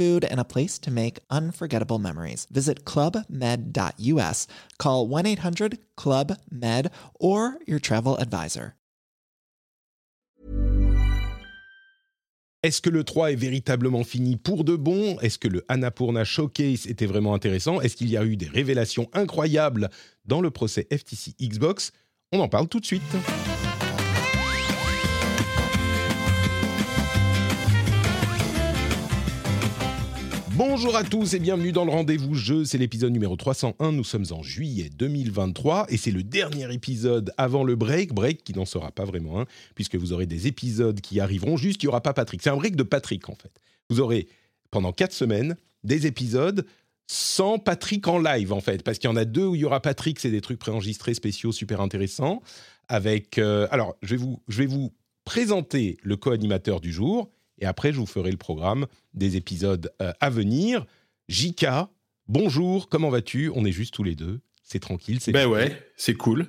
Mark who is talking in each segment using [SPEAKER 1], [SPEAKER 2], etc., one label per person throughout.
[SPEAKER 1] food, and a place to make unforgettable memories. Visit clubmed.us, call 1 800 Club Med, or your travel advisor.
[SPEAKER 2] Est-ce que le 3 est véritablement fini pour de bon? Est-ce que le Annapurna Showcase était vraiment intéressant? Est-ce qu'il y a eu des révélations incroyables dans le procès FTC Xbox? On en parle tout de suite. Bonjour à tous et bienvenue dans le rendez-vous jeu, c'est l'épisode numéro 301, nous sommes en juillet 2023 et c'est le dernier épisode avant le break, break qui n'en sera pas vraiment un puisque vous aurez des épisodes qui arriveront, juste il n'y aura pas Patrick, c'est un break de Patrick en fait. Vous aurez pendant 4 semaines des épisodes sans Patrick en live en fait, parce qu'il y en a deux où il y aura Patrick, c'est des trucs préenregistrés spéciaux super intéressants. Avec... euh, alors je vais, vous, je vais vous présenter le co-animateur du jour et après, je vous ferai le programme des épisodes euh, à venir. Jika, bonjour, comment vas-tu? On est juste tous les deux. C'est tranquille, c'est
[SPEAKER 3] Ben ouais, c'est cool.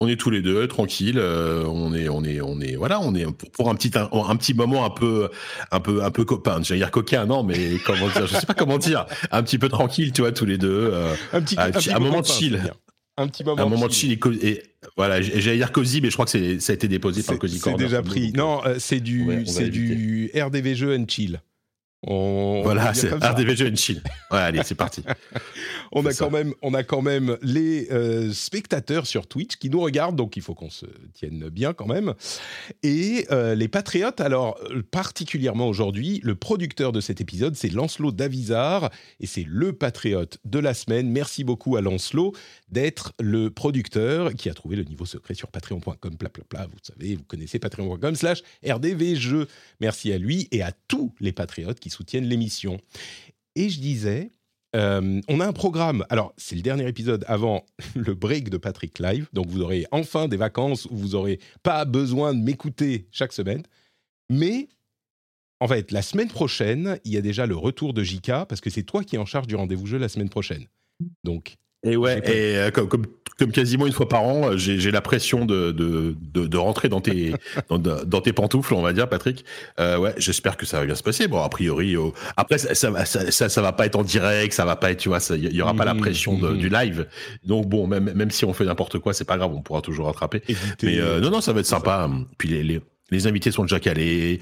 [SPEAKER 3] On est tous les deux tranquilles. euh, on est, on est, on est, voilà, on est pour, pour un petit, un, un petit moment un peu, un peu, un peu copain. J'allais dire coquin, non, mais comment dire Je sais pas comment dire. Un petit peu tranquille, tu vois, tous les deux. euh,
[SPEAKER 2] un petit,
[SPEAKER 3] un petit- un moment de chill.
[SPEAKER 2] Un petit moment,
[SPEAKER 3] un moment de chill et voilà. J'allais dire cosy, mais je crois que c'est, ça a été déposé par Cozy
[SPEAKER 2] c'est déjà pris.
[SPEAKER 3] euh,
[SPEAKER 2] Non, euh, c'est du,
[SPEAKER 3] Ouais,
[SPEAKER 2] c'est du RDV jeu and chill. On,
[SPEAKER 3] Voilà, c'est. RDVG chill. Ouais, allez, c'est parti.
[SPEAKER 2] On a
[SPEAKER 3] ça.
[SPEAKER 2] quand même, on a quand même les euh, spectateurs sur Twitch qui nous regardent, donc il faut qu'on se tienne bien quand même. Et euh, les patriotes, alors euh, particulièrement aujourd'hui, le producteur de cet épisode, c'est Lancelot Davizard, et c'est le patriote de la semaine. Merci beaucoup à Lancelot d'être le producteur qui a trouvé le niveau secret sur patreon.com, pla, pla, pla, vous savez, vous connaissez patreon.com slash rdvjeux. Merci à lui et à tous les patriotes qui soutiennent l'émission. Et je disais, euh, on a un programme. Alors, c'est le dernier épisode avant le break de Patrick Live. Donc, vous aurez enfin des vacances où vous n'aurez pas besoin de m'écouter chaque semaine. Mais, en fait, la semaine prochaine, il y a déjà le retour de JK parce que c'est toi qui es en charge du rendez-vous jeu la semaine prochaine. Donc,
[SPEAKER 3] Et ouais, et euh, comme, comme, comme quasiment une fois par an, euh, j'ai la pression de, de, de, de rentrer dans tes, dans, dans tes pantoufles, on va dire, Patrick. Euh, ouais, j'espère que ça va bien se passer. Bon, a priori, après, ça, ça, va- ça, ça, ça va pas être en direct, ça va pas être, tu vois, il y aura pas la
[SPEAKER 2] Mhm,
[SPEAKER 3] pression
[SPEAKER 2] mhm.
[SPEAKER 3] du live. Donc bon, même, même si on fait n'importe quoi, c'est pas grave, on pourra toujours rattraper. Mais euh, non, non, ça va être sympa. Puis les, les, les invités sont déjà calés.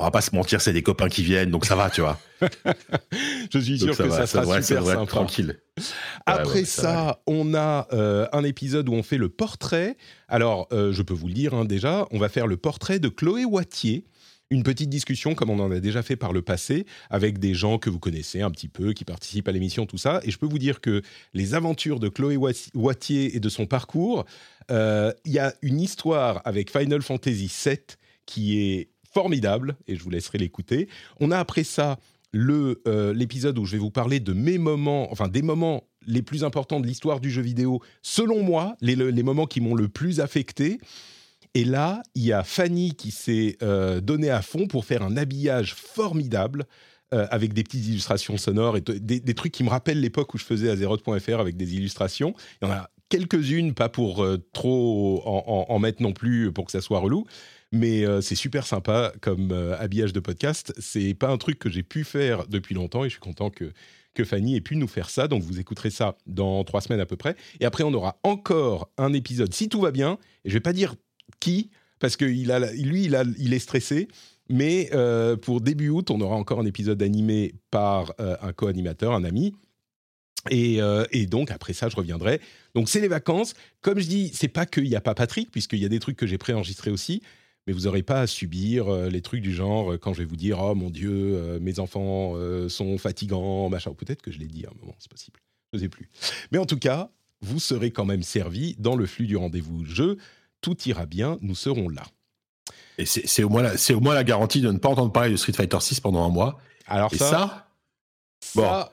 [SPEAKER 3] On va pas se mentir, c'est des copains qui viennent, donc ça va, tu vois.
[SPEAKER 2] je suis sûr
[SPEAKER 3] Donc
[SPEAKER 2] que
[SPEAKER 3] va,
[SPEAKER 2] ça sera super sympa.
[SPEAKER 3] tranquille.
[SPEAKER 2] Après
[SPEAKER 3] ouais, ça
[SPEAKER 2] ça, on a euh, un épisode où on fait le portrait. Alors, euh, je peux vous le dire hein, déjà, on va faire le portrait de Chloé Wattier. Une petite discussion comme on en a déjà fait par le passé avec des gens que vous connaissez un petit peu, qui participent à l'émission, tout ça. Et je peux vous dire que les aventures de Chloé Wattier et de son parcours, euh, il y a une histoire avec Final Fantasy VII qui est formidable et je vous laisserai l'écouter. On a après ça le euh, l'épisode où je vais vous parler de mes moments, enfin des moments les plus importants de l'histoire du jeu vidéo, selon moi, les, le- les moments qui m'ont le plus affecté. Et là, il y a Fanny qui s'est euh, donnée à fond pour faire un habillage formidable euh, avec des petites illustrations sonores et des, des trucs qui me rappellent l'époque où je faisais Azeroth.fr avec des illustrations. Il y en a quelques-unes, pas pour euh, trop en- en mettre non plus pour que ça soit relou, mais euh, c'est super sympa comme euh, habillage de podcast. C'est pas un truc que j'ai pu faire depuis longtemps et je suis content que que Fanny ait pu nous faire ça. Donc vous écouterez ça dans trois semaines à peu près. Et après on aura encore un épisode si tout va bien. Et je vais pas dire qui parce que lui il, est stressé. Mais euh, pour début août, on aura encore un épisode animé par un co-animateur, un ami. Et, et donc après ça, je reviendrai. Donc c'est les vacances. Comme je dis, c'est pas qu'il n'y a pas Patrick, puisqu'il y a des trucs que j'ai préenregistrés aussi. Mais vous n'aurez pas à subir euh, les trucs du genre euh, quand je vais vous dire oh mon Dieu, euh, mes enfants sont fatigants, machin. Peut-être que je l'ai dit à un moment, c'est possible. Je ne sais plus. Mais en tout cas, vous serez quand même servi dans le flux du rendez-vous jeu. Tout ira bien, nous serons là.
[SPEAKER 3] Et c'est au, moins la- c'est au moins la garantie de ne pas entendre parler de Street Fighter 6 pendant un mois.
[SPEAKER 2] Alors
[SPEAKER 3] Et
[SPEAKER 2] ça,
[SPEAKER 3] ça,
[SPEAKER 2] Ça,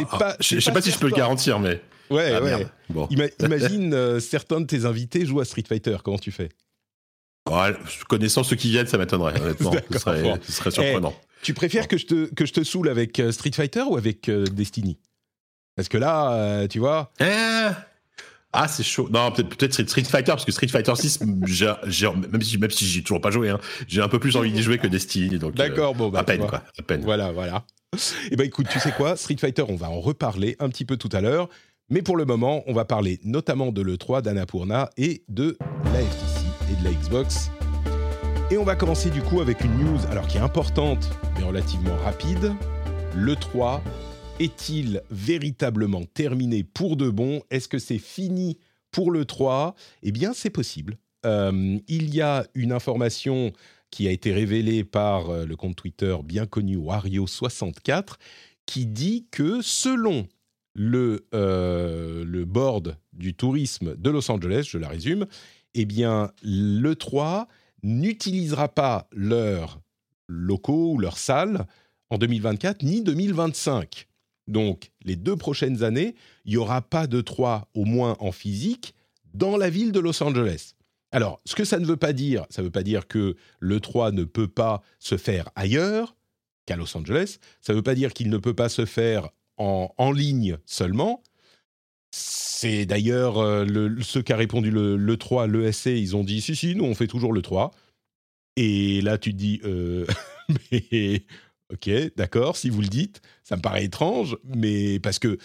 [SPEAKER 3] bon. pas, je sais pas, si je peux le garantir, mais.
[SPEAKER 2] Ouais, ah, ouais. Bon. imagine euh, certains de tes invités jouent à Street Fighter. Comment tu fais?
[SPEAKER 3] Connaissant ceux qui viennent, ça m'étonnerait, honnêtement. ce, serait, surprenant.
[SPEAKER 2] Eh, tu préfères que, je te, que je te saoule avec euh, Street Fighter ou avec euh, Destiny? Parce que là, tu vois.
[SPEAKER 3] Eh, ah, c'est chaud. Non, peut-être Street Fighter, parce que Street Fighter 6, même si, même si j'ai toujours pas joué, hein, j'ai un peu plus envie d'y jouer que Destiny.
[SPEAKER 2] D'accord, bon, bah,
[SPEAKER 3] à peine, quoi. À peine.
[SPEAKER 2] Voilà, voilà. Eh ben, écoute, tu sais quoi, Street Fighter, on va en reparler un petit peu tout à l'heure. Mais pour le moment, on va parler notamment de l'E3 d'Annapurna et de la FTC et de la Xbox. Et on va commencer du coup avec une news, alors qui est importante, mais relativement rapide. L'E3 est-il véritablement terminé pour de bon? Est-ce que c'est fini pour le 3 Eh bien, c'est possible. Euh, il y a une information qui a été révélée par euh, le compte Twitter bien connu Wario64 qui dit que selon le, euh, le board du tourisme de Los Angeles, je la résume, eh bien, le 3 n'utilisera pas leurs locaux ou leurs salles en 2024 ni 2025. Donc, les deux prochaines années, il n'y aura pas de 3 au moins en physique dans la ville de Los Angeles. Alors, ce que ça ne veut pas dire, ça ne veut pas dire que le 3 ne peut pas se faire ailleurs qu'à Los Angeles. Ça ne veut pas dire qu'il ne peut pas se faire en, ligne seulement. C'est d'ailleurs euh, le, ce qu'a répondu le, le 3, l'ESC, ils ont dit si, si, nous on fait toujours le 3. Et là, tu te dis, euh, mais Ok, d'accord, si vous le dites, ça me paraît étrange, mais parce que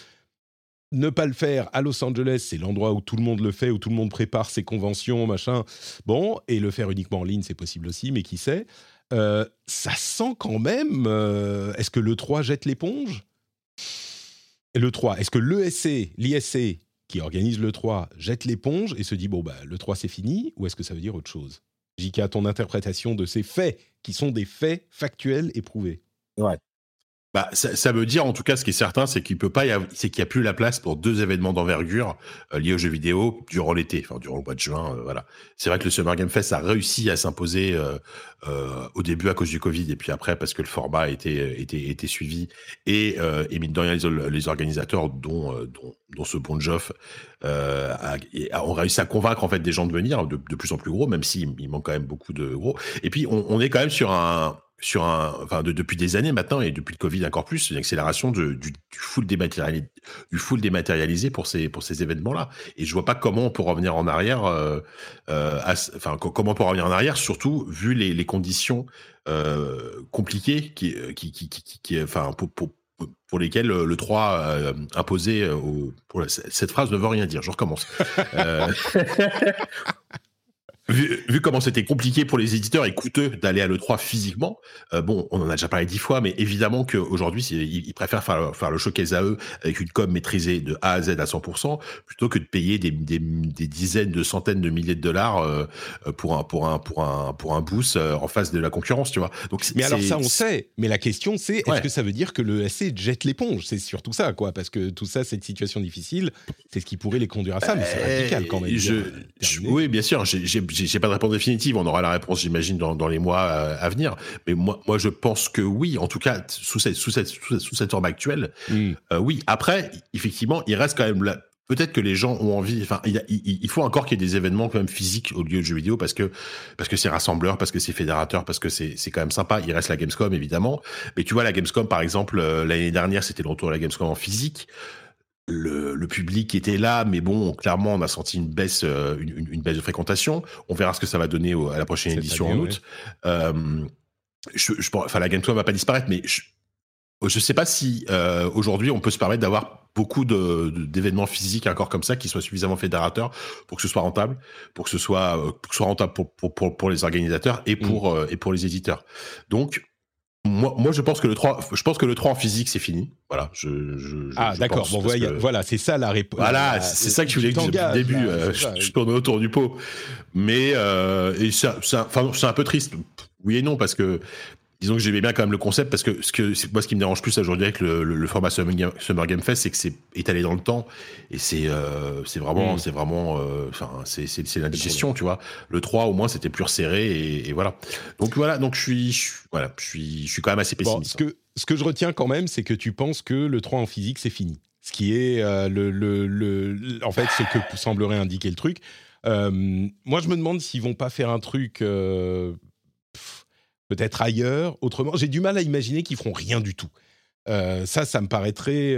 [SPEAKER 2] ne pas le faire à Los Angeles, c'est l'endroit où tout le monde le fait, où tout le monde prépare ses conventions, machin. Bon, et le faire uniquement en ligne, c'est possible aussi, mais qui sait euh, Ça sent quand même. Euh, est-ce que le 3 jette l'éponge? Le 3, est-ce que l'ESC, l'ISC, qui organise le 3, jette l'éponge et se dit bon, bah, le 3 c'est fini, ou est-ce que ça veut dire autre chose? J.K., ton interprétation de ces faits, qui sont des faits factuels éprouvés.
[SPEAKER 3] Ouais. Bah, ça, veut dire en tout cas ce qui est certain, c'est qu'il peut pas, c'est qu'il y a plus la place pour deux événements d'envergure euh, liés aux jeux vidéo durant l'été, enfin durant le mois de juin. Euh, voilà. C'est vrai que le Summer Game Fest a réussi à s'imposer euh, euh, au début à cause du Covid et puis après parce que le format était était, était suivi et, et mine de rien les, organisateurs dont, dont, dont ce bon ont réussi à convaincre en fait des gens de venir de, de plus en plus gros, même s'il il manque quand même beaucoup de gros. Et puis on est quand même sur un sur un, enfin, de, depuis des années maintenant et depuis le Covid encore plus, une accélération du, full dématérialisé, du full dématérialisé pour ces, pour ces événements-là. Et je vois pas comment on peut revenir en arrière, euh, euh, enfin, comment on peut revenir en arrière, surtout vu les, conditions euh, compliquées qui, qui, qui, qui, enfin, pour, pour, pour lesquelles le 3 euh, imposé cette phrase ne veut rien dire. Je recommence. Vu, comment c'était compliqué pour les éditeurs et coûteux d'aller à l'E3 physiquement, euh, bon, on en a déjà parlé dix fois, mais évidemment qu'aujourd'hui, ils, ils préfèrent faire, faire, le showcase à eux avec une com maîtrisée de A à Z à 100%, plutôt que de payer des, des, des dizaines de centaines de milliers de dollars euh, pour un pour un pour un pour un boost euh, en face de la concurrence, tu vois.
[SPEAKER 2] Donc, mais alors ça, on sait. Mais la question, c'est est-ce que ça veut dire que le SC jette l'éponge? C'est surtout ça, quoi, parce que tout ça, cette situation difficile, c'est ce qui pourrait les conduire à ça, mais c'est radical quand même.
[SPEAKER 3] Je, oui, bien sûr. J'ai j'ai pas de réponse définitive. On aura la réponse, j'imagine, dans, dans, les mois euh, à venir. Mais moi, moi, je pense que oui. En tout cas, sous cette, sous cette, sous cette, forme actuelle, mm. euh, oui. Après, effectivement, il reste quand même là. Peut-être que les gens ont envie. Enfin, il, il, faut encore qu'il y ait des événements quand même physiques au lieu de jeux vidéo parce que parce que c'est rassembleur, parce que c'est fédérateur, parce que c'est c'est quand même sympa. Il reste la Gamescom évidemment, mais tu vois la Gamescom par exemple euh, l'année dernière, c'était le retour de la Gamescom en physique le, le, public était là, mais bon, clairement, on a senti une baisse, euh, une, une, baisse de fréquentation. On verra ce que ça va donner à la prochaine édition en août. Euh, je, je, enfin, la Gamescom va pas disparaître, mais je, je sais pas si euh, aujourd'hui on peut se permettre d'avoir beaucoup d'événements physiques encore comme ça qui soient suffisamment fédérateurs pour que ce soit rentable, pour que ce soit, pour que ce soit rentable pour, pour, pour, pour les organisateurs et pour, mmh. et pour les éditeurs. Donc, moi, moi, je pense que le 3, je pense que le 3 en physique, c'est fini. Voilà. Je, je,
[SPEAKER 2] ah, d'accord. Bon, voilà, c'est ça la réponse.
[SPEAKER 3] Voilà, c'est ça que je voulais dire depuis le début. Euh, je, je tournais autour du pot. Mais, euh, c'est un peu triste. Oui et non, parce que disons que j'aimais bien quand même le concept parce que ce que moi ce qui me dérange plus aujourd'hui avec le, le, le format Summer Game, Summer Game Fest c'est que c'est étalé dans le temps et c'est euh, c'est vraiment mm. c'est vraiment euh, enfin c'est c'est c'est l'indigestion tu vois le 3 au moins c'était plus resserré et, et, voilà donc voilà donc je suis, je, voilà je suis je suis quand même assez pessimiste
[SPEAKER 2] bon, ce que ce que je retiens quand même, c'est que tu penses que le 3 en physique, c'est fini. Ce qui est euh, le, le, le, en fait ce que semblerait indiquer le truc. Moi, je me demande s'ils vont pas faire un truc peut-être ailleurs, autrement. J'ai du mal à imaginer qu'ils feront rien du tout. Euh, ça, ça me paraîtrait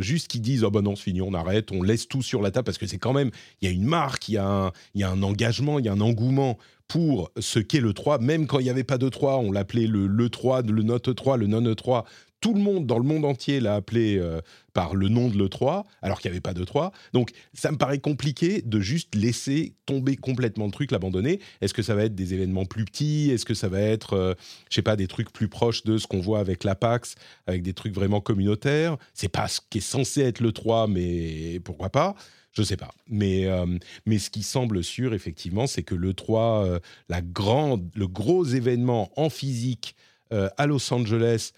[SPEAKER 2] juste qu'ils disent oh ben non, c'est fini, on arrête, on laisse tout sur la table parce que c'est quand même il y a une marque, il y, a un, y a un engagement, il y a un engouement pour ce qu'est le 3. Même quand il n'y avait pas de 3, on l'appelait le, le 3, le Note 3, le Non 3 tout le monde dans le monde entier l'a appelé euh, par le nom de l'E3, alors qu'il n'y avait pas d'E3. Donc ça me paraît compliqué de juste laisser tomber complètement le truc, l'abandonner. Est-ce que ça va être des événements plus petits? Est-ce que ça va être, euh, je sais pas, des trucs plus proches de ce qu'on voit avec l'Apax, avec des trucs vraiment communautaires? C'est pas ce qui est censé être l'E3, mais pourquoi pas? Je sais pas. Mais, euh, mais ce qui semble sûr, effectivement, c'est que l'E3, la grande, le gros événement en physique à Los Angeles,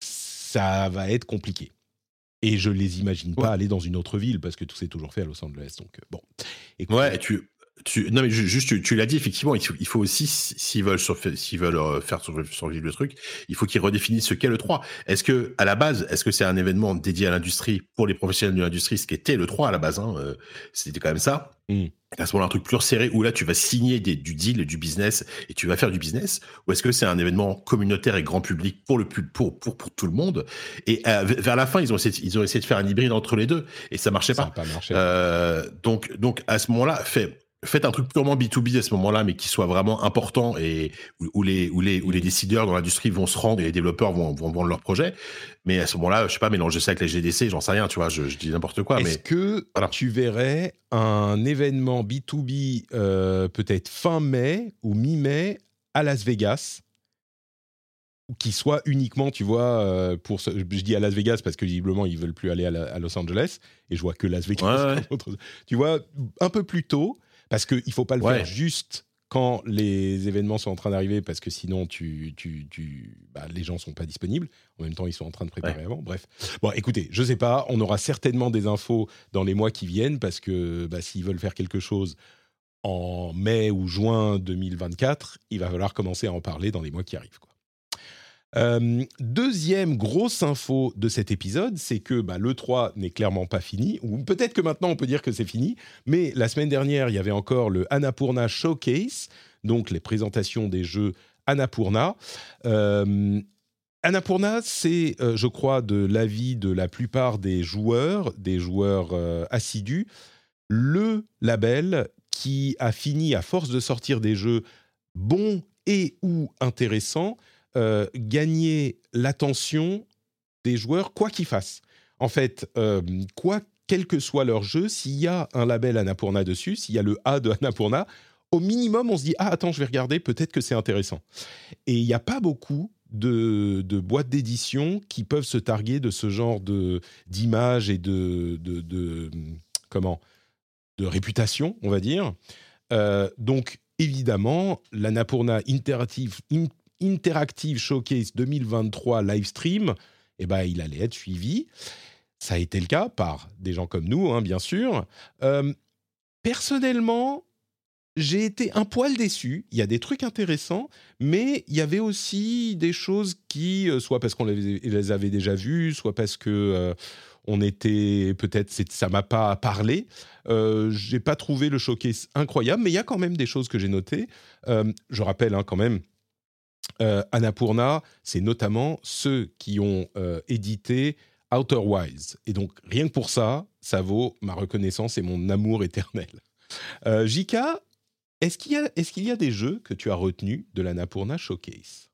[SPEAKER 2] ça va être compliqué. Et je les imagine pas aller dans une autre ville parce que tout s'est toujours fait à Los Angeles. Donc euh, bon.
[SPEAKER 3] ouais, tu, tu, non mais juste tu, l'as dit effectivement, il faut, il faut aussi s'ils veulent s'ils veulent euh, faire survivre le truc, il faut qu'ils redéfinissent ce qu'est le 3. Est-ce que à la base, est-ce que c'est un événement dédié à l'industrie pour les professionnels de l'industrie, ce qui était le 3 à la base, hein, euh, c'était quand même ça. Mmh à ce moment-là, un truc plus resserré où là, tu vas signer des, du deal, du business et tu vas faire du business Ou est-ce que c'est un événement communautaire et grand public pour le pour pour, pour tout le monde? Et euh, vers la fin, ils ont essayé ils ont essayé de faire un hybride entre les deux et ça marchait
[SPEAKER 2] ça
[SPEAKER 3] pas.
[SPEAKER 2] pas marché.
[SPEAKER 3] Euh, donc donc à ce moment-là, fait faites un truc purement B2B à ce moment-là, mais qui soit vraiment important et où, les, où, les, où les décideurs dans l'industrie vont se rendre et les développeurs vont, vont vendre leur projet. Mais à ce moment-là, je sais pas, mélanger ça avec les GDC, j'en sais rien, tu vois, je, dis n'importe quoi.
[SPEAKER 2] Est-ce que tu verrais un événement B2B euh, peut-être fin mai ou mi-mai à Las Vegas qui soit uniquement, tu vois, euh, pour je dis à Las Vegas parce que visiblement ils veulent plus aller à, Los Angeles et je vois que Las Vegas. Tu vois, un peu plus tôt, parce qu'il ne faut pas le faire juste quand les événements sont en train d'arriver, parce que sinon, tu, tu, tu bah, les gens ne sont pas disponibles. En même temps, ils sont en train de préparer avant. Bref. Bon, écoutez, je ne sais pas. On aura certainement des infos dans les mois qui viennent, parce que bah, s'ils veulent faire quelque chose en mai ou juin 2024, il va falloir commencer à en parler dans les mois qui arrivent. Quoi. Euh, deuxième grosse info de cet épisode, c'est que bah, l'E3 n'est clairement pas fini, ou peut-être que maintenant on peut dire que c'est fini, mais la semaine dernière, il y avait encore le Annapurna Showcase, donc les présentations des jeux Annapurna. Euh, Annapurna, c'est, euh, je crois, de l'avis de la plupart des joueurs, des joueurs euh, assidus, le label qui a fini, à force de sortir des jeux bons et ou intéressants, euh, gagner l'attention des joueurs, quoi qu'ils fassent. En fait, euh, quoi, quel que soit leur jeu, s'il y a un label Annapurna dessus, s'il y a le A de Annapurna, au minimum, on se dit Ah, attends, je vais regarder, peut-être que c'est intéressant. Et il n'y a pas beaucoup de, boîtes d'édition qui peuvent se targuer de ce genre d'image et de, de, comment de réputation, on va dire. Euh, donc, évidemment, l'Annapurna Interactive, Interactive Showcase 2023 live stream, eh ben, il allait être suivi. Ça a été le cas par des gens comme nous, hein, bien sûr. Euh, personnellement, j'ai été un poil déçu. Il y a des trucs intéressants, mais il y avait aussi des choses qui, euh, soit parce qu'on les avait déjà vues, soit parce que euh, on était peut-être ça m'a pas parlé. Euh, j'ai pas trouvé le showcase incroyable, mais il y a quand même des choses que j'ai notées. je rappelle hein, quand même euh, Annapurna, c'est notamment ceux qui ont euh, édité Outer. Et donc, rien que pour ça, ça vaut ma reconnaissance et mon amour éternel. Euh, Jika, est-ce qu'il y, est qu'il y, a des jeux que tu as retenus de l'Annapurna Showcase?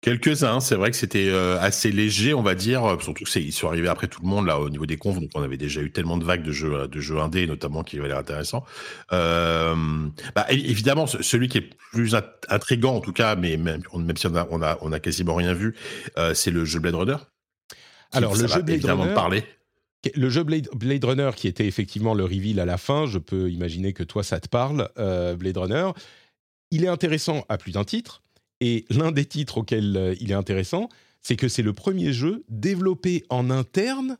[SPEAKER 3] Quelques-uns, c'est vrai que c'était euh, assez léger, on va dire, euh, surtout qu'ils sont arrivés après tout le monde là au niveau des confs, donc on avait déjà eu tellement de vagues de jeux de jeux indés notamment qui avaient l'air intéressants. Euh, bah, évidemment, celui qui est plus intrigant en tout cas, mais même, même si on a, on a, on a quasiment rien vu, euh, c'est le jeu Blade Runner.
[SPEAKER 2] Alors le jeu Blade Runner, parler. Le jeu Blade, Blade, Runner qui était effectivement le reveal à la fin, je peux imaginer que toi ça te parle, Blade Runner. Il est intéressant à plus d'un titre. Et l'un des titres auxquels euh, il est intéressant, c'est que c'est le premier jeu développé en interne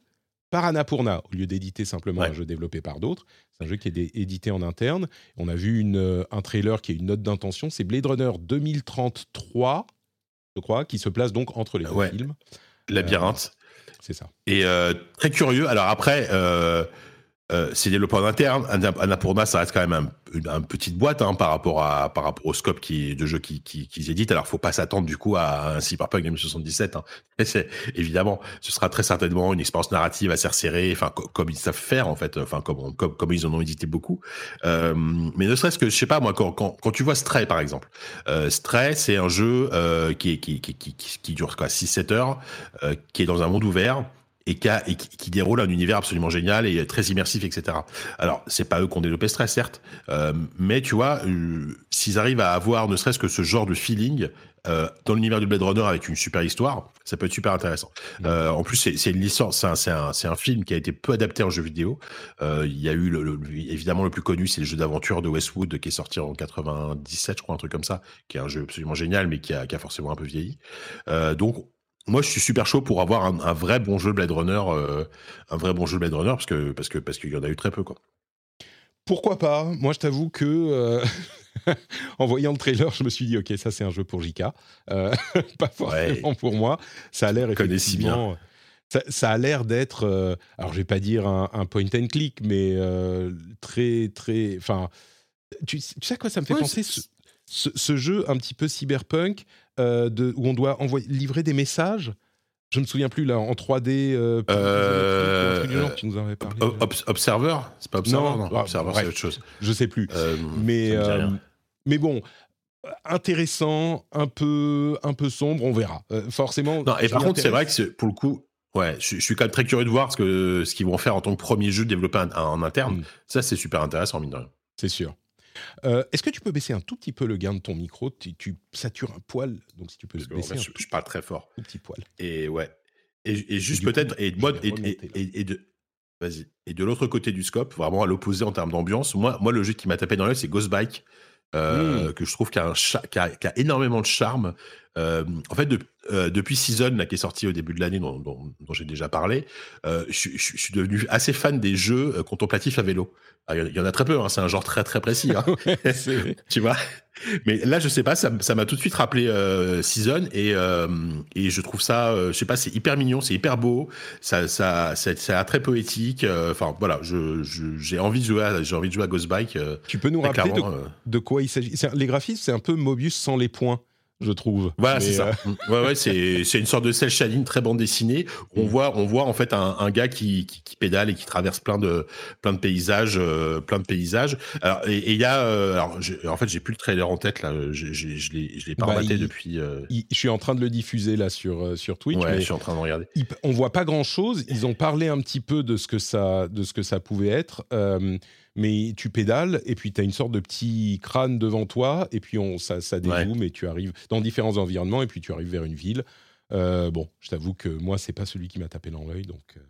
[SPEAKER 2] par Annapurna, au lieu d'éditer simplement un jeu développé par d'autres. C'est un jeu qui est édité en interne. On a vu une, euh, un trailer qui est une note d'intention. C'est Blade Runner 2033. je crois, qui se place donc entre les deux films.
[SPEAKER 3] Labyrinthe.
[SPEAKER 2] c'est ça.
[SPEAKER 3] Et très curieux. Alors après, euh, c'est développé en interne. Annapurna, ça reste quand même un, une, petite boîte hein, par rapport au scope de jeux qu'ils qui, qui éditent. Alors, faut pas s'attendre du coup à un Cyberpunk 2077. Hein. évidemment, ce sera très certainement une expérience narrative assez resserrée, comme ils savent faire en fait, enfin comme ils en ont édité beaucoup. Euh, mais ne serait-ce que je sais pas moi quand, quand, tu vois Stray par exemple, euh, Stray c'est un jeu euh, qui, qui, dure quoi 6-7 heures, euh, qui est dans un monde ouvert et, qui, déroule un univers absolument génial et très immersif, etc. Alors, c'est pas eux qui ont développé Stress, certes, euh, mais tu vois, euh, s'ils arrivent à avoir ne serait-ce que ce genre de feeling euh, dans l'univers du Blade Runner avec une super histoire, ça peut être super intéressant. Mmh. en plus, c'est une licence, c'est un, un, film qui a été peu adapté en jeu vidéo. Il y a eu le, évidemment le plus connu, c'est le jeu d'aventure de Westwood qui est sorti en 97, je crois, un truc comme ça, qui est un jeu absolument génial, mais qui a, qui a forcément un peu vieilli. donc moi, je suis super chaud pour avoir un, vrai bon jeu Blade Runner, euh, un vrai bon jeu Blade Runner, parce que parce que parce qu'il y en a eu très peu, quoi.
[SPEAKER 2] Pourquoi pas? Moi, je t'avoue que euh, en voyant le trailer, je me suis dit, ok, ça c'est un jeu pour JK, euh, pas forcément pour moi. Ça a l'air effectivement. bien. Ça, ça, a l'air d'être, alors je vais pas dire un, point and click, mais très très, enfin, tu, sais quoi ça me fait penser ce, jeu un petit peu cyberpunk de, où on doit envoyer, livrer des messages. Je me souviens plus là en 3D. Euh,
[SPEAKER 3] euh, tu nous en avais parlé. Observer, c'est pas Observer, non,
[SPEAKER 2] ah, Observer, c'est autre chose. Je sais plus. mais mais bon, intéressant, un peu un peu sombre, on verra. forcément.
[SPEAKER 3] Non, et par contre, c'est vrai que pour le coup, Ouais, je, suis quand même très curieux de voir ce que ce qu'ils vont faire en tant que premier jeu développé en, interne. Mm. Ça, c'est super intéressant, mine de rien.
[SPEAKER 2] C'est sûr. Euh, est-ce que tu peux baisser un tout petit peu le gain de ton micro tu, satures un poil, donc si tu peux baisser un
[SPEAKER 3] je, je parle très fort.
[SPEAKER 2] Tout petit poil.
[SPEAKER 3] Et ouais. Et, juste peut-être et, et, et, de vas-y et de l'autre côté du scope, vraiment à l'opposé en termes d'ambiance. Moi, moi, le jeu qui m'a tapé dans l'œil, c'est Ghost Bike. Euh, mmh. que je trouve qu'il a, a, énormément de charme. Euh, en fait, depuis Season, là, qui est sorti au début de l'année, dont, dont, j'ai déjà parlé, je, je, suis devenu assez fan des jeux contemplatifs à vélo. Ah, il y en a très peu, hein, c'est un genre très très précis. Hein. tu vois? Mais là, je sais pas, ça m'a tout de suite rappelé euh, Season et, euh, et je trouve ça, euh, je sais pas, c'est hyper mignon, c'est hyper beau, ça, ça, ça, très poétique. Enfin voilà, j'ai je, envie de jouer, à, j'ai envie de jouer à Ghost Bike.
[SPEAKER 2] tu peux nous rappeler de, de, quoi il s'agit? Les graphismes, c'est un peu Mobius sans les points je trouve.
[SPEAKER 3] Voilà, c'est ça. Euh, ouais, ouais, c'est, une sorte de cel shading très bande dessinée. On mm. voit, on voit en fait un, un gars qui, qui, qui, pédale et qui traverse plein de, plein de paysages, euh, plein de paysages. Alors, et il y a, euh, alors, en fait, j'ai plus le trailer en tête là. Je, l'ai, je l'ai pas bah, depuis.
[SPEAKER 2] je suis en train de le diffuser là sur sur Twitch.
[SPEAKER 3] Ouais, je suis en train de regarder.
[SPEAKER 2] on voit pas grand chose. Ils ont parlé un petit peu de ce que ça, de ce que ça pouvait être mais tu pédales et puis tu as une sorte de petit crâne devant toi et puis on, ça, ça dézoome et tu arrives dans différents environnements et puis tu arrives vers une ville. Euh, bon, je t'avoue que moi, c'est pas celui qui m'a tapé dans l'œil, donc. Euh,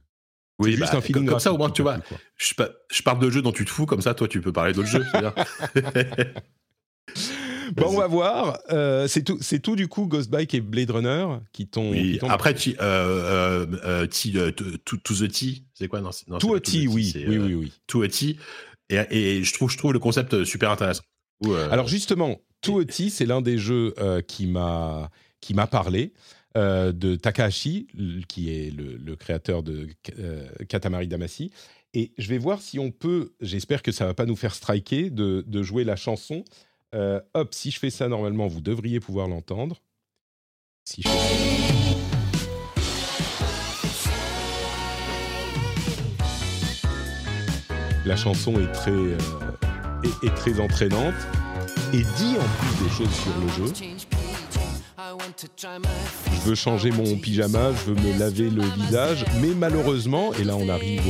[SPEAKER 3] oui, juste bah, un feeling comme, ça, au moins, tu vois. Je, je, parle de jeux dont tu te fous, comme ça, toi, tu peux parler d'autres jeux.
[SPEAKER 2] bon, on va voir. Euh, c'est tout, c'est tout du coup, Ghost Bike et Blade Runner qui t'ont.
[SPEAKER 3] Oui. Après, tu, euh, euh, to, the T, c'est quoi? Non,
[SPEAKER 2] non, To a T, oui. oui, oui, oui.
[SPEAKER 3] To a T. Et, je, trouve, je trouve le concept super intéressant.
[SPEAKER 2] Euh, Alors justement, Tuoti, c'est l'un des jeux euh, qui m'a qui m'a parlé. Euh, de Takahashi, qui est le, créateur de Katamari Damacy. Et je vais voir si on peut, j'espère que ça va pas nous faire striker, de, de jouer la chanson. hop, si je fais ça normalement, vous devriez pouvoir l'entendre. Si je fais la chanson est très, euh, très entraînante et dit en plus des choses sur le jeu. Je veux changer mon pyjama, je veux me laver le visage, mais malheureusement, et là on arrive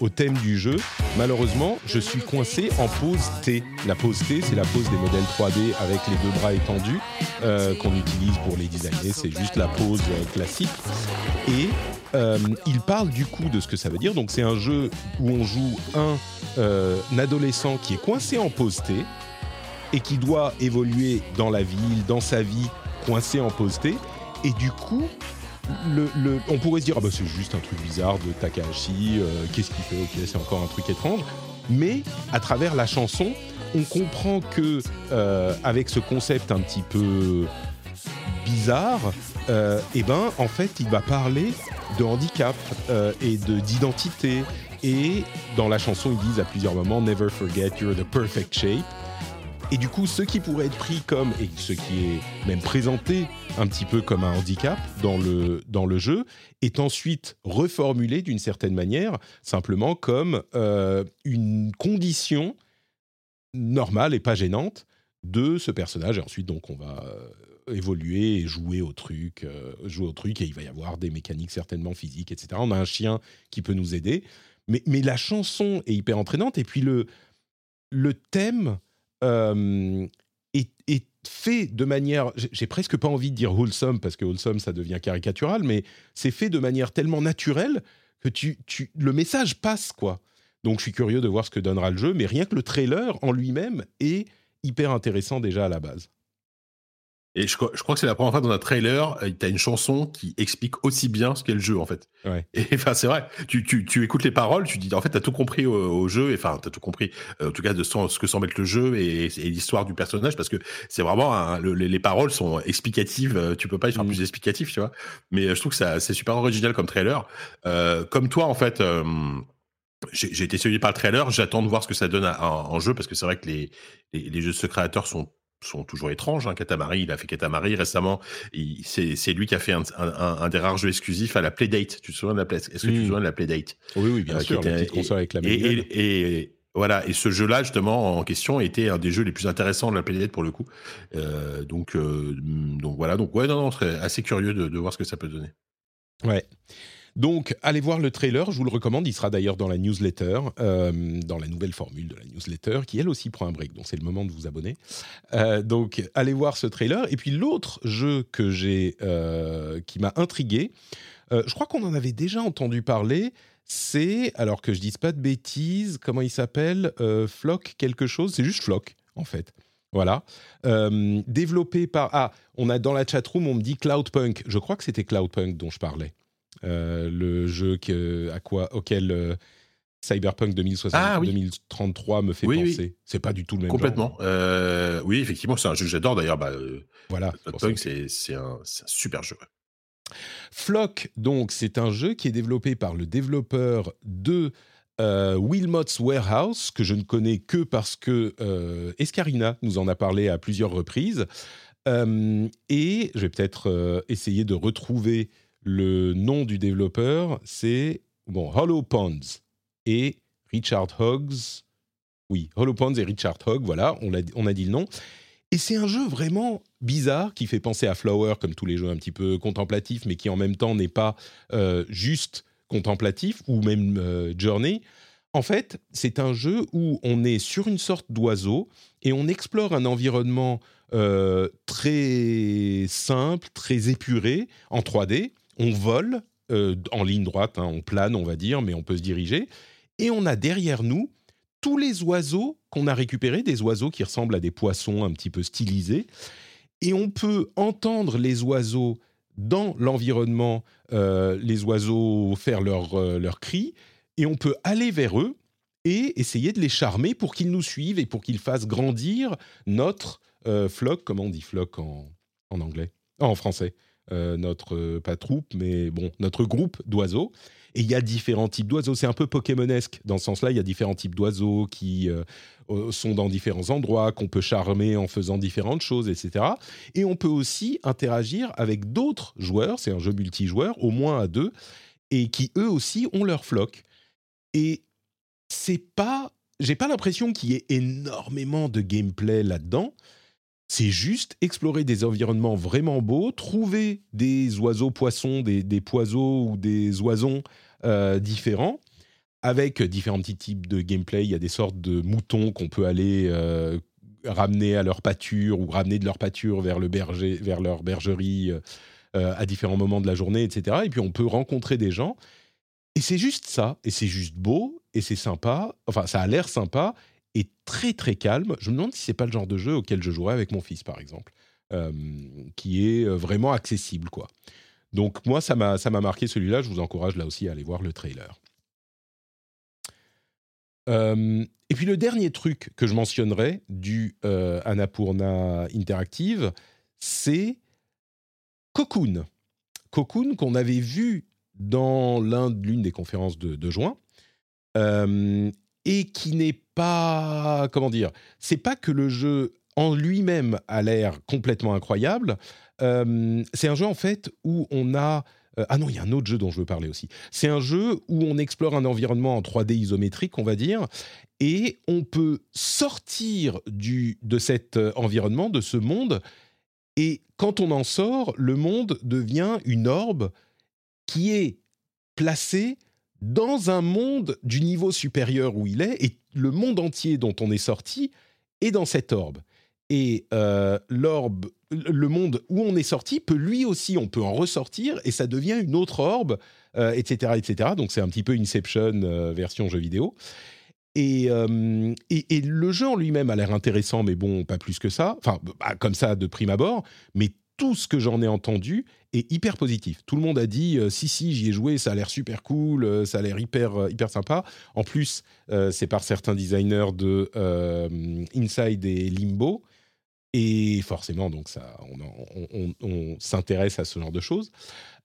[SPEAKER 2] au, thème du jeu, malheureusement, je suis coincé en pose T. La pose T, c'est la pose des modèles 3D avec les deux bras étendus euh, qu'on utilise pour les designer. C'est juste la pose classique. Et euh, il parle du coup de ce que ça veut dire. Donc c'est un jeu où on joue un, adolescent qui est coincé en pose T et qui doit évoluer dans la ville, dans sa vie, coincé en T. Et du coup, on pourrait se dire, ah bah c'est juste un truc bizarre de Takahashi, euh, qu'est-ce qu'il fait Ok, c'est encore un truc étrange. Mais à travers la chanson, on comprend que euh, avec ce concept un petit peu bizarre, euh, eh ben, en fait, il va parler de handicap euh, et de d'identité. Et dans la chanson, ils disent à plusieurs moments Never forget you're the perfect shape. Et du coup, ce qui pourrait être pris comme, et ce qui est même présenté un petit peu comme un handicap dans le, dans le jeu, est ensuite reformulé d'une certaine manière, simplement comme euh, une condition normale et pas gênante de ce personnage. Et ensuite, donc, on va évoluer et jouer au truc, euh, jouer au truc, et il va y avoir des mécaniques certainement physiques, etc. On a un chien qui peut nous aider, mais, mais la chanson est hyper entraînante, et puis le, le thème euh, est, est, fait de manière, j'ai presque pas envie de dire wholesome parce que wholesome ça devient caricatural, mais c'est fait de manière tellement naturelle que tu, tu, le message passe quoi. Donc je suis curieux de voir ce que donnera le jeu, mais rien que le trailer en lui-même est hyper intéressant déjà à la base.
[SPEAKER 3] Et je, je, crois que c'est la première fois dans un trailer, euh, tu as une chanson qui explique aussi bien ce qu'est le jeu, en fait.
[SPEAKER 2] Ouais.
[SPEAKER 3] Et enfin, c'est vrai, tu, tu, tu, écoutes les paroles, tu dis, en fait, tu as tout compris au, au jeu, enfin, tu as tout compris, euh, en tout cas, de ce que semble être le jeu et, et l'histoire du personnage, parce que c'est vraiment, un, le, les, les, paroles sont explicatives, euh, tu peux pas y faire mmh. plus explicatif, tu vois. Mais je trouve que c'est super original comme trailer. Euh, comme toi, en fait, euh, j'ai été séduit par le trailer, j'attends de voir ce que ça donne en, en jeu, parce que c'est vrai que les, les, les jeux de ce créateur sont sont toujours étranges. Hein. Katamari, il a fait Katamari récemment. C'est lui qui a fait un, un, un, des rares jeux exclusifs à la Playdate. Tu te souviens de la Play Est-ce que mmh. tu te souviens de la Playdate?
[SPEAKER 2] Oui, oui, bien euh, sûr. Était,
[SPEAKER 3] et, avec la et, et, et, voilà. Et ce jeu-là, justement, en question, était un des jeux les plus intéressants de la Playdate pour le coup. Euh, donc, euh, donc voilà. Donc ouais, non, non, assez curieux de, de voir ce que ça peut donner.
[SPEAKER 2] Ouais. Donc, allez voir le trailer, je vous le recommande. Il sera d'ailleurs dans la newsletter, euh, dans la nouvelle formule de la newsletter, qui elle aussi prend un break. Donc, c'est le moment de vous abonner. Euh, donc, allez voir ce trailer. Et puis, l'autre jeu que j'ai, euh, qui m'a intrigué, je crois qu'on en avait déjà entendu parler. C'est, alors que je dise pas de bêtises, comment il s'appelle Flock quelque chose C'est juste Flock, en fait. Voilà. Développé par. Ah, on a dans la chatroom, on me dit Cloudpunk. Je crois que c'était Cloudpunk dont je parlais. Euh, le jeu que, à quoi, auquel euh, Cyberpunk 2060, ah, oui. 2033 me fait
[SPEAKER 3] oui,
[SPEAKER 2] penser.
[SPEAKER 3] Oui.
[SPEAKER 2] C'est pas du tout le même
[SPEAKER 3] Complètement. Euh, oui, effectivement, c'est un jeu que j'adore d'ailleurs. Bah,
[SPEAKER 2] voilà.
[SPEAKER 3] Cyberpunk, c'est un, un, super jeu.
[SPEAKER 2] Flock, donc, c'est un jeu qui est développé par le développeur de euh, Wilmot's Warehouse, que je ne connais que parce que euh, Escarina nous en a parlé à plusieurs reprises. Et je vais peut-être essayer de retrouver le nom du développeur, c'est bon, Hollow Ponds et Richard Hoggs. Oui, Hollow Ponds et Richard Hogg, voilà, on a, dit le nom. Et c'est un jeu vraiment bizarre qui fait penser à Flower, comme tous les jeux un petit peu contemplatifs, mais qui en même temps n'est pas euh, juste contemplatif ou même euh, Journey. En fait, c'est un jeu où on est sur une sorte d'oiseau et on explore un environnement euh, très simple, très épuré, en 3D, on vole euh, en ligne droite, hein, on plane, on va dire, mais on peut se diriger. Et on a derrière nous tous les oiseaux qu'on a récupérés, des oiseaux qui ressemblent à des poissons un petit peu stylisés. Et on peut entendre les oiseaux dans l'environnement, euh, les oiseaux faire leurs euh, leur cris, et on peut aller vers eux et essayer de les charmer pour qu'ils nous suivent et pour qu'ils fassent grandir notre euh, flock, comment on dit flock en, en anglais, en français euh, notre, euh, pas troupe, mais bon, notre groupe d'oiseaux. Et il y a différents types d'oiseaux. C'est un peu Pokémonesque dans ce sens-là. Il y a différents types d'oiseaux qui euh, sont dans différents endroits, qu'on peut charmer en faisant différentes choses, etc. Et on peut aussi interagir avec d'autres joueurs. C'est un jeu multijoueur, au moins à deux, et qui eux aussi ont leur floc. Et c'est pas. J'ai pas l'impression qu'il y ait énormément de gameplay là-dedans. C'est juste explorer des environnements vraiment beaux, trouver des oiseaux poissons, des, des poiseaux ou des oisons euh, différents, avec différents petits types de gameplay. Il y a des sortes de moutons qu'on peut aller euh, ramener à leur pâture ou ramener de leur pâture vers, le berger, vers leur bergerie euh, à différents moments de la journée, etc. Et puis on peut rencontrer des gens. Et c'est juste ça, et c'est juste beau, et c'est sympa, enfin ça a l'air sympa, très très calme. Je me demande si c'est pas le genre de jeu auquel je jouerais avec mon fils, par exemple, euh, qui est euh, vraiment accessible, quoi. Donc moi, ça m'a ça m'a marqué celui-là. Je vous encourage là aussi à aller voir le trailer. Euh, et puis le dernier truc que je mentionnerai du euh, Annapurna Interactive, c'est Cocoon. Cocoon qu'on avait vu dans l'une des conférences de, juin. Et qui n'est pas, comment dire, c'est pas que le jeu en lui-même a l'air complètement incroyable. c'est un jeu en fait où on a euh, ah non, il y a un autre jeu dont je veux parler aussi. C'est un jeu où on explore un environnement en 3D isométrique, on va dire, et on peut sortir du, de cet euh, environnement, de ce monde, et quand on en sort, le monde devient une orbe qui est placée dans un monde du niveau supérieur où il est, et le monde entier dont on est sorti est dans cette orbe et euh, le monde où on est sorti peut lui aussi, on peut en ressortir et ça devient une autre orbe, etc., euh, etc. Donc c'est un petit peu Inception euh, version jeu vidéo. Et, et, le jeu en lui-même a l'air intéressant, mais bon, pas plus que ça. Enfin, bah, comme ça de prime abord. Mais tout ce que j'en ai entendu est hyper positif. Tout le monde a dit si si j'y ai joué, ça a l'air super cool, ça a l'air hyper hyper sympa. En plus, c'est par certains designers de Inside et Limbo et forcément, donc ça, on, s'intéresse à ce genre de choses.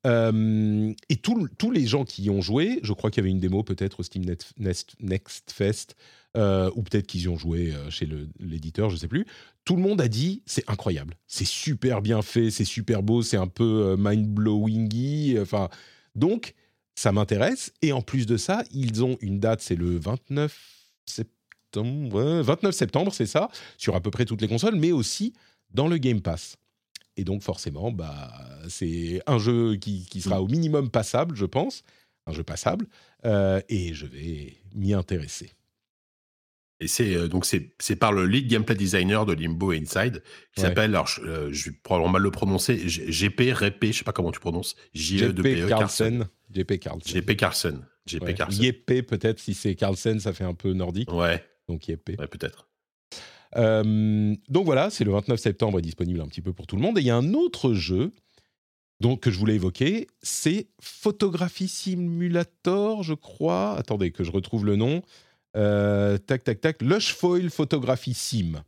[SPEAKER 2] Euh, et tous les gens qui y ont joué, je crois qu'il y avait une démo peut-être au Steam Next, Fest, euh, ou peut-être qu'ils y ont joué euh, chez l'éditeur, je ne sais plus. Tout le monde a dit c'est incroyable, c'est super bien fait, c'est super beau, c'est un peu mind-blowingy. Enfin, donc ça m'intéresse. Et en plus de ça, ils ont une date, c'est le 29 septembre 29 septembre, c'est ça, sur à peu près toutes les consoles, mais aussi dans le Game Pass. Et donc forcément, bah, c'est un jeu qui, sera au minimum passable, je pense, un jeu passable, euh, et je vais m'y intéresser.
[SPEAKER 3] Et c'est euh, donc c'est par le lead gameplay designer de Limbo Inside qui s'appelle alors je, euh, je, vais probablement mal le prononcer GP Rep je sais pas comment tu prononces
[SPEAKER 2] J E P E Carlsen JP
[SPEAKER 3] Carlsen JP Carlsen JP
[SPEAKER 2] Carlsen peut-être si c'est Carlsen ça fait un peu nordique
[SPEAKER 3] ouais
[SPEAKER 2] donc IEP.
[SPEAKER 3] Ouais, peut-être.
[SPEAKER 2] Euh, donc voilà, c'est le 29 septembre, est disponible un petit peu pour tout le monde. Et il y a un autre jeu donc, que je voulais évoquer, c'est Photographie Simulator, je crois. Attendez, que je retrouve le nom. Euh, tac, tac, tac. Lush Foil Photographie Sim.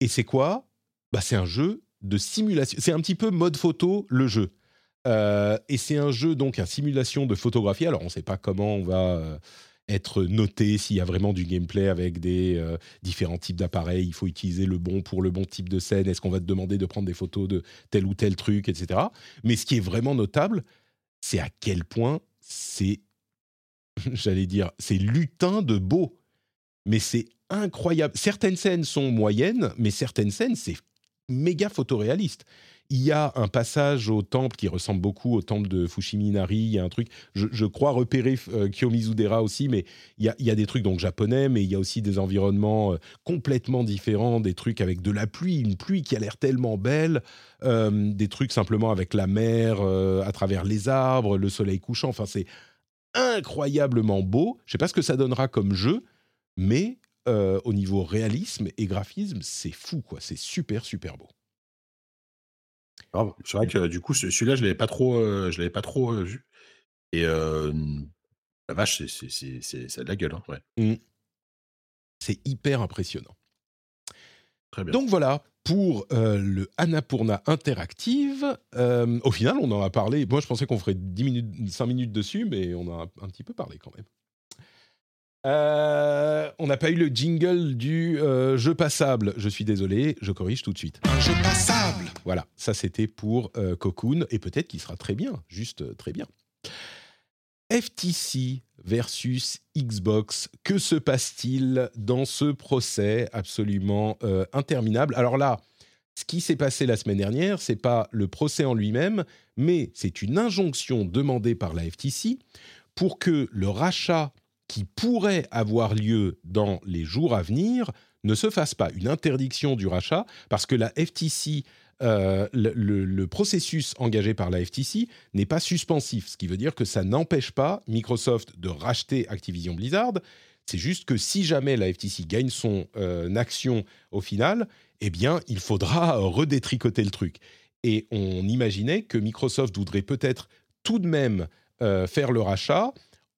[SPEAKER 2] Et c'est quoi? Bah, C'est un jeu de simulation. C'est un petit peu mode photo, le jeu. Euh, et c'est un jeu, donc, une simulation de photographie. Alors, on ne sait pas comment on va être noté s'il y a vraiment du gameplay avec des euh, différents types d'appareils. Il faut utiliser le bon pour le bon type de scène. Est-ce qu'on va te demander de prendre des photos de tel ou tel truc, etc. Mais ce qui est vraiment notable, c'est à quel point c'est, j'allais dire, c'est lutin de beau. Mais c'est incroyable. Certaines scènes sont moyennes, mais certaines scènes, c'est méga photoréaliste il y a un passage au temple qui ressemble beaucoup au temple de Fushiminari. Il y a un truc, je, crois repérer euh, Kiyomizudera aussi, mais il y, a, des trucs donc japonais, mais il y a aussi des environnements euh, complètement différents, des trucs avec de la pluie, une pluie qui a l'air tellement belle, euh, des trucs simplement avec la mer à travers les arbres, le soleil couchant. Enfin, c'est incroyablement beau. Je ne sais pas ce que ça donnera comme jeu, mais au niveau réalisme et graphisme, c'est fou, quoi. C'est super, super beau.
[SPEAKER 3] C'est vrai que du coup, celui-là, je l'avais pas trop, euh, je l'avais pas trop euh, vu. Et la vache, c'est, ça a de la gueule, hein, ouais. Mmh.
[SPEAKER 2] C'est hyper impressionnant.
[SPEAKER 3] Très bien.
[SPEAKER 2] Donc voilà pour euh, le Annapurna Interactive. au final, on en a parlé. Moi, je pensais qu'on ferait 10 minutes, 5 minutes dessus, mais on a un petit peu parlé quand même. Euh, on n'a pas eu le jingle du euh, jeu passable. Je suis désolé, je corrige tout de suite.
[SPEAKER 1] Un jeu passable.
[SPEAKER 2] Voilà, ça c'était pour euh, Cocoon et peut-être qu'il sera très bien, juste très bien. FTC versus Xbox, que se passe-t-il dans ce procès absolument interminable? Alors là, ce qui s'est passé la semaine dernière, c'est pas le procès en lui-même, mais c'est une injonction demandée par la FTC pour que le rachat qui pourrait avoir lieu dans les jours à venir ne se fasse pas. Une interdiction du rachat, parce que la FTC, euh, le, processus engagé par la FTC n'est pas suspensif, ce qui veut dire que ça n'empêche pas Microsoft de racheter Activision Blizzard. C'est juste que si jamais la FTC gagne son euh, action au final, eh bien, il faudra redétricoter le truc. Et on imaginait que Microsoft voudrait peut-être tout de même euh, faire le rachat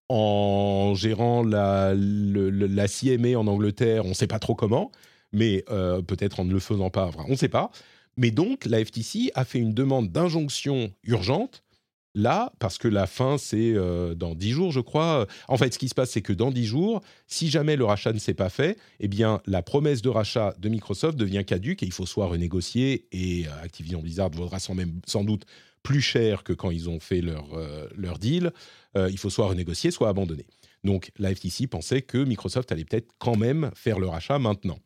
[SPEAKER 2] en gérant la, la CMA en Angleterre, on ne sait pas trop comment, mais peut-être en ne le faisant pas, on ne sait pas. Mais donc, la FTC a fait une demande d'injonction urgente là, parce que la fin, c'est euh, dans 10 jours, je crois. En fait, ce qui se passe, c'est que dans 10 jours, si jamais le rachat ne s'est pas fait, eh bien, la promesse de rachat de Microsoft devient caduque et il faut soit renégocier, et euh, Activision Blizzard vaudra sans, même, sans doute plus cher que quand ils ont fait leur, euh, leur deal. il faut soit renégocier, soit abandonner. Donc, la FTC pensait que Microsoft allait peut-être quand même faire le rachat maintenant.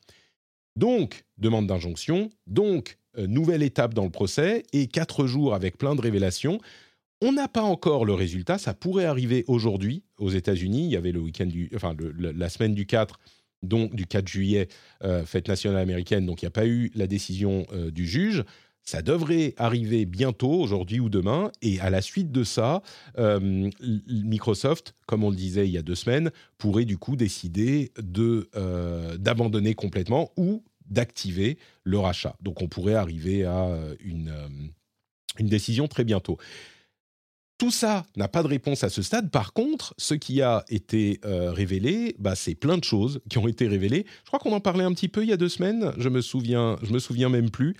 [SPEAKER 2] Donc, demande d'injonction, donc, nouvelle étape dans le procès, et quatre jours avec plein de révélations. On n'a pas encore le résultat, ça pourrait arriver aujourd'hui aux États-Unis. Il y avait le week-end du, enfin la semaine du 4, donc du 4 juillet, euh, fête nationale américaine, donc il n'y a pas eu la décision euh, du juge. Ça devrait arriver bientôt, aujourd'hui ou demain, et à la suite de ça, euh, Microsoft, comme on le disait il y a deux semaines, pourrait du coup décider de d'abandonner complètement ou d'activer le rachat. Donc on pourrait arriver à une, une décision très bientôt. Tout ça n'a pas de réponse à ce stade. Par contre, ce qui a été euh, révélé, bah, c'est plein de choses qui ont été révélées. Je crois qu'on en parlait un petit peu il y a deux semaines. Je me souviens, je me souviens même plus.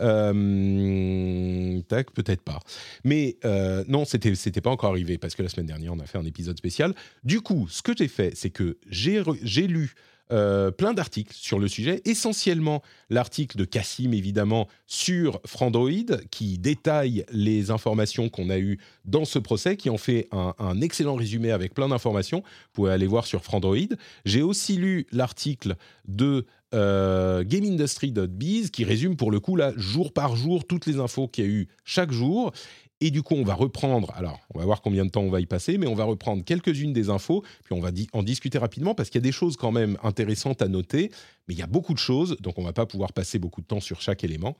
[SPEAKER 2] Euh, tac, peut-être pas. Mais euh, non, c'était c'était pas encore arrivé parce que la semaine dernière on a fait un épisode spécial. Du coup, ce que j'ai fait, c'est que j'ai j'ai lu euh, plein d'articles sur le sujet, essentiellement l'article de Cassim, évidemment, sur Frandroid, qui détaille les informations qu'on a eues dans ce procès, qui en fait un, excellent résumé avec plein d'informations. Vous pouvez aller voir sur Frandroid. J'ai aussi lu l'article de euh, GameIndustry.biz qui résume pour le coup là jour par jour toutes les infos qu'il y a eu chaque jour et du coup, on va reprendre, alors on va voir combien de temps on va y passer, mais on va reprendre quelques-unes des infos, puis on va en discuter rapidement parce qu'il y a des choses quand même intéressantes à noter, mais il y a beaucoup de choses, donc on va pas pouvoir passer beaucoup de temps sur chaque élément.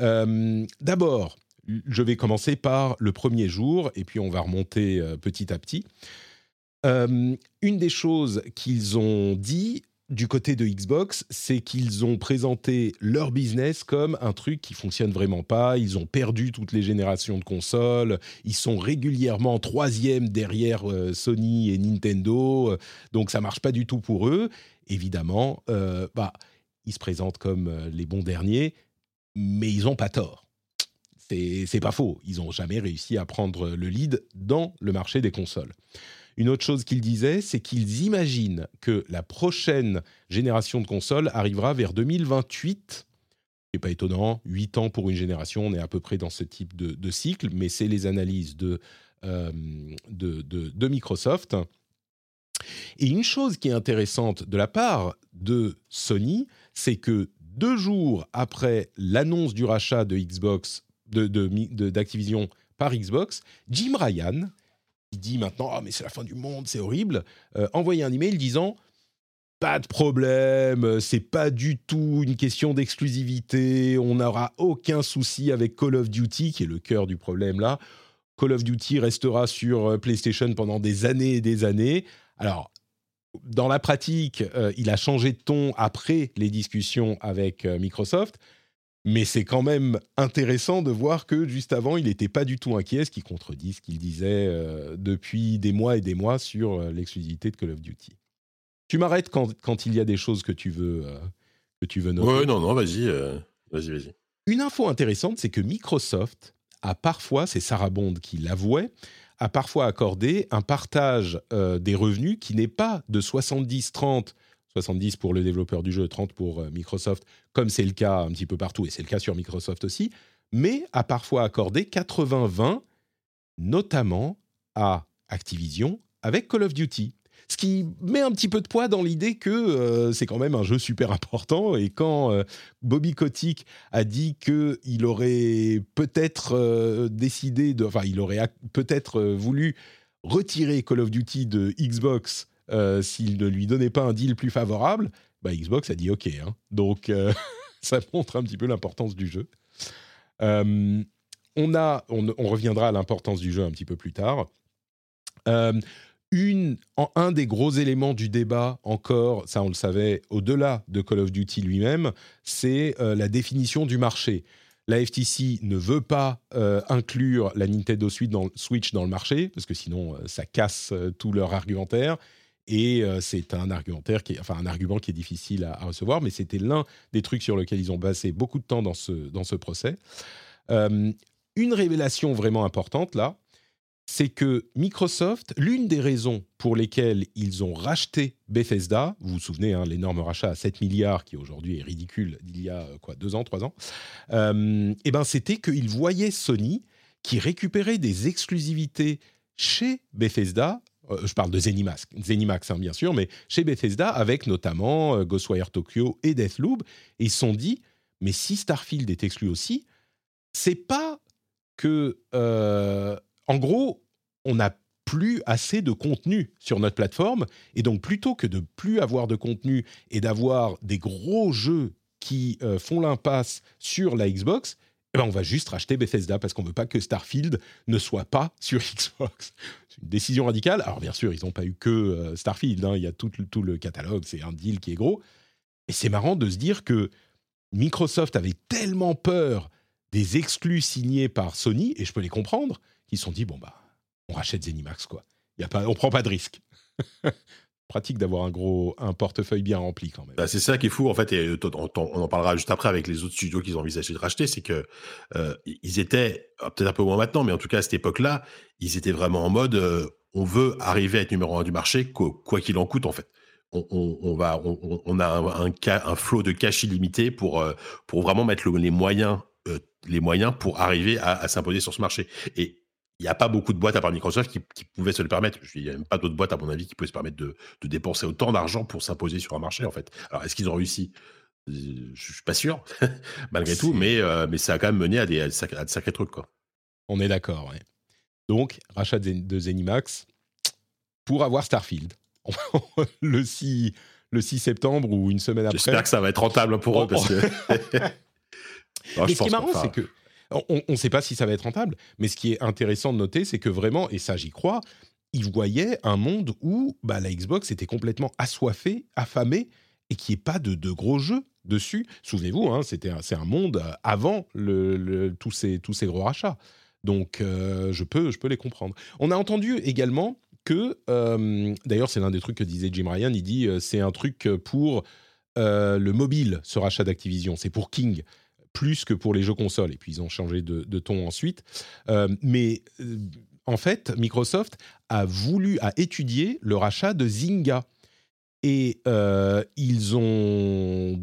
[SPEAKER 2] Euh, d'abord, je vais commencer par le premier jour, et puis on va remonter euh, petit à petit. Euh, une des choses qu'ils ont dit, du côté de Xbox, c'est qu'ils ont présenté leur business comme un truc qui fonctionne vraiment pas. Ils ont perdu toutes les générations de consoles. Ils sont régulièrement troisième derrière euh, Sony et Nintendo. donc ça marche pas du tout pour eux. Évidemment, euh, bah, ils se présentent comme euh, les bons derniers, mais ils ont pas tort. C'est pas faux. Ils n'ont jamais réussi à prendre le lead dans le marché des consoles. Une autre chose qu'ils disaient, c'est qu'ils imaginent que la prochaine génération de consoles arrivera vers 2028. n'est pas étonnant, 8 ans pour une génération, on est à peu près dans ce type de, cycle, mais c'est les analyses euh, de, de, Microsoft. Et une chose qui est intéressante de la part de Sony, c'est que deux jours après l'annonce du rachat de Xbox, d'Activision de, par Xbox, Jim Ryan, il dit maintenant ah mais c'est la fin du monde, c'est horrible, euh, envoyer un email disant pas de problème, c'est pas du tout une question d'exclusivité, on n'aura aucun souci avec Call of Duty qui est le cœur du problème là. Call of Duty restera sur euh, PlayStation pendant des années et des années. Alors dans la pratique, euh, il a changé de ton après les discussions avec Microsoft, mais c'est quand même intéressant de voir que juste avant, il n'était pas du tout inquiet, ce qui contredit ce qu'il disait euh, depuis des mois et des mois sur euh, l'exclusivité de Call of Duty. Tu m'arrêtes quand, quand, il y a des choses que tu veux, euh, que tu veux noter.
[SPEAKER 3] Oui, non, non, vas-y, vas-y, vas-y.
[SPEAKER 2] Une info intéressante, c'est que Microsoft a parfois, c'est Sarah Bond qui l'avouait, a parfois accordé un partage des revenus qui n'est pas de 70-30 70 pour le développeur du jeu, 30 pour euh, Microsoft, comme c'est le cas un petit peu partout, et c'est le cas sur Microsoft aussi, mais a parfois accordé 80-20, notamment à Activision avec Call of Duty. Ce qui met un petit peu de poids dans l'idée que euh, c'est quand même un jeu super important. Et quand euh, Bobby Kotick a dit qu'il aurait peut-être décidé de, enfin, il aurait peut-être voulu retirer Call of Duty de Xbox s'il ne lui donnait pas un deal plus favorable, bah, Xbox a dit OK. Hein. Donc, euh, ça montre un petit peu l'importance du jeu. Euh, on, a, on, reviendra à l'importance du jeu un petit peu plus tard. Un des gros éléments du débat, encore, ça on le savait, au-delà de Call of Duty lui-même, c'est la définition du marché. La FTC ne veut pas inclure la Nintendo Switch dans, Switch dans le marché, parce que sinon ça casse tout leur argumentaire et c'est un argumentaire qui enfin un argument qui est difficile à, recevoir, mais c'était l'un des trucs sur lesquels ils ont passé beaucoup de temps dans ce, dans ce procès. une révélation vraiment importante là, c'est que Microsoft, l'une des raisons pour lesquelles ils ont racheté Bethesda, vous vous souvenez, hein, l'énorme rachat à 7 milliards, qui aujourd'hui est ridicule, d'il y a euh, quoi, deux ans, trois ans, euh, eh ben, c'était qu'ils voyaient Sony qui récupérait des exclusivités chez Bethesda. Euh, je parle de Zenimax, Zenimax hein, bien sûr, mais chez Bethesda, avec notamment Ghostwire Tokyo et Deathloop. Et ils se sont dit, mais si Starfield est exclu aussi, c'est pas que en gros, on n'a plus assez de contenu sur notre plateforme. Et donc, plutôt que de plus avoir de contenu et d'avoir des gros jeux qui euh, font l'impasse sur la Xbox, ben, on va juste racheter Bethesda parce qu'on ne veut pas que Starfield ne soit pas sur Xbox. C'est une décision radicale. Alors, bien sûr, ils n'ont pas eu que euh, Starfield. Hein. Il y a tout, tout le catalogue. C'est un deal qui est gros. Et c'est marrant de se dire que Microsoft avait tellement peur des exclus signés par Sony, et je peux les comprendre, qui se sont dit bon bah on rachète Zenimax quoi. Y on prend pas de risque. Pratique d'avoir un gros un portefeuille bien rempli quand même.
[SPEAKER 3] Bah, c'est ça qui est fou en fait et euh, on, en parlera juste après avec les autres studios qu'ils ont envisagé de racheter, c'est que euh, ils étaient ah, peut-être un peu moins maintenant, mais en tout cas à cette époque-là, ils étaient vraiment en mode euh, on veut arriver à être numéro un du marché quoi qu'il en coûte en fait. On, va, on, a un, un, un, flot de cash illimité pour, pour vraiment mettre les moyens les moyens pour arriver à, à s'imposer sur ce marché. Et il n'y a pas beaucoup de boîtes à part Microsoft qui, pouvaient se le permettre. Il n'y a même pas d'autres boîtes, à mon avis, qui pouvaient se permettre de, dépenser autant d'argent pour s'imposer sur un marché, en fait. Alors, est-ce qu'ils ont réussi? Je ne suis pas sûr, malgré tout, mais, euh, mais ça a quand même mené à, des, à de, sacrés, trucs, quoi.
[SPEAKER 2] On est d'accord, ouais. Donc, rachat de Zenimax pour avoir Starfield. le 6, le 6 septembre ou une semaine après.
[SPEAKER 3] J'espère que ça va être rentable pour eux, parce que...
[SPEAKER 2] mais ce qui est marrant, c'est que on ne sait pas si ça va être rentable, mais ce qui est intéressant de noter, c'est que vraiment, et ça j'y crois, ils voyaient un monde où bah, la Xbox était complètement assoiffée, affamée, et qu'il n'y ait pas de, gros jeux dessus. Souvenez-vous, hein, c'était c'est un monde euh, avant tous, ces, tous ces gros rachats. Donc euh, je, peux, je peux les comprendre. On a entendu également que, euh, d'ailleurs c'est l'un des trucs que disait Jim Ryan, il dit c'est un truc pour le mobile, ce rachat d'Activision, c'est pour King plus que pour les jeux consoles. Et puis ils ont changé de, ton ensuite. Euh, mais euh, en fait, Microsoft a voulu, a étudié le rachat de Zynga. Et euh, ils ont.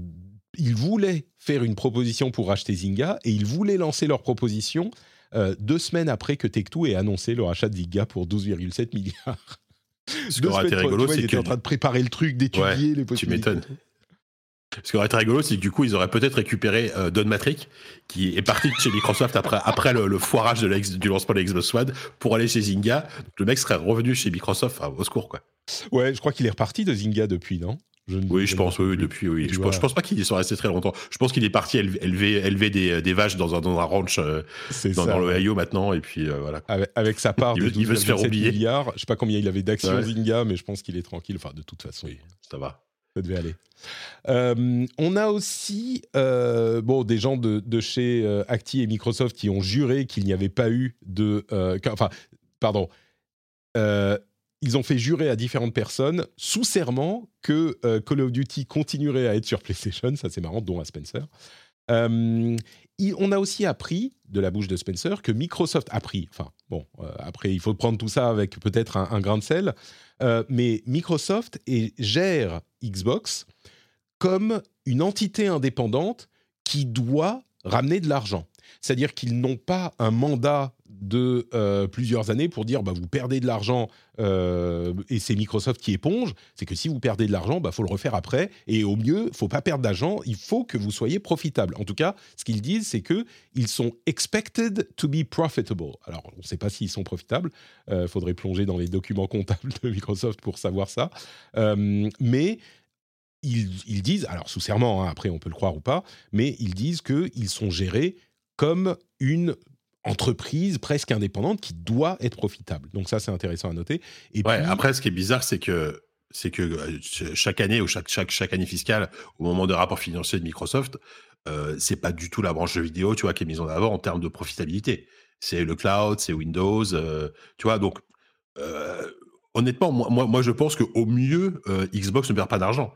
[SPEAKER 2] Ils voulaient faire une proposition pour racheter Zynga et ils voulaient lancer leur proposition deux semaines après que Tech2 ait annoncé le rachat de Zynga pour 12,7 milliards.
[SPEAKER 3] Ce qui aurait été rigolo, c'est
[SPEAKER 2] qu'ils en train de préparer le truc, d'étudier les possibilités.
[SPEAKER 3] Tu m'étonnes. Ce qui aurait été rigolo, c'est que du coup, ils auraient peut-être récupéré euh, Don Matrick, qui est parti de chez Microsoft après, après le, foirage de du lancement de l'Xbox One, pour aller chez Zynga. Le mec serait revenu chez Microsoft, au secours, quoi.
[SPEAKER 2] Ouais, je crois qu'il est reparti de Zynga depuis, non?
[SPEAKER 3] Oui, je pense, oui, depuis, oui. Je, pense, pense pas qu'il y soit resté très longtemps. Je pense qu'il est parti élever, élever des, des, vaches dans un, dans un ranch euh, dans, dans l'Ohio maintenant, et puis euh, voilà.
[SPEAKER 2] Avec, sa part de 12, se faire milliards, je sais pas combien il avait d'actions Zynga, mais je pense qu'il est tranquille. Enfin, de toute façon,
[SPEAKER 3] oui, ça va.
[SPEAKER 2] Ça devait aller. Euh, on a aussi euh, bon, des gens de, chez euh, Acti et Microsoft qui ont juré qu'il n'y avait pas eu de... enfin, pardon. ils ont fait jurer à différentes personnes sous serment que Call of Duty continuerait à être sur PlayStation. Ça, c'est marrant, dont à Spencer. on a aussi appris de la bouche de Spencer que Microsoft a pris, enfin bon, après il faut prendre tout ça avec peut-être un, un, grain de sel, mais Microsoft et, gère Xbox comme une entité indépendante qui doit ramener de l'argent. C'est-à-dire qu'ils n'ont pas un mandat de euh, plusieurs années pour dire bah, vous perdez de l'argent euh, et c'est Microsoft qui éponge. C'est que si vous perdez de l'argent, il bah, faut le refaire après. Et au mieux, faut pas perdre d'argent, il faut que vous soyez profitable. En tout cas, ce qu'ils disent, c'est qu'ils sont expected to be profitable. Alors, on ne sait pas s'ils sont profitables. Il euh, faudrait plonger dans les documents comptables de Microsoft pour savoir ça. mais ils, disent, alors sous serment, hein, après on peut le croire ou pas, mais ils disent qu'ils sont gérés comme une entreprise presque indépendante qui doit être profitable. Donc ça, c'est intéressant à noter.
[SPEAKER 3] Et ouais, après, ce qui est bizarre, c'est que c'est que euh, chaque année ou chaque, chaque, chaque année fiscale, au moment des rapports financiers de Microsoft, euh, c'est pas du tout la branche de vidéo, tu vois, qui est mise en avant en termes de profitabilité. C'est le cloud, c'est Windows, euh, tu vois. Donc, euh, honnêtement, moi, moi, moi, je pense qu'au mieux, Xbox ne perd pas d'argent.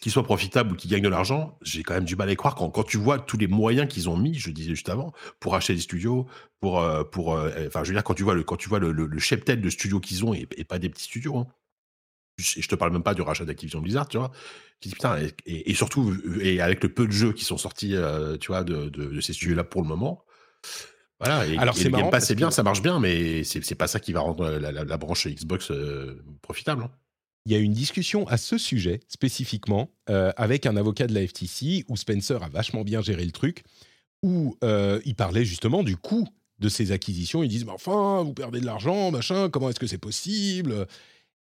[SPEAKER 3] Qu'il soit profitable ou qu'il gagne de l'argent, j'ai quand même du mal à y croire quand, quand tu vois tous les moyens qu'ils ont mis, je disais juste avant, pour acheter des studios, pour, euh, pour, euh, enfin, je veux dire, quand tu vois le, quand tu vois le, le, le cheptel de studios qu'ils ont et, et, pas des petits studios, hein. je, je te parle même pas du rachat d'Activision Blizzard, tu vois. Tu dis, putain, et, et, et, surtout, et avec le peu de jeux qui sont sortis, euh, tu vois, de, de, de ces studios-là pour le moment, voilà, et, Alors, et Pass, c'est bien, que... ça marche bien, mais c'est pas ça qui va rendre la, la, la branche Xbox profitable. Hein.
[SPEAKER 2] Il y a une discussion à ce sujet spécifiquement euh, avec un avocat de la FTC où Spencer a vachement bien géré le truc, où euh, il parlait justement du coût de ces acquisitions. Ils disent, mais enfin, vous perdez de l'argent, machin, comment est-ce que c'est possible?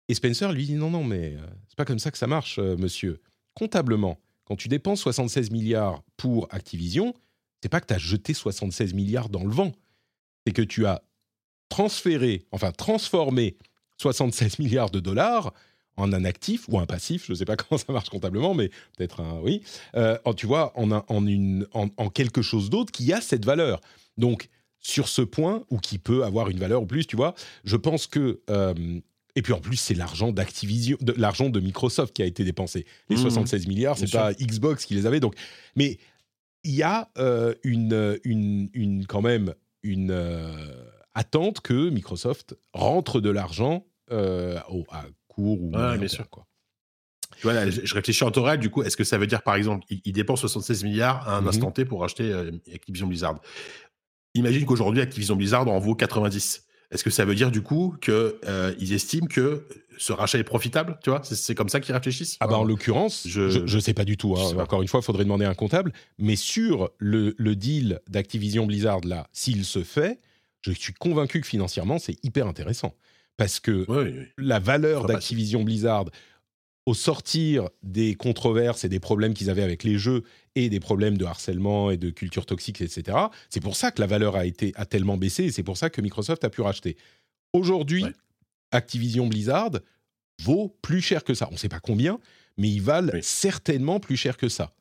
[SPEAKER 2] Et Spencer lui dit, non, non, mais euh, c'est pas comme ça que ça marche, monsieur. Comptablement, quand tu dépenses 76 milliards pour Activision, c'est pas que tu as jeté 76 milliards dans le vent, c'est que tu as transféré, enfin transformé 76 milliards de dollars en un actif ou un passif, je ne sais pas comment ça marche comptablement, mais peut-être un oui, euh, en, tu vois, en, un, en, une, en, en quelque chose d'autre qui a cette valeur. Donc, sur ce point, ou qui peut avoir une valeur ou plus, tu vois, je pense que... Euh, et puis en plus, c'est l'argent d'Activision, de, l'argent de Microsoft qui a été dépensé. Les mmh, 76 milliards, c'est pas Xbox qui les avait. Donc, mais il y a euh, une, une, une, quand même une euh, attente que Microsoft rentre de l'argent euh, à court ou
[SPEAKER 3] ouais, bien sûr. Quoi. Voilà, je réfléchis en temps du coup, est-ce que ça veut dire, par exemple, il, il dépense 76 milliards à un mmh. instant T pour acheter euh, Activision Blizzard Imagine qu'aujourd'hui, Activision Blizzard en vaut 90. Est-ce que ça veut dire du coup qu'ils euh, estiment que ce rachat est profitable Tu vois, c'est comme ça qu'ils réfléchissent?
[SPEAKER 2] Ah bah en l'occurrence, je ne sais pas du tout. Hein. Encore une fois, il faudrait demander à un comptable. Mais sur le, le deal d'Activision Blizzard là, s'il se fait, je suis convaincu que financièrement c'est hyper intéressant parce que oui, oui. la valeur d'Activision Blizzard au sortir des controverses et des problèmes qu'ils avaient avec les jeux et des problèmes de harcèlement et de culture toxique, etc. C'est pour ça que la valeur a, été, a tellement baissé et c'est pour ça que Microsoft a pu racheter. Aujourd'hui, ouais. Activision Blizzard vaut plus cher que ça. On ne sait pas combien, mais ils valent oui. certainement plus cher que ça.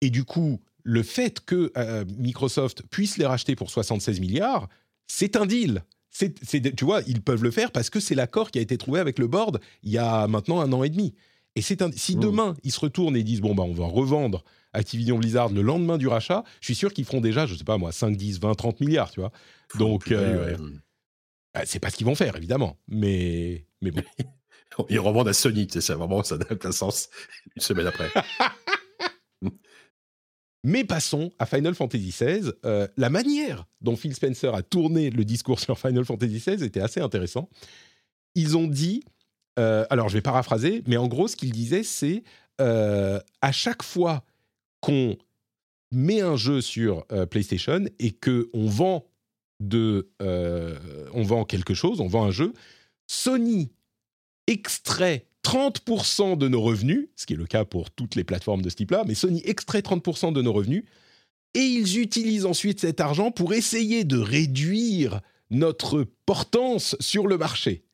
[SPEAKER 2] Et du coup, le fait que euh, Microsoft puisse les racheter pour 76 milliards, c'est un deal. Tu vois, ils peuvent le faire parce que c'est l'accord qui a été trouvé avec le board il y a maintenant un an et demi. Et c'est si mmh. demain ils se retournent et disent bon bah on va revendre Activision Blizzard le lendemain du rachat, je suis sûr qu'ils feront déjà, je sais pas moi, 5, 10, 20, 30 milliards, tu vois. Donc euh, bah, c'est pas ce qu'ils vont faire évidemment, mais mais bon.
[SPEAKER 3] ils revendent à Sony, c'est ça vraiment ça n'a aucun sens une semaine après.
[SPEAKER 2] Mais passons à Final Fantasy XVI. Euh, la manière dont Phil Spencer a tourné le discours sur Final Fantasy XVI était assez intéressant. Ils ont dit, euh, alors je vais paraphraser, mais en gros ce qu'ils disaient c'est euh, à chaque fois qu'on met un jeu sur PlayStation et que on vend de, euh, on vend quelque chose, on vend un jeu, Sony extrait 30% de nos revenus, ce qui est le cas pour toutes les plateformes de ce type-là, mais Sony extrait 30% de nos revenus, et ils utilisent ensuite cet argent pour essayer de réduire notre portance sur le marché.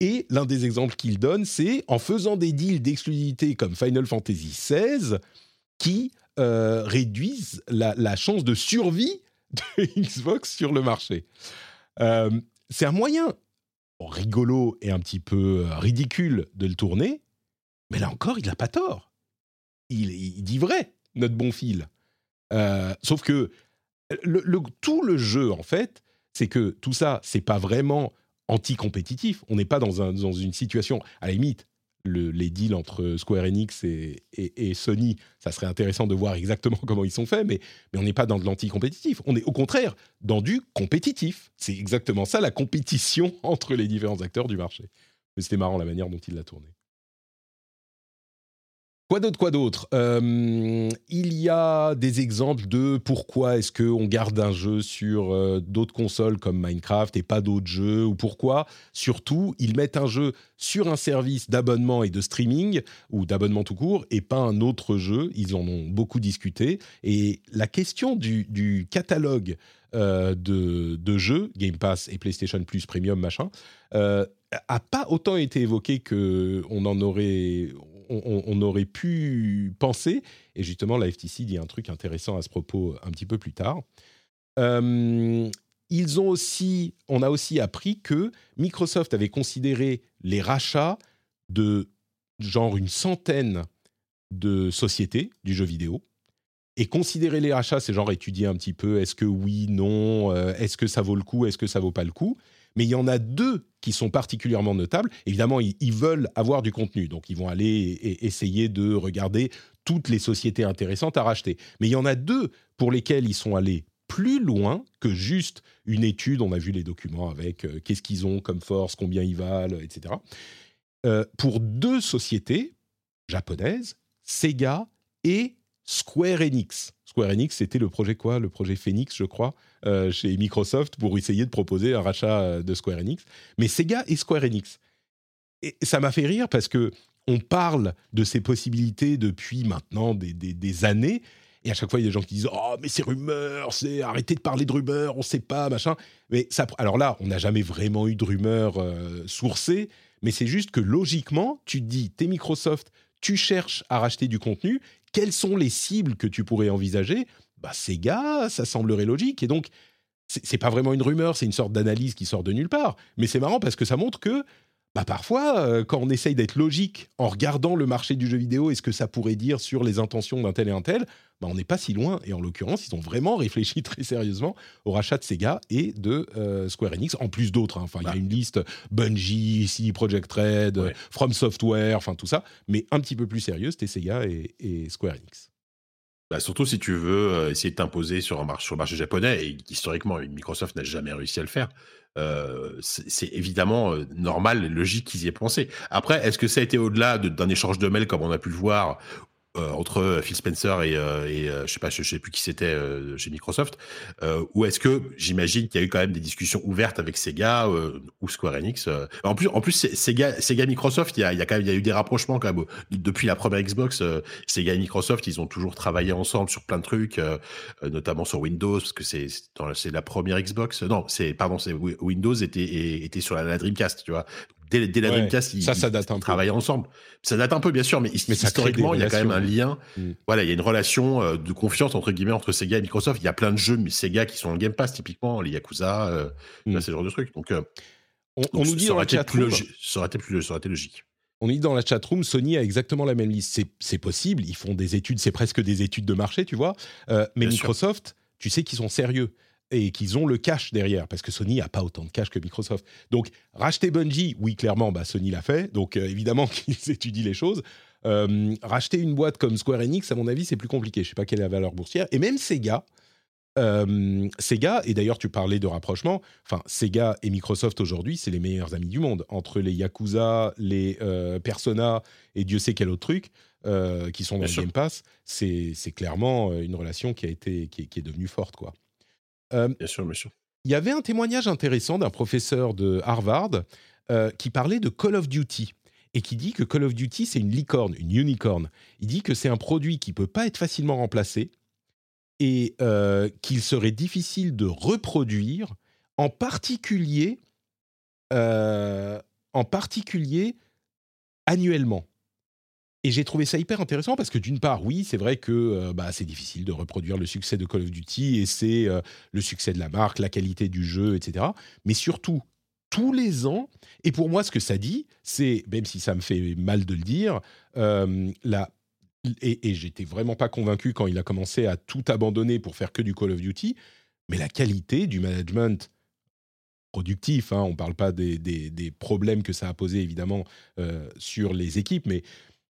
[SPEAKER 2] Et l'un des exemples qu'ils donnent, c'est en faisant des deals d'exclusivité comme Final Fantasy XVI, qui euh, réduisent la, chance de survie de Xbox sur le marché. Euh, c'est un moyen rigolo et un petit peu euh, ridicule de le tourner, mais là encore, il n'a pas tort. Il, dit vrai, notre bon fil. Euh, sauf que tout le jeu, en fait, c'est que tout ça, c'est pas vraiment anti-compétitif. On n'est pas dans, dans, une situation, à la limite, le, les deals entre Square Enix et, Sony, ça serait intéressant de voir exactement comment ils sont faits, mais, mais on n'est pas dans de l'anti-compétitif. On est au contraire dans du compétitif. C'est exactement ça, la compétition entre les différents acteurs du marché. Mais c'était marrant la manière dont il l'a tourné. Quoi d'autre, quoi d'autre? Euh, Il y a des exemples de pourquoi est-ce qu'on garde un jeu sur euh, d'autres consoles comme Minecraft et pas d'autres jeux, ou pourquoi, surtout, ils mettent un jeu sur un service d'abonnement et de streaming, ou d'abonnement tout court, et pas un autre jeu. Ils en ont beaucoup discuté. Et la question du, catalogue euh, de, jeux, Game Pass et PlayStation Plus Premium, machin, a pas autant été évoqué qu'on en aurait on, aurait pu penser. Et justement, la FTC dit un truc intéressant à ce propos un petit peu plus tard. Euh, ils ont aussi, on a aussi appris que Microsoft avait considéré les rachats de genre une centaine de sociétés du jeu vidéo. Et considérer les rachats, c'est genre étudier un petit peu est-ce que oui, non, euh, est-ce que ça vaut le coup, est-ce que ça vaut pas le coup. Mais il y en a deux qui sont particulièrement notables. Évidemment, ils, veulent avoir du contenu, donc ils vont aller et essayer de regarder toutes les sociétés intéressantes à racheter. Mais il y en a deux pour lesquels ils sont allés plus loin que juste une étude. On a vu les documents avec euh, qu'est-ce qu'ils ont comme force, combien ils valent, etc. Euh, pour deux sociétés japonaises, Sega et Square Enix. Square Enix, c'était le projet quoi? Le projet Phoenix, je crois, euh, chez Microsoft pour essayer de proposer un rachat de Square Enix. Mais Sega et Square Enix. Et ça m'a fait rire parce que on parle de ces possibilités depuis maintenant des, années. Et à chaque fois, il y a des gens qui disent Oh, mais c'est rumeurs, c'est arrêtez de parler de rumeurs, on ne sait pas, machin. Mais ça, alors là, on n'a jamais vraiment eu de rumeurs euh, sourcées, mais c'est juste que logiquement, tu te dis T'es Microsoft, tu cherches à racheter du contenu, quelles sont les cibles que tu pourrais envisager? Bah, Sega, ça semblerait logique. Et donc, c'est pas vraiment une rumeur, c'est une sorte d'analyse qui sort de nulle part. Mais c'est marrant parce que ça montre que bah parfois, euh, quand on essaye d'être logique en regardant le marché du jeu vidéo et ce que ça pourrait dire sur les intentions d'un tel et un tel, bah on n'est pas si loin. Et en l'occurrence, ils ont vraiment réfléchi très sérieusement au rachat de Sega et de euh, Square Enix, en plus d'autres. Hein. Enfin, il y a bah. une liste Bungie, ici, Project Red, From Software, enfin tout ça. Mais un petit peu plus sérieux, c'était Sega et, Square Enix.
[SPEAKER 3] Bah surtout si tu veux euh, essayer de t'imposer sur, sur le marché japonais, et historiquement, Microsoft n'a jamais réussi à le faire. Euh, c'est évidemment euh, normal, logique qu'ils y aient pensé. Après, est-ce que ça a été au-delà d'un échange de mails comme on a pu le voir euh, entre Phil Spencer et, et je sais pas, je, sais plus qui c'était chez Microsoft, ou est-ce que j'imagine qu'il y a eu quand même des discussions ouvertes avec Sega ou Square Enix. en plus, en plus, Sega, Sega Microsoft, il y a, il y a quand même, il y a eu des rapprochements quand même depuis la première Xbox. Sega et Microsoft, ils ont toujours travaillé ensemble sur plein de trucs, notamment sur Windows, parce que c'est c'est la première Xbox. Non, c'est pardon, c'est Windows était était sur la Dreamcast, tu vois dès, la Dreamcast, ils, ça, date un travaillent ensemble. Ça date un peu, bien sûr, mais, historiquement, il y a quand même un lien. Mm. Voilà, il y a une relation euh, de confiance entre guillemets entre Sega et Microsoft. Il y a plein de jeux, mais Sega qui sont en Game Pass typiquement, les Yakuza, euh, mm. ce genre de trucs. Donc, euh,
[SPEAKER 2] on, nous dit dans la chatroom,
[SPEAKER 3] ça aurait été plus, ça aurait été logique.
[SPEAKER 2] On dit dans la chatroom, Sony a exactement la même liste. C'est possible, ils font des études, c'est presque des études de marché, tu vois. mais Microsoft, tu sais qu'ils sont sérieux et qu'ils ont le cash derrière, parce que Sony n'a pas autant de cash que Microsoft. Donc, racheter Bungie, oui, clairement, bah, Sony l'a fait, donc euh, évidemment qu'ils étudient les choses. Euh, racheter une boîte comme Square Enix, à mon avis, c'est plus compliqué. Je ne sais pas quelle est la valeur boursière. Et même Sega, euh, Sega, et d'ailleurs tu parlais de rapprochement, enfin Sega et Microsoft aujourd'hui, c'est les meilleurs amis du monde. Entre les Yakuza, les Persona et Dieu sait quel autre truc qui sont dans le Game Pass, c'est clairement une relation qui, a été, qui, qui est devenue forte. quoi.
[SPEAKER 3] Euh, bien sûr, bien sûr.
[SPEAKER 2] Il y avait un témoignage intéressant d'un professeur de Harvard euh, qui parlait de Call of Duty et qui dit que Call of Duty, c'est une licorne, une unicorn. Il dit que c'est un produit qui peut pas être facilement remplacé et euh, qu'il serait difficile de reproduire, en particulier, en particulier annuellement. Et j'ai trouvé ça hyper intéressant parce que d'une part, oui, c'est vrai que euh, bah, c'est difficile de reproduire le succès de Call of Duty et c'est euh, le succès de la marque, la qualité du jeu, etc. Mais surtout, tous les ans, et pour moi, ce que ça dit, c'est, même si ça me fait mal de le dire, euh, la, et, et j'étais vraiment pas convaincu quand il a commencé à tout abandonner pour faire que du Call of Duty, mais la qualité du management productif, hein, on ne parle pas des, des, problèmes que ça a posé évidemment sur les équipes, mais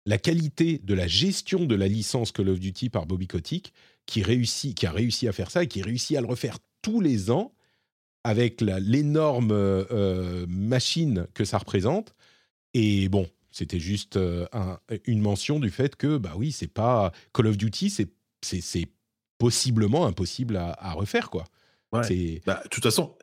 [SPEAKER 2] la qualité de la gestion de la licence Call of Duty par Bobby Kotick, qui, réussit, qui a réussi à faire ça et qui réussit à le refaire tous les ans avec l'énorme euh, machine que ça représente. Et bon, c'était juste euh, une mention du fait que, bah oui, c'est pas Call of Duty, c'est possiblement impossible à, refaire, quoi.
[SPEAKER 3] Bah, de toute façon,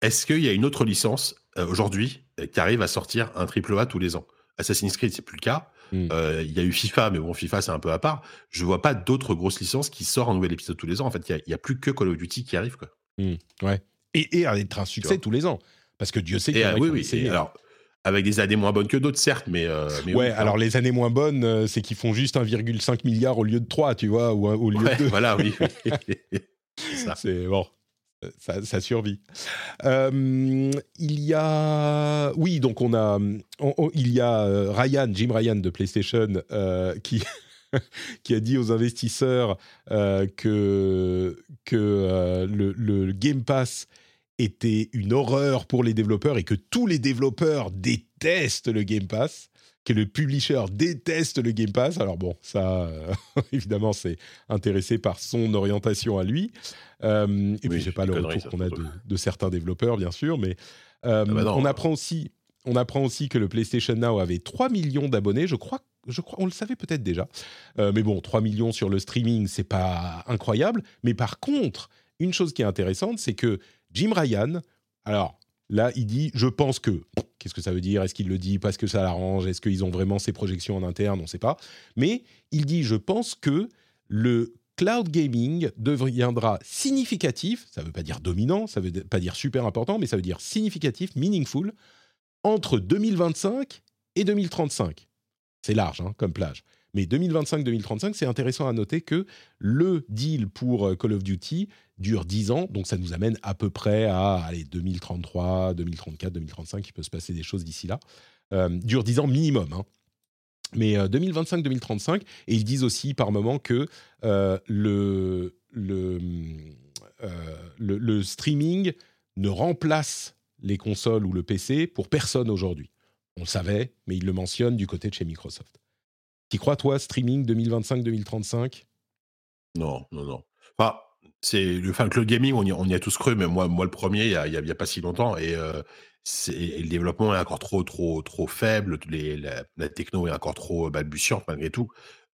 [SPEAKER 3] est-ce qu'il y a une autre licence euh, aujourd'hui qui arrive à sortir un triple A tous les ans? Assassin's Creed, c'est plus le cas. Hmm. Euh, il y a eu FIFA, mais bon, FIFA, c'est un peu à part. Je vois pas d'autres grosses licences qui sortent un nouvel épisode tous les ans. En fait, il y, a plus que Call of Duty qui arrive, quoi.
[SPEAKER 2] Hmm. Ouais. Et, et être un succès tous les ans. Parce que Dieu sait qu'il y a
[SPEAKER 3] oui, oui, alors, avec des années moins bonnes que d'autres, certes, mais. Euh,
[SPEAKER 2] ouais, alors les années moins bonnes, euh, c'est qu'ils font juste 1,5 milliard au lieu de 3, tu vois, ou au lieu de 2.
[SPEAKER 3] Voilà, oui.
[SPEAKER 2] c'est bon. Ça, survit. Euh, il y a, oui, donc on a, il y a Ryan, Jim Ryan de PlayStation, qui qui a dit aux investisseurs que que le, Game Pass était une horreur pour les développeurs et que tous les développeurs détestent le Game Pass que le publisher déteste le Game Pass. Alors bon, ça, euh, évidemment, c'est intéressé par son orientation à lui. Euh, et puis, je pas le retour qu'on a de, certains développeurs, bien sûr, mais euh, ah bah on apprend aussi... On apprend aussi que le PlayStation Now avait 3 millions d'abonnés. Je crois, je crois, on le savait peut-être déjà. mais bon, 3 millions sur le streaming, c'est pas incroyable. Mais par contre, une chose qui est intéressante, c'est que Jim Ryan, alors Là, il dit Je pense que. Qu'est-ce que ça veut dire? Est-ce qu'il le dit parce que ça l'arrange? Est-ce qu'ils ont vraiment ces projections en interne? On ne sait pas. Mais il dit Je pense que le cloud gaming deviendra significatif, ça ne veut pas dire dominant, ça ne veut pas dire super important, mais ça veut dire significatif, meaningful, entre 2025 et 2035. C'est large hein, comme plage. Mais 2025-2035, c'est intéressant à noter que le deal pour euh, Call of Duty dure 10 ans, donc ça nous amène à peu près à allez, 2033, 2034, 2035, il peut se passer des choses d'ici là. Euh, dure 10 ans minimum. Hein. Mais 2025-2035, euh, et ils disent aussi par moment que le, streaming ne remplace les consoles ou le PC pour personne aujourd'hui. On le savait, mais ils le mentionnent du côté de chez Microsoft. Tu crois, toi, streaming 2025-2035
[SPEAKER 3] Non, non, non. Enfin, c'est le, enfin, cloud gaming, on y, on y, a tous cru, mais moi, moi le premier, il n'y a, a, pas si longtemps. Et, euh, le développement est encore trop, trop, trop faible. Les, la, techno est encore trop balbutiante malgré tout,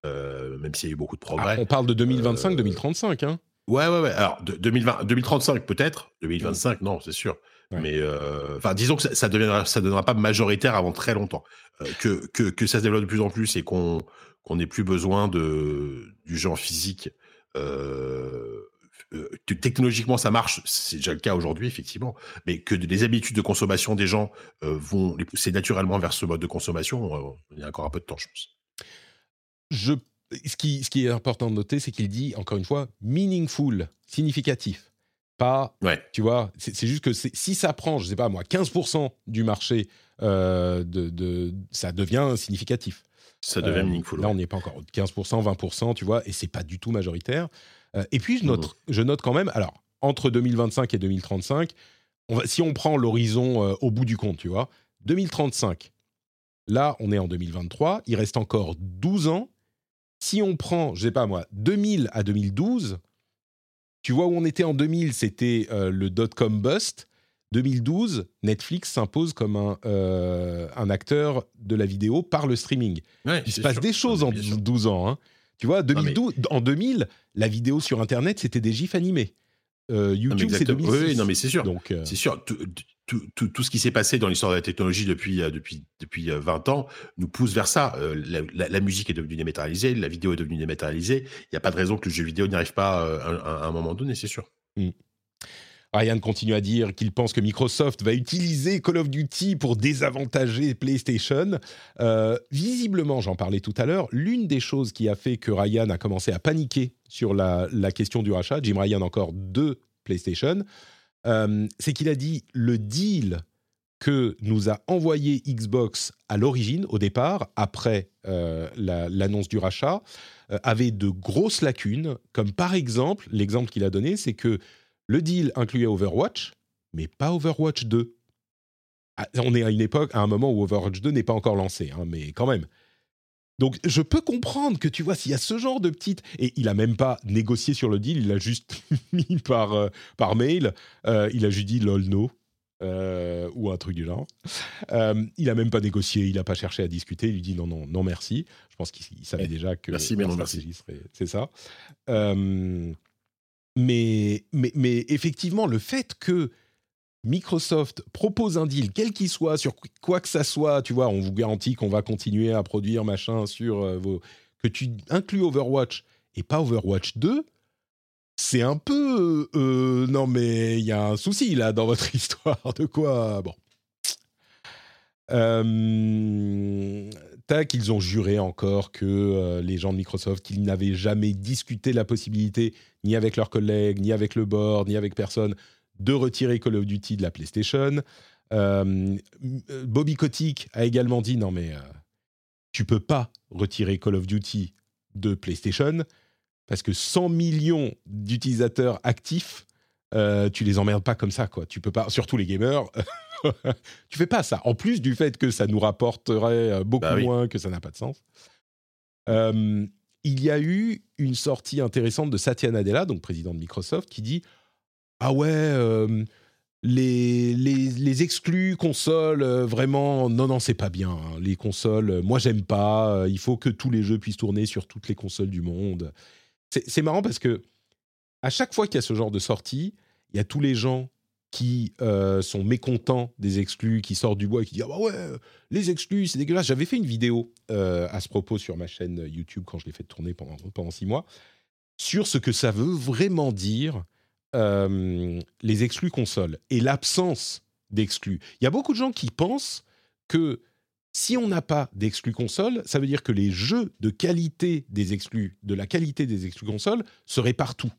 [SPEAKER 3] euh, même s'il y a eu beaucoup de ah, progrès.
[SPEAKER 2] on parle de 2025-2035, euh, hein?
[SPEAKER 3] Ouais, ouais, ouais. Alors, de, 2020, 2035 peut-être? 2025, non, c'est sûr. Mais enfin, disons que ça, ça deviendra, ça donnera pas majoritaire avant très longtemps. que, que, que, ça se développe de plus en plus et qu'on qu'on n'ait plus besoin de du genre physique. technologiquement, ça marche, c'est déjà le cas aujourd'hui, effectivement, mais que les habitudes de consommation des gens vont les pousser naturellement vers ce mode de consommation, il y a encore un peu de temps, je pense.
[SPEAKER 2] Je, ce, qui, ce qui est important de noter, c'est qu'il dit, encore une fois, meaningful, significatif. Pas, tu vois, c'est juste que si ça prend, je sais pas moi, 15% du marché, euh, de, ça devient significatif.
[SPEAKER 3] Ça devient euh, meaningful.
[SPEAKER 2] Là, on n'est pas encore 15%, 20%, tu vois, et c'est pas du tout majoritaire. Euh, et puis, je note, mmh. je note quand même, alors, entre 2025 et 2035, on si on prend l'horizon au bout du compte, tu vois, 2035, là, on est en 2023, il reste encore 12 ans. Si on prend, je sais pas moi, 2000 à 2012, tu vois où on était en 2000, c'était euh, le dot-com bust. 2012, Netflix s'impose comme un, euh, un, acteur de la vidéo par le streaming. Il se passe des choses en 12 ans. Hein. Tu vois, 2012, en 2000, la vidéo sur Internet, c'était des gifs animés. Euh, YouTube, c'est 2006.
[SPEAKER 3] Oui, non, mais c'est sûr. C'est sûr tout, ce qui s'est passé dans l'histoire de la technologie depuis, euh, depuis, depuis 20 euh, ans nous pousse vers ça. Euh, la, musique est devenue dématérialisée, la vidéo est devenue dématérialisée. Il n'y a pas de raison que le jeu vidéo n'y arrive pas à, un moment donné, c'est sûr. Mm.
[SPEAKER 2] Ryan continue à dire qu'il pense que Microsoft va utiliser Call of Duty pour désavantager PlayStation. visiblement, j'en parlais tout à l'heure, l'une des choses qui a fait que Ryan a commencé à paniquer sur la, la question du rachat, Jim Ryan encore de PlayStation, euh, c'est qu'il a dit le deal que nous a envoyé Xbox à l'origine, au départ, après euh, l'annonce du rachat, euh, avait de grosses lacunes, comme par exemple, l'exemple qu'il a donné, c'est que le deal incluait Overwatch, mais pas Overwatch 2. Ah, on est à une époque, à un moment où Overwatch 2 n'est pas encore lancé, hein, mais quand même. Donc je peux comprendre que tu vois s'il y a ce genre de petite et il a même pas négocié sur le deal, il a juste mis par euh, par mail, euh, il a juste dit lol no euh, ou un truc du genre. il a même pas négocié, il a pas cherché à discuter, il lui dit non non non merci. Je pense qu'il savait eh, déjà que
[SPEAKER 3] merci mais non merci.
[SPEAKER 2] C'est ça. mais, mais mais effectivement le fait que Microsoft propose un deal, quel qu'il soit, sur quoi que ça soit, tu vois, on vous garantit qu'on va continuer à produire machin sur euh, vos. que tu inclues Overwatch et pas Overwatch 2, c'est un peu. Euh, non, mais il y a un souci là dans votre histoire. De quoi Bon. Euh, tac, ils ont juré encore que les gens de Microsoft, qu'ils n'avaient jamais discuté la possibilité, ni avec leurs collègues, ni avec le board, ni avec personne, de retirer Call of Duty de la PlayStation. Bobby Kotick a également dit non mais tu peux pas retirer Call of Duty de PlayStation parce que 100 millions d'utilisateurs actifs, euh, tu les emmerdes pas comme ça, quoi. Tu peux pas, surtout les gamers, tu fais pas ça. En plus du fait que ça nous rapporterait euh, beaucoup bah moins, que ça n'a pas de sens. Euh, il y a eu une sortie intéressante de Satya Nadella, donc président de Microsoft, qui dit ah ouais. Euh, les, les, exclus consoles, vraiment, non, non, c'est pas bien. Hein. Les consoles, moi, j'aime pas. il faut que tous les jeux puissent tourner sur toutes les consoles du monde. C'est marrant parce que à chaque fois qu'il y a ce genre de sortie, il y a tous les gens qui euh, sont mécontents des exclus, qui sortent du bois et qui disent ah bah ouais les exclus c'est dégueulasse. J'avais fait une vidéo euh, à ce propos sur ma chaîne YouTube quand je l'ai fait tourner pendant pendant six mois sur ce que ça veut vraiment dire euh, les exclus consoles et l'absence d'exclus. Il y a beaucoup de gens qui pensent que si on n'a pas d'exclus console, ça veut dire que les jeux de qualité des exclus, de la qualité des exclus console, seraient partout.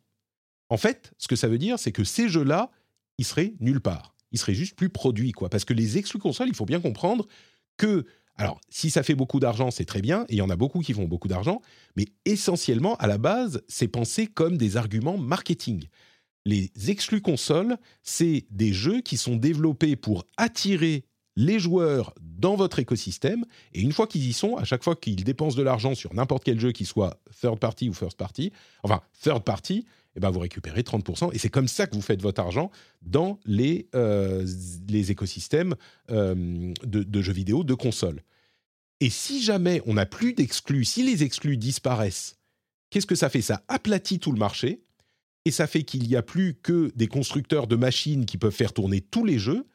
[SPEAKER 2] En fait, ce que ça veut dire, c'est que ces jeux-là, ils seraient nulle part. Ils seraient juste plus produits, quoi. Parce que les exclus console, il faut bien comprendre que, alors, si ça fait beaucoup d'argent, c'est très bien, et il y en a beaucoup qui font beaucoup d'argent, mais essentiellement, à la base, c'est pensé comme des arguments marketing. Les exclus consoles, c'est des jeux qui sont développés pour attirer les joueurs dans votre écosystème. Et une fois qu'ils y sont, à chaque fois qu'ils dépensent de l'argent sur n'importe quel jeu, qu'il soit third party ou first party, enfin third party, eh ben vous récupérez 30%. Et c'est comme ça que vous faites votre argent dans les, euh, les écosystèmes euh, de, de, jeux vidéo, de consoles. Et si jamais on n'a plus d'exclus, si les exclus disparaissent, qu'est-ce que ça fait? Ça aplatit tout le marché et ça fait qu'il n'y a plus que des constructeurs de machines qui peuvent faire tourner tous les jeux.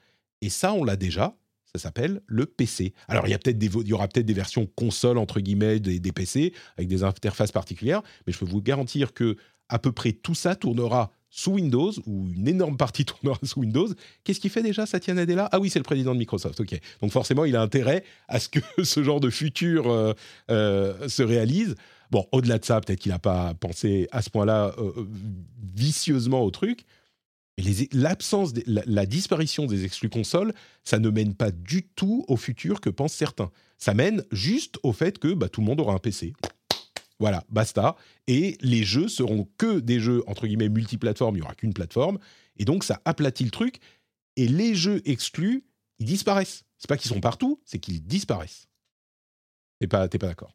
[SPEAKER 2] Et ça, on l'a déjà ça s'appelle le PC. Alors, il y, a peut-être des, il y aura peut-être des versions console, entre guillemets, des, PC, avec des interfaces particulières, mais je peux vous garantir que à peu près tout ça tournera sous Windows, ou une énorme partie tournera sous Windows. Qu'est-ce qu'il fait déjà, Satya Nadella? Ah oui, c'est le président de Microsoft, ok. Donc forcément, il a intérêt à ce que ce genre de futur euh, euh, se réalise. Bon, au-delà de ça, peut-être qu'il n'a pas pensé à ce point-là euh, vicieusement au truc, l'absence, la, disparition des exclus consoles, ça ne mène pas du tout au futur que pensent certains. Ça mène juste au fait que bah, tout le monde aura un PC. Voilà, basta. Et les jeux seront que des jeux, entre guillemets, multiplateformes, il n'y aura qu'une plateforme. Et donc, ça aplatit le truc. Et les jeux exclus, ils disparaissent. C'est pas qu'ils sont partout, c'est qu'ils disparaissent. T'es pas, pas d'accord?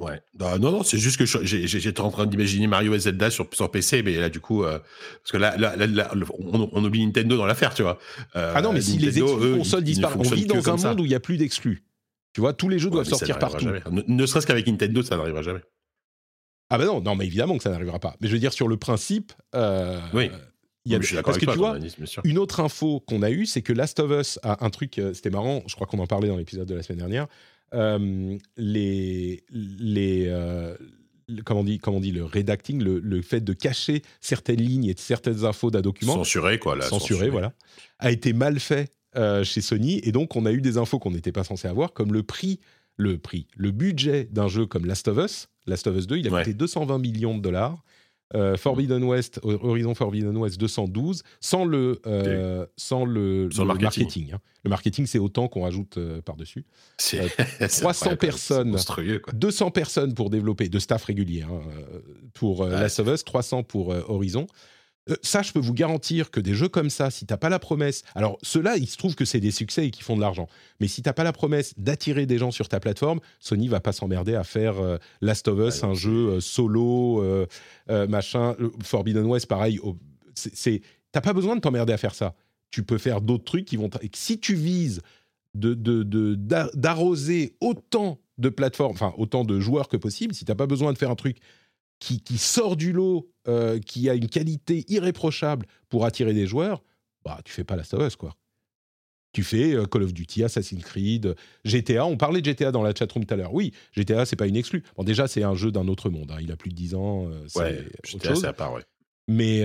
[SPEAKER 3] Ouais. Bah, non, non, c'est juste que j'étais en train d'imaginer Mario et Zelda sur, sur PC, mais là, du coup, euh, parce que là, là, on, oublie Nintendo dans l'affaire, tu vois.
[SPEAKER 2] Euh, ah non, mais si les exclus consoles disparaissent, on vit dans un monde où il n'y a plus d'exclus. Tu vois, tous les jeux doivent sortir partout.
[SPEAKER 3] Ne, serait-ce qu'avec Nintendo, ça n'arrivera jamais.
[SPEAKER 2] Ah ben non, non, mais évidemment que ça n'arrivera pas. Mais je veux dire, sur le principe, euh, oui. Il y a parce que tu vois, une autre info qu'on a eue, c'est que Last of Us a un truc, c'était marrant, je crois qu'on en parlait dans l'épisode de la semaine dernière, euh, les, les, euh, comment, on dit, comment on dit, le redacting, le, fait de cacher certaines lignes et certaines infos d'un document.
[SPEAKER 3] Censuré, quoi. Là,
[SPEAKER 2] censuré, voilà. A été mal fait euh, chez Sony. Et donc, on a eu des infos qu'on n'était pas censé avoir, comme le prix, le prix, le budget d'un jeu comme Last of Us. Last of Us 2, il a coûté 220 millions de dollars. Euh, Forbidden West, Horizon Forbidden West 212, sans le, euh, sans le, marketing. Hein. Le marketing, c'est autant qu'on rajoute euh, par-dessus. 300 personnes, 200 personnes pour développer, de staff régulier, hein, pour Last of Us, 300 pour Horizon. Euh, ça, je peux vous garantir que des jeux comme ça, si t'as pas la promesse, alors ceux-là, il se trouve que c'est des succès et qui font de l'argent, mais si t'as pas la promesse d'attirer des gens sur ta plateforme, Sony va pas s'emmerder à faire euh, Last of Us, un jeu euh, solo, machin, Forbidden West, pareil. c'est, t'as pas besoin de t'emmerder à faire ça. Tu peux faire d'autres trucs qui vont. Si tu vises de, d'arroser autant de plateformes, enfin autant de joueurs que possible, si t'as pas besoin de faire un truc qui, sort du lot, euh, qui a une qualité irréprochable pour attirer des joueurs, bah tu fais pas la of Us, quoi. Tu fais euh, Call of Duty, Assassin's Creed, GTA. On parlait de GTA dans la chatroom tout à l'heure. Oui, GTA, c'est pas une exclu. Bon, déjà, c'est un jeu d'un autre monde. Hein. Il a plus de 10 ans. Euh,
[SPEAKER 3] ouais, GTA, c'est à part, ouais.
[SPEAKER 2] Mais,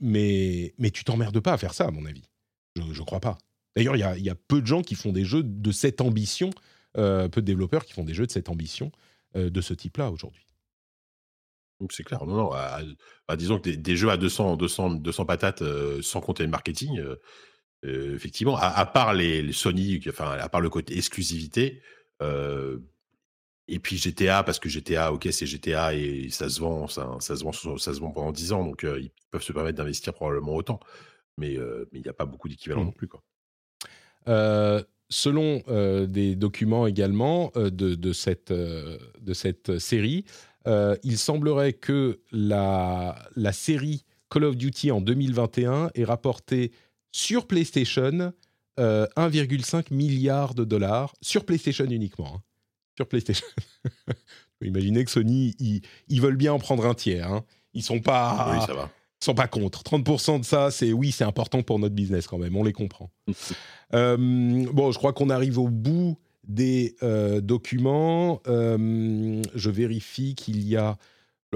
[SPEAKER 2] mais, mais tu t'emmerdes pas à faire ça, à mon avis. Je, je crois pas. D'ailleurs, il y a, y a, peu de gens qui font des jeux de cette ambition, peu de développeurs qui font des jeux de cette ambition de ce type-là aujourd'hui.
[SPEAKER 3] C'est clair. Non, non. disons que des, jeux à 200, 200, 200 patates sans compter le marketing, effectivement, à, part les, Sony, enfin, à part le côté exclusivité, et puis GTA, parce que GTA, ok, c'est GTA et ça se vend, ça, ça, se vend, ça se vend pendant 10 ans, donc ils peuvent se permettre d'investir probablement autant. Mais il n'y a pas beaucoup d'équivalent mmh. non plus. Quoi.
[SPEAKER 2] selon des documents également de, de, cette, de cette série, il semblerait que la, la série Call of Duty en 2021 ait rapporté sur PlayStation 1,5 milliard de dollars, sur PlayStation uniquement. Hein sur PlayStation. Imaginez que Sony, ils, veulent bien en prendre un tiers. Hein. Ils sont pas, sont pas contre. 30% de ça, c'est oui, c'est important pour notre business quand même. On les comprend. Euh, bon, je crois qu'on arrive au bout des euh, documents. Euh, je vérifie qu'il y a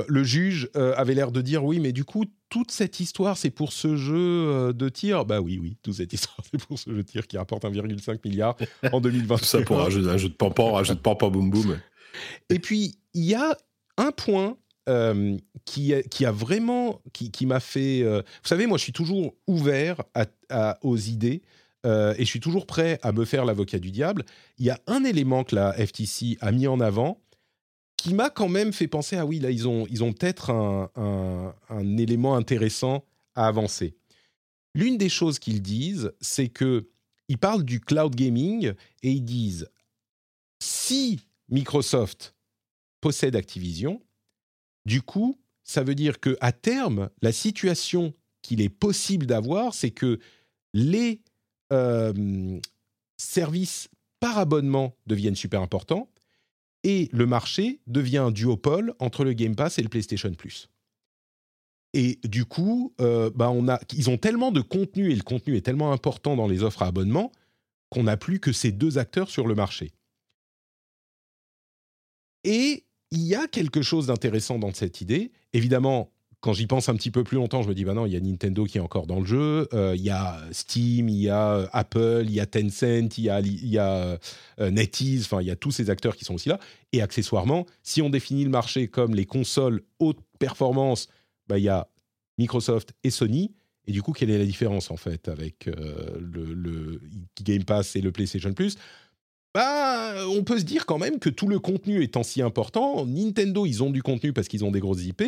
[SPEAKER 2] le juge euh, avait l'air de dire oui, mais du coup, toute cette histoire, c'est pour ce jeu euh, de tir? Bah oui, oui, toute cette histoire, c'est pour ce jeu de tir qui rapporte 1,5 milliard en 2020.
[SPEAKER 3] ça pour un jeu, de pampan, un jeu de pampan boum boum.
[SPEAKER 2] Et puis, il y a un point euh, qui, qui, a vraiment, qui, qui m'a fait. vous savez, moi, je suis toujours ouvert à, aux idées. Et je suis toujours prêt à me faire l'avocat du diable. Il y a un élément que la FTC a mis en avant, qui m'a quand même fait penser ah oui là ils ont ils ont peut-être un, élément intéressant à avancer. L'une des choses qu'ils disent, c'est que ils parlent du cloud gaming et ils disent si Microsoft possède Activision, du coup, ça veut dire que à terme, la situation qu'il est possible d'avoir, c'est que les euh, services par abonnement deviennent super importants et le marché devient un duopole entre le Game Pass et le PlayStation Plus. Et du coup, euh, bah ils ont tellement de contenu et le contenu est tellement important dans les offres à abonnement qu'on n'a plus que ces deux acteurs sur le marché. Et il y a quelque chose d'intéressant dans cette idée. Évidemment, quand j'y pense un petit peu plus longtemps, je me dis, bah non, il y a Nintendo qui est encore dans le jeu, euh, il y a Steam, il y a euh, Apple, il y a Tencent, il y a, euh, NetEase, enfin, il y a tous ces acteurs qui sont aussi là. Et accessoirement, si on définit le marché comme les consoles haute performance, bah, il y a Microsoft et Sony. Et du coup, quelle est la différence en fait avec le, le, Game Pass et le PlayStation Plus? Bah, on peut se dire quand même que tout le contenu étant si important, Nintendo, ils ont du contenu parce qu'ils ont des grosses IP,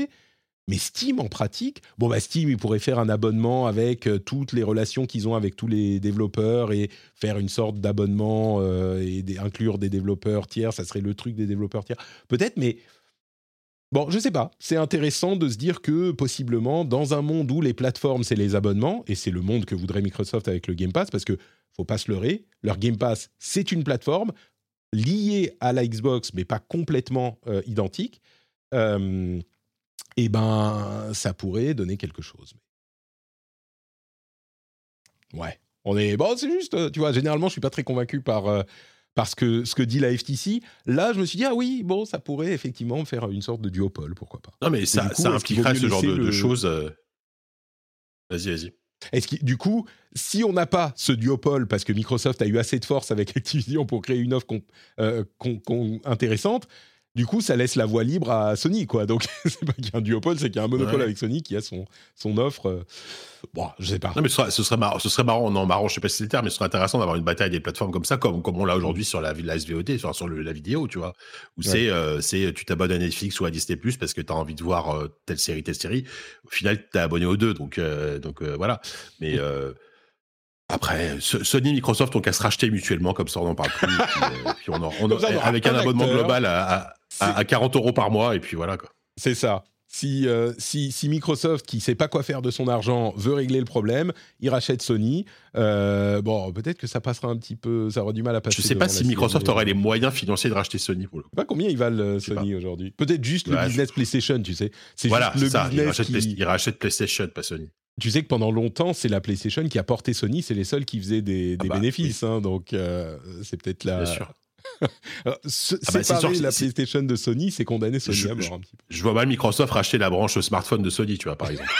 [SPEAKER 2] mais Steam, en pratique, bon, bah Steam, il pourrait faire un abonnement avec euh, toutes les relations qu'ils ont avec tous les développeurs et faire une sorte d'abonnement euh, et inclure des développeurs tiers. Ça serait le truc des développeurs tiers. Peut-être, mais bon, je sais pas. C'est intéressant de se dire que possiblement, dans un monde où les plateformes, c'est les abonnements, et c'est le monde que voudrait Microsoft avec le Game Pass, parce que faut pas se leurrer, leur Game Pass, c'est une plateforme liée à la Xbox, mais pas complètement euh, identique eh ben, ça pourrait donner quelque chose. Ouais, on est bon, c'est juste, euh, tu vois. Généralement, je suis pas très convaincu par euh, parce que ce que dit la FTC. Là, je me suis dit ah oui, bon, ça pourrait effectivement faire une sorte de duopole, pourquoi pas.
[SPEAKER 3] Non, mais ça, ça impliquerait ce genre de, choses. Euh, vas-y, vas-y.
[SPEAKER 2] Est-ce que, du coup, si on n'a pas ce duopole, parce que Microsoft a eu assez de force avec Activision pour créer une offre intéressante, du coup, ça laisse la voie libre à Sony, quoi. Donc, c'est pas qu'il y a un duopole, c'est qu'il y a un monopole avec Sony qui a son, son offre. Euh, bon, je sais pas.
[SPEAKER 3] Non, mais ce serait, ce serait, marrant, ce serait marrant, non, marrant, je sais pas si c'est le terme, mais ce serait intéressant d'avoir une bataille des plateformes comme ça, comme, comme on l'a aujourd'hui sur la, la SVOD, sur, sur la vidéo, tu vois. Où c'est, euh, c'est, tu t'abonnes à Netflix ou à Disney Plus parce que tu as envie de voir euh, telle série, telle série. Au final, tu es abonné aux deux, donc, donc voilà. Mais. Après, Sony et Microsoft, on qu'à se racheter mutuellement, comme ça on n'en parle plus. puis, on, on, avec un abonnement global à, à, 40 euros par mois, et puis voilà. quoi.
[SPEAKER 2] C'est ça. Si, euh, si, si, Microsoft, qui sait pas quoi faire de son argent, veut régler le problème, il rachète Sony. Euh, bon, peut-être que ça passera un petit peu, ça aura du mal à passer.
[SPEAKER 3] Je sais pas si Microsoft aurait les moyens financiers de racheter Sony pour le
[SPEAKER 2] Pas combien ils valent euh, Sony aujourd'hui Peut-être juste le business PlayStation, tu sais.
[SPEAKER 3] C'est voilà, juste le ça, business il rachète, PlayStation, pas Sony.
[SPEAKER 2] Tu sais que pendant longtemps, c'est la PlayStation qui a porté Sony, c'est les seuls qui faisaient des, ah bah, bénéfices, hein, donc c'est peut-être la, Alors, ah bah, séparer la PlayStation de Sony, c'est condamner Sony
[SPEAKER 3] je, vois mal Microsoft racheter la branche smartphone de Sony, tu vois, par exemple.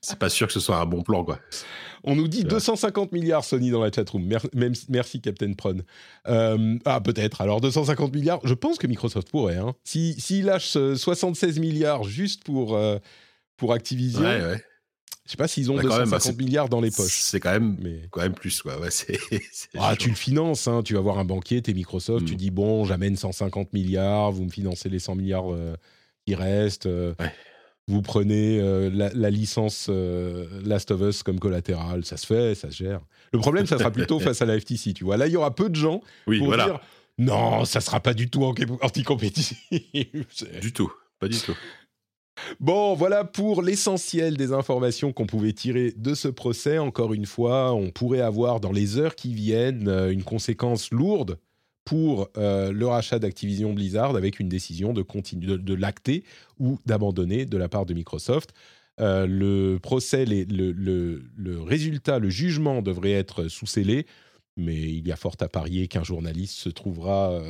[SPEAKER 3] c'est pas sûr que ce soit un bon plan, quoi.
[SPEAKER 2] On nous dit 250 milliards Sony dans la chatroom. Merci, merci Captain Prone. Euh, ah, peut-être. Alors, 250 milliards, je pense que Microsoft pourrait. Hein. S'il si, lâche 76 milliards juste pour, euh, pour Activision, ouais, ouais. Je sais pas s'ils ont 250 bah, milliards dans les poches.
[SPEAKER 3] C'est quand même, mais... quand même plus, quoi. Ouais,
[SPEAKER 2] ah, tu le finances, hein. tu vas voir un banquier, t'es Microsoft, tu mm. dis bon, j'amène 150 milliards, vous me financez les 100 milliards euh, qui restent. Euh, vous prenez euh, la, licence Last of Us comme collatéral, ça se fait, ça se gère. Le problème, ça sera plutôt face à la FTC, tu vois. Là, il y aura peu de gens oui, pour dire non, ça sera pas du tout anti-compétitif.
[SPEAKER 3] du tout, pas du tout.
[SPEAKER 2] Bon, voilà pour l'essentiel des informations qu'on pouvait tirer de ce procès. Encore une fois, on pourrait avoir dans les heures qui viennent euh, une conséquence lourde pour euh, le rachat d'Activision Blizzard avec une décision de, de, l'acter ou d'abandonner de la part de Microsoft. Euh, le procès, le, résultat, le jugement devrait être sous scellé, mais il y a fort à parier qu'un journaliste se trouvera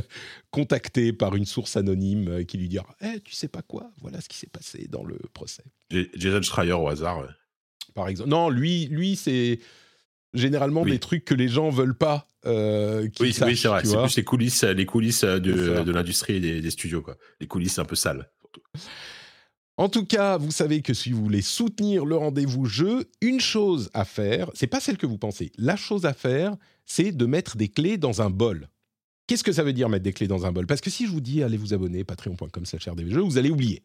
[SPEAKER 2] contacté par une source anonyme euh, qui lui dira Eh, tu sais pas quoi Voilà ce qui s'est passé dans le procès.
[SPEAKER 3] Jason Schreier au hasard.
[SPEAKER 2] Par exemple. Non, lui, lui c'est généralement des trucs que les gens veulent pas.
[SPEAKER 3] Euh, oui, oui c'est vrai. C'est plus les coulisses, les coulisses de, de l'industrie et des, des, studios, quoi. Les coulisses un peu sales.
[SPEAKER 2] En tout cas, vous savez que si vous voulez soutenir le rendez-vous jeu, une chose à faire, c'est pas celle que vous pensez. La chose à faire, c'est de mettre des clés dans un bol. Qu'est-ce que ça veut dire mettre des clés dans un bol? Parce que si je vous dis allez vous abonner, patreon.com slash rdvjeux, vous allez oublier.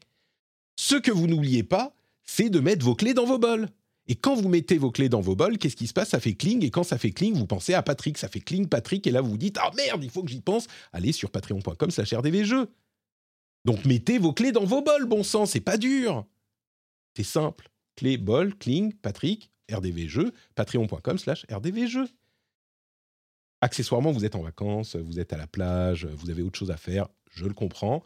[SPEAKER 2] Ce que vous n'oubliez pas, c'est de mettre vos clés dans vos bols. Et quand vous mettez vos clés dans vos bols, qu'est-ce qui se passe? Ça fait cling, et quand ça fait cling, vous pensez à Patrick, ça fait cling Patrick, et là vous vous dites, ah merde, il faut que j'y pense, allez sur patreon.com slash rdvjeux. Donc mettez vos clés dans vos bols, bon sang, c'est pas dur. C'est simple. Clé, bol, cling, Patrick, rdvjeux, patreon.com slash rdvjeux accessoirement, vous êtes en vacances, vous êtes à la plage, vous avez autre chose à faire, je le comprends,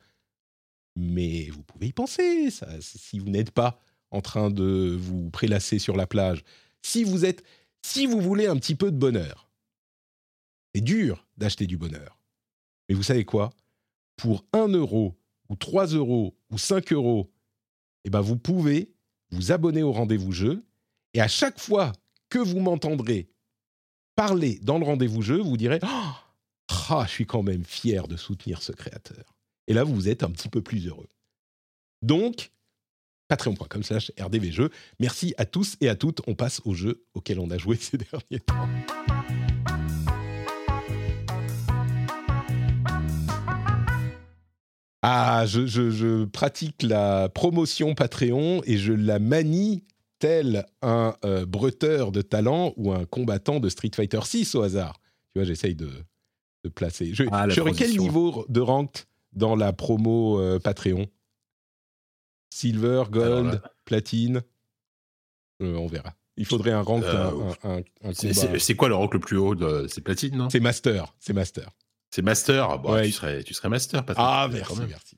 [SPEAKER 2] mais vous pouvez y penser. Si vous n'êtes pas en train de vous prélasser sur la plage, si vous êtes, si vous voulez un petit peu de bonheur, c'est dur d'acheter du bonheur. Mais vous savez quoi? Pour 1 euro ou 3 euros ou 5 euros, eh ben vous pouvez vous abonner au rendez-vous jeu et à chaque fois que vous m'entendrez parler dans le rendez-vous jeu, vous direz ah, je suis quand même fier de soutenir ce créateur. Et là, vous êtes un petit peu plus heureux. Donc, patreon.com slash rdvjeux. Merci à tous et à toutes. On passe au jeu auquel on a joué ces derniers temps. Ah, je, pratique la promotion Patreon et je la manie tel un euh, breteur de talent ou un combattant de Street Fighter 6 au hasard. Tu vois, j'essaye de, de, placer. Je, ah, quel niveau de rank dans la promo euh, Patreon? Silver, Gold, Platine? Euh, On verra. Il faudrait un rank, un,
[SPEAKER 3] C'est quoi le rank le plus haut C'est Platine, non?
[SPEAKER 2] C'est Master. C'est Master.
[SPEAKER 3] C'est Master? Ah, bah, tu, serais, tu serais Master, Patrick.
[SPEAKER 2] Ah, merci, merci.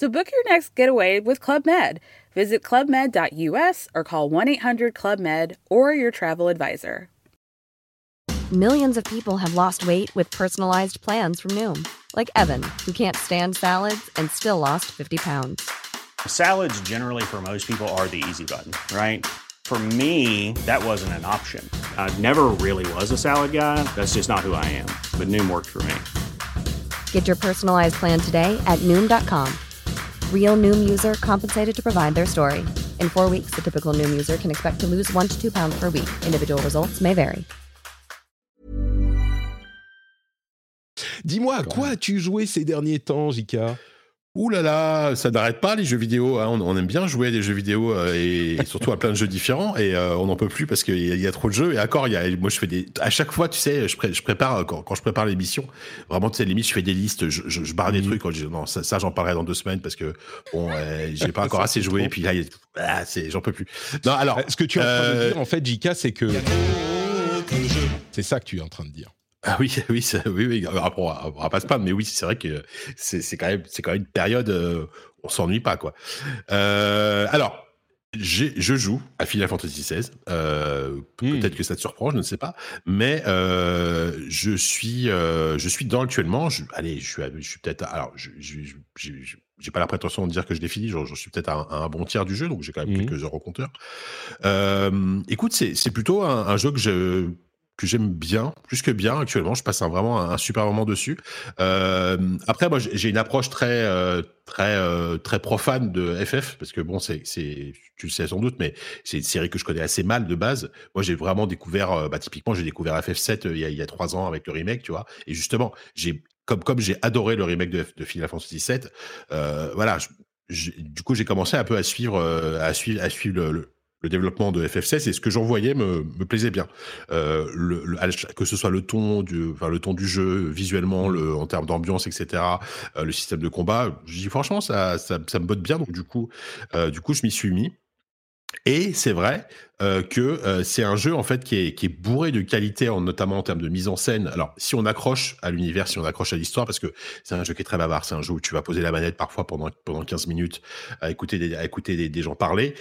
[SPEAKER 4] So book your next getaway with Club Med. Visit clubmed.us or call 1 800 Club Med or your travel advisor.
[SPEAKER 5] Millions of people have lost weight with personalized plans from Noom, like Evan, who can't stand salads and still lost 50 pounds.
[SPEAKER 6] Salads, generally, for most people, are the easy button, right? For me, that wasn't an option. I never really was a salad guy. That's just not who I am. But Noom worked for me.
[SPEAKER 5] Get your personalized plan today at Noom.com. Real Noom user compensated to provide their story. In four weeks, the typical Noom user can expect to lose one to two pounds per week. Individual results may vary.
[SPEAKER 2] Dis-moi, quoi as-tu joué ces derniers temps, Jika
[SPEAKER 3] Ouh là là, ça n'arrête pas les jeux vidéo. hein. On, on aime bien jouer à des jeux vidéo euh, et, et surtout à plein de jeux différents. Et euh, on n'en peut plus parce qu'il y, a- il y a trop de jeux. Et encore, il y a, moi je fais des. À chaque fois, tu sais, je, pré- je prépare quand, quand je prépare l'émission. Vraiment, tu sais, limite, je fais des listes. Je, je, je barre des
[SPEAKER 2] Mhm.
[SPEAKER 3] trucs. Quand je, non, ça, ça, j'en parlerai dans deux semaines parce que bon, euh, j'ai pas encore assez joué. Et puis là, ah, c'est, j'en peux plus. Non, alors.
[SPEAKER 2] Euh, Ce que tu es en train de
[SPEAKER 3] euh,
[SPEAKER 2] dire, en fait, JK, c'est que. C'est ça que tu es en train de dire.
[SPEAKER 3] Ah oui, oui, ça- oui, oui. Après, on va, pas se mais oui, c'est vrai que c'est c'est quand même, c'est quand même une période, euh, on s'ennuie pas, quoi. Euh, alors, j'ai- je joue à Final Fantasy XVI. Euh,
[SPEAKER 2] Hmm.
[SPEAKER 3] Peut-être que ça te surprend, je ne sais pas, mais euh, je suis, euh, je suis dans actuellement. Je, allez, je suis, je suis peut-être. Alors, je, je, je- je- je- j'ai pas la prétention de dire que je l'ai fini. J'en suis peut-être à, un- à un bon tiers du jeu, donc j'ai quand même
[SPEAKER 2] Mhm.
[SPEAKER 3] quelques heures au compteur. Euh, écoute, c'est c'est plutôt un, un jeu que je que j'aime bien, plus que bien actuellement. Je passe un, vraiment un, super moment dessus. Euh, après, moi, j'ai une approche très euh, très euh, très profane de FF parce que bon, c'est tu le sais sans doute, mais c'est une série que je connais assez mal de base. Moi, j'ai vraiment découvert, bah, typiquement, j'ai découvert FF7 euh, il y, a, il y trois ans avec le remake, tu vois. Et justement, j'ai comme comme j'ai adoré le remake de, de Final Fantasy VII, voilà. je- je- du coup, j'ai commencé un peu à suivre à suivre à suivre le- le développement de FF16 et ce que j'en voyais me, me plaisait bien. Euh, le, le- que ce soit le ton du, enfin, le ton du jeu, visuellement, le, en termes d'ambiance, etc., euh, le système de combat, je dis franchement, ça, ça, ça me botte bien. Donc du coup, euh, du coup, je m'y suis mis. Et c'est vrai euh, que euh, c'est un jeu en fait qui est, qui est bourré de qualité, en, notamment en termes de mise en scène. Alors, si on accroche à l'univers, si on accroche à l'histoire, parce que c'est un jeu qui est très bavard, c'est un jeu où tu vas poser la manette parfois pendant, pendant 15 minutes à écouter des, à écouter des gens parler.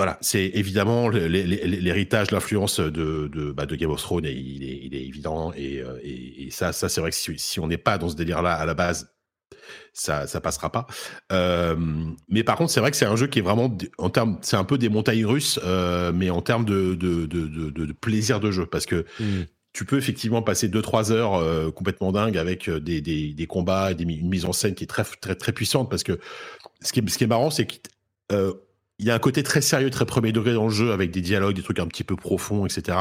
[SPEAKER 3] Voilà, c'est évidemment l'héritage, l'influence de, de, bah, de Game of Thrones, et il, est, il est évident. Et, euh, et, et ça, ça c'est vrai que si, si on n'est pas dans ce délire-là à la base, ça, ça passera pas. Euh, mais par contre, c'est vrai que c'est un jeu qui est vraiment, en termes, c'est un peu des montagnes russes, euh, mais en termes de, de, plaisir de jeu, parce que
[SPEAKER 2] Hmm.
[SPEAKER 3] tu peux effectivement passer 2-3 heures euh, complètement dingue avec des, des, des combats, des, une mise en scène qui est très, très, très puissante, parce que ce qui est, ce qui est marrant, c'est euh, il y a un côté très sérieux, très premier degré dans le jeu, avec des dialogues, des trucs un petit peu profonds, etc.,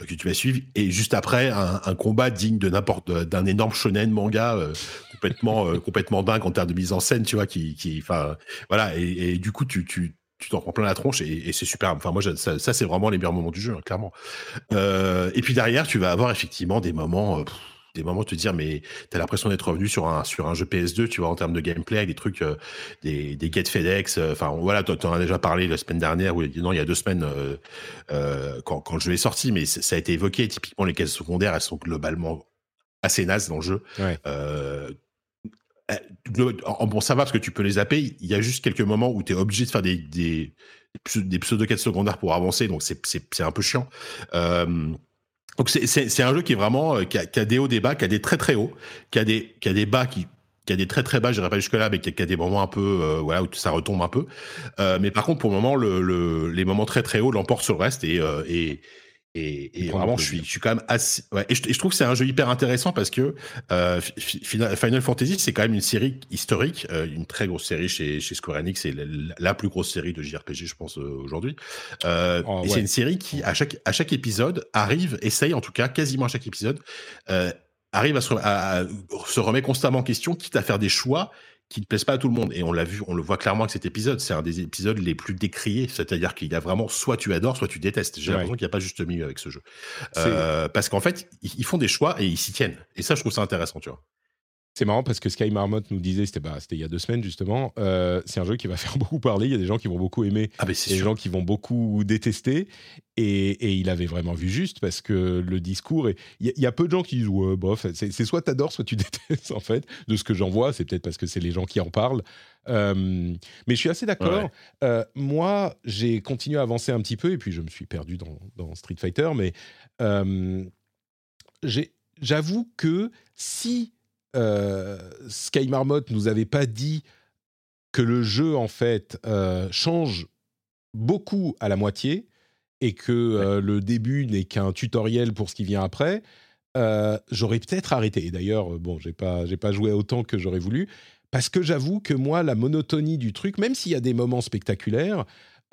[SPEAKER 3] euh, que tu vas suivre. Et juste après, un, combat digne de n'importe d'un énorme shonen manga euh, complètement euh, complètement dingue en termes de mise en scène, tu vois, qui, qui, voilà. Et, du coup, tu, tu t'en prends plein la tronche et, c'est super. Enfin, moi, ça, c'est vraiment les meilleurs moments du jeu, hein, clairement. Et puis derrière, tu vas avoir effectivement des moments. Des moments de te dire mais t'as l'impression d'être revenu sur un sur un jeu PS2 tu vois en termes de gameplay avec des trucs euh, des des get FedEx euh, enfin voilà t'en t'en as déjà parlé la semaine dernière ou non il y a deux semaines euh, euh, quand quand le jeu est sorti mais ça a été évoqué typiquement les caisses secondaires elles sont globalement assez nazes dans le jeu
[SPEAKER 2] Ouais.
[SPEAKER 3] euh, euh, en- bon, ça va parce que tu peux les zapper. Il y a juste quelques moments où tu es obligé de faire des, des, des pseudo-quêtes secondaires pour avancer, donc c'est- un peu chiant. Euh, donc c'est- un jeu qui est vraiment euh, qui a, qui a des hauts, des bas, qui a des très très hauts, qui a des qui a des bas qui qui a des très très bas, je pas jusque là, mais qui a, qui a des moments un peu euh, voilà où ça retombe un peu. Euh, mais par contre pour le moment le, le- les moments très très hauts l'emportent sur le reste et euh, et et, vraiment, je suis, je suis quand même assez. Ouais, et, je, et je trouve que c'est un jeu hyper intéressant parce que euh, Fi- Fi- Final Fantasy, c'est quand même une série historique, euh, une très grosse série chez, chez Square Enix, c'est la, la plus grosse série de JRPG, je pense, euh, aujourd'hui.
[SPEAKER 2] Oh, ouais.
[SPEAKER 3] c'est une série qui, à chaque, à chaque épisode, arrive, essaye en tout cas, quasiment à chaque épisode, arrive à se, à- à se remet constamment en question, quitte à faire des choix qui ne plaisent pas à tout le monde. Et on l'a vu, on le voit clairement avec cet épisode. C'est un des épisodes les plus décriés. C'est-à-dire qu'il y a vraiment soit tu adores, soit tu détestes. J'ai
[SPEAKER 2] Ouais.
[SPEAKER 3] l'impression qu'il n'y a pas juste milieu avec ce jeu. Euh, parce qu'en fait, ils ils font des choix et ils s'y tiennent. Et ça, je trouve ça intéressant, tu vois.
[SPEAKER 2] C'est marrant parce que Sky Marmot nous disait, c'était bah, il y a deux semaines justement, euh, c'est un jeu qui va faire beaucoup parler. Il y a des gens qui vont beaucoup aimer
[SPEAKER 3] Ah,
[SPEAKER 2] des
[SPEAKER 3] sûr.
[SPEAKER 2] gens qui vont beaucoup détester. Et, et il avait vraiment vu juste parce que le discours. est- Il y, a- il y a peu de gens qui disent, ouais, bof, c'est soit t'adores, soit tu détestes en fait. De ce que j'en vois, c'est peut-être parce que c'est les gens qui en parlent. Euh, mais je suis assez d'accord.
[SPEAKER 3] Ouais.
[SPEAKER 2] Euh, moi, j'ai continué à avancer un petit peu et puis je me suis perdu dans, dans Street Fighter. Mais j'avoue que si Sky Marmot nous avait pas dit que le jeu en fait euh, change beaucoup à la moitié et que euh, le début n'est qu'un tutoriel pour ce qui vient après, euh, j'aurais peut-être arrêté. Et d'ailleurs, euh, bon, j'ai pas, j'ai pas joué autant que j'aurais voulu parce que j'avoue que moi, la monotonie du truc, même s'il y a des moments spectaculaires,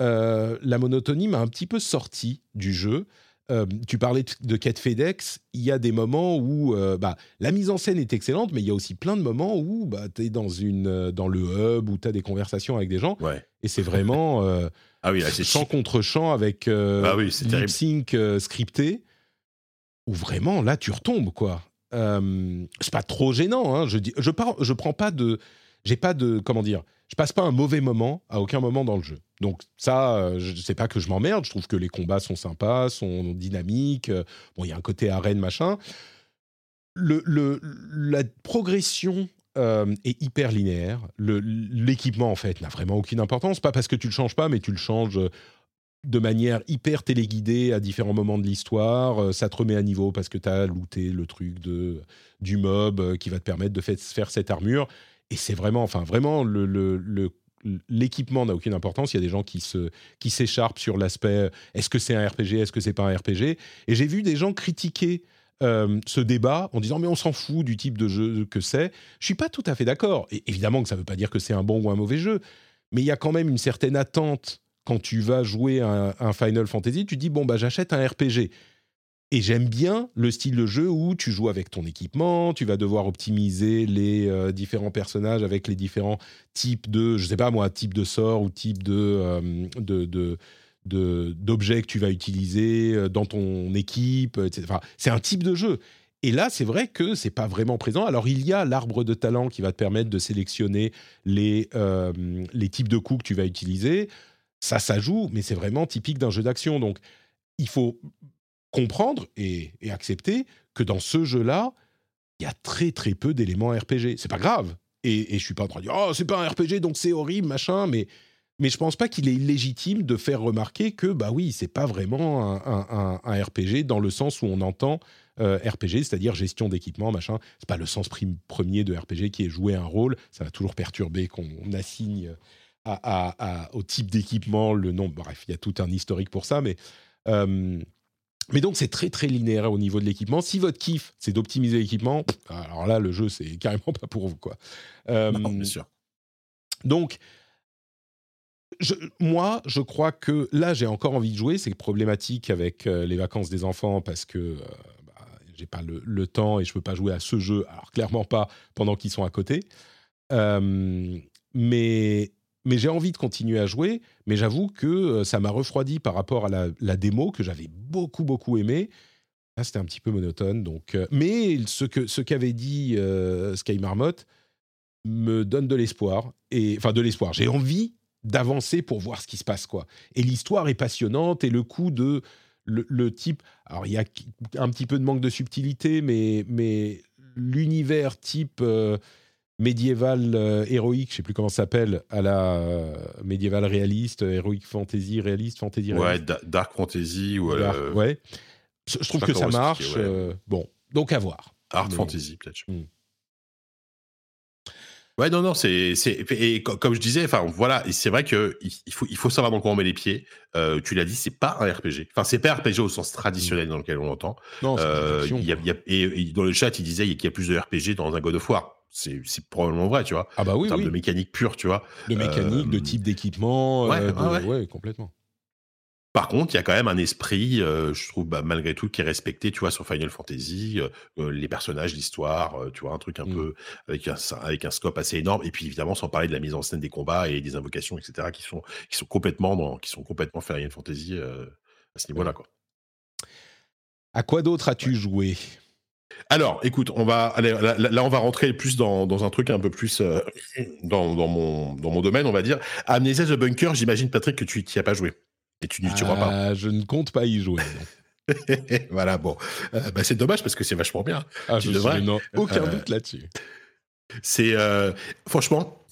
[SPEAKER 2] euh, la monotonie m'a un petit peu sorti du jeu. Euh, tu parlais de quête FedEx, il y a des moments où euh, bah, la mise en scène est excellente, mais il y a aussi plein de moments où bah, tu es dans, une, euh, dans le hub, où tu as des conversations avec des gens,
[SPEAKER 3] Ouais.
[SPEAKER 2] et c'est vraiment
[SPEAKER 3] Ah oui, là, c'est
[SPEAKER 2] chant
[SPEAKER 3] cheap.
[SPEAKER 2] contre chant avec
[SPEAKER 3] Ah oui,
[SPEAKER 2] lip sync scripté, où vraiment, là, tu retombes, quoi. Euh, c'est pas trop gênant, hein, je, dis, je, par- je prends pas de... J'ai pas de... Comment dire Je passe pas un mauvais moment à aucun moment dans le jeu. Donc ça, euh, je sais pas que je m'emmerde, je trouve que les combats sont sympas, sont dynamiques, euh, bon, il y a un côté arène, machin. Le, la progression euh, est hyper linéaire. L'équipement, en fait, n'a vraiment aucune importance. Pas parce que tu le changes pas, mais tu le changes de manière hyper téléguidée à différents moments de l'histoire. Ça te remet à niveau parce que tu as looté le truc de, du mob qui va te permettre de faire cette armure. Et c'est vraiment, enfin, vraiment, le- le- l'équipement n'a aucune importance. Il y a des gens qui se qui s'écharpent sur l'aspect est-ce que c'est un RPG, est-ce que c'est pas un RPG. Et j'ai vu des gens critiquer euh, ce débat en disant mais on s'en fout du type de jeu que c'est. Je suis pas tout à fait d'accord. Et évidemment que ça veut pas dire que c'est un bon ou un mauvais jeu, mais il y a quand même une certaine attente quand tu vas jouer un, un Final Fantasy. Tu dis bon bah j'achète un RPG. Et j'aime bien le style de jeu où tu joues avec ton équipement, tu vas devoir optimiser les euh, différents personnages avec les différents types de, je sais pas moi, type de sort ou type de, euh, de, d'objets que tu vas utiliser euh, dans ton équipe, etc. C'est un type de jeu. Et là, c'est vrai que c'est pas vraiment présent. Alors, il y a l'arbre de talent qui va te permettre de sélectionner les, les types de coups que tu vas utiliser. Ça, ça joue, mais c'est vraiment typique d'un jeu d'action. Donc, il faut comprendre et, accepter que dans ce jeu-là, il y a très très peu d'éléments RPG. C'est pas grave. Et, et je suis pas en train de dire oh c'est pas un RPG donc c'est horrible machin. Mais mais je pense pas qu'il est illégitime de faire remarquer que bah oui c'est pas vraiment un, RPG dans le sens où on entend euh, RPG, c'est-à-dire gestion d'équipement machin. C'est pas le sens premier de RPG qui est jouer un rôle. Ça va toujours perturber qu'on assigne à- au type d'équipement le nom. Bref, il y a tout un historique pour ça, mais euh, mais donc c'est très très linéaire au niveau de l'équipement. Si votre kiff c'est d'optimiser l'équipement, alors là le jeu c'est carrément pas pour vous quoi. Euh,
[SPEAKER 3] Non, bien sûr.
[SPEAKER 2] donc je- moi je crois que là j'ai encore envie de jouer. C'est problématique avec euh, les vacances des enfants parce que euh, bah, j'ai pas le, le temps et je peux pas jouer à ce jeu. Alors clairement pas pendant qu'ils sont à côté. Euh, mais mais j'ai envie de continuer à jouer. Mais j'avoue que euh, ça m'a refroidi par rapport à la, démo que j'avais beaucoup beaucoup aimé. Là, c'était un petit peu monotone. Donc, euh, mais ce que ce qu'avait dit euh, Sky Marmot me donne de l'espoir et enfin de l'espoir. J'ai envie d'avancer pour voir ce qui se passe quoi. Et l'histoire est passionnante et le coup de le, type. Alors il y a un petit peu de manque de subtilité, mais mais l'univers type médiéval euh, héroïque, je sais plus comment ça s'appelle, à la euh, médiéval réaliste, héroïque fantasy réaliste, fantasy
[SPEAKER 3] Ouais,
[SPEAKER 2] réaliste.
[SPEAKER 3] Da- Dark Fantasy ou
[SPEAKER 2] Dark,
[SPEAKER 3] euh,
[SPEAKER 2] ouais. Je je trouve que ça marche.
[SPEAKER 3] ouais.
[SPEAKER 2] euh, bon, donc à voir.
[SPEAKER 3] Art
[SPEAKER 2] Mais-
[SPEAKER 3] Fantasy, peut-être.
[SPEAKER 2] Hmm.
[SPEAKER 3] Ouais, non, non, c'est, et co- comme je disais, enfin, voilà, c'est vrai que il faut, il faut savoir dans quoi on met les pieds. Euh, tu l'as dit, c'est pas un RPG. Enfin, c'est pas un RPG au sens traditionnel dans lequel on l'entend.
[SPEAKER 2] Non, c'est
[SPEAKER 3] Euh,
[SPEAKER 2] une action,
[SPEAKER 3] il y a,
[SPEAKER 2] quoi.
[SPEAKER 3] il y a- et, et dans le chat, il disait qu'il y a plus de RPG dans un God of War. C'est, probablement vrai, tu vois.
[SPEAKER 2] Ah bah
[SPEAKER 3] en
[SPEAKER 2] oui,
[SPEAKER 3] termes
[SPEAKER 2] oui.
[SPEAKER 3] de mécanique pure, tu vois.
[SPEAKER 2] de mécanique, de
[SPEAKER 3] Euh,
[SPEAKER 2] type d'équipement,
[SPEAKER 3] ouais,
[SPEAKER 2] euh, de-
[SPEAKER 3] ouais, ouais.
[SPEAKER 2] ouais, complètement.
[SPEAKER 3] Par contre, il y a quand même un esprit, euh, je trouve, bah, malgré tout, qui est respecté, tu vois, sur Final Fantasy, euh, euh, les personnages, l'histoire, euh, tu vois, un truc un
[SPEAKER 2] Mm.
[SPEAKER 3] peu avec un, avec un scope assez énorme. Et puis, évidemment, sans parler de la mise en scène des combats et des invocations, etc., qui sont, qui sont complètement dans, qui sont complètement Final Fantasy euh, à ce niveau-là, quoi.
[SPEAKER 2] À quoi d'autre as-tu joué?
[SPEAKER 3] Alors, écoute, on va aller, là, on va rentrer plus dans, dans un truc un peu plus euh, dans, dans mon, dans mon domaine, on va dire. Amnesia the Bunker, j'imagine, Patrick, que tu n'y as pas joué. Et tu n'y crois pas.
[SPEAKER 2] Ah, Je ne compte pas y jouer.
[SPEAKER 3] voilà, bon. Euh, bah, c'est dommage parce que c'est vachement bien.
[SPEAKER 2] Ah,
[SPEAKER 3] Tu
[SPEAKER 2] je
[SPEAKER 3] devrais.
[SPEAKER 2] n'ai aucun
[SPEAKER 3] Euh,
[SPEAKER 2] doute là-dessus.
[SPEAKER 3] C'est euh, franchement,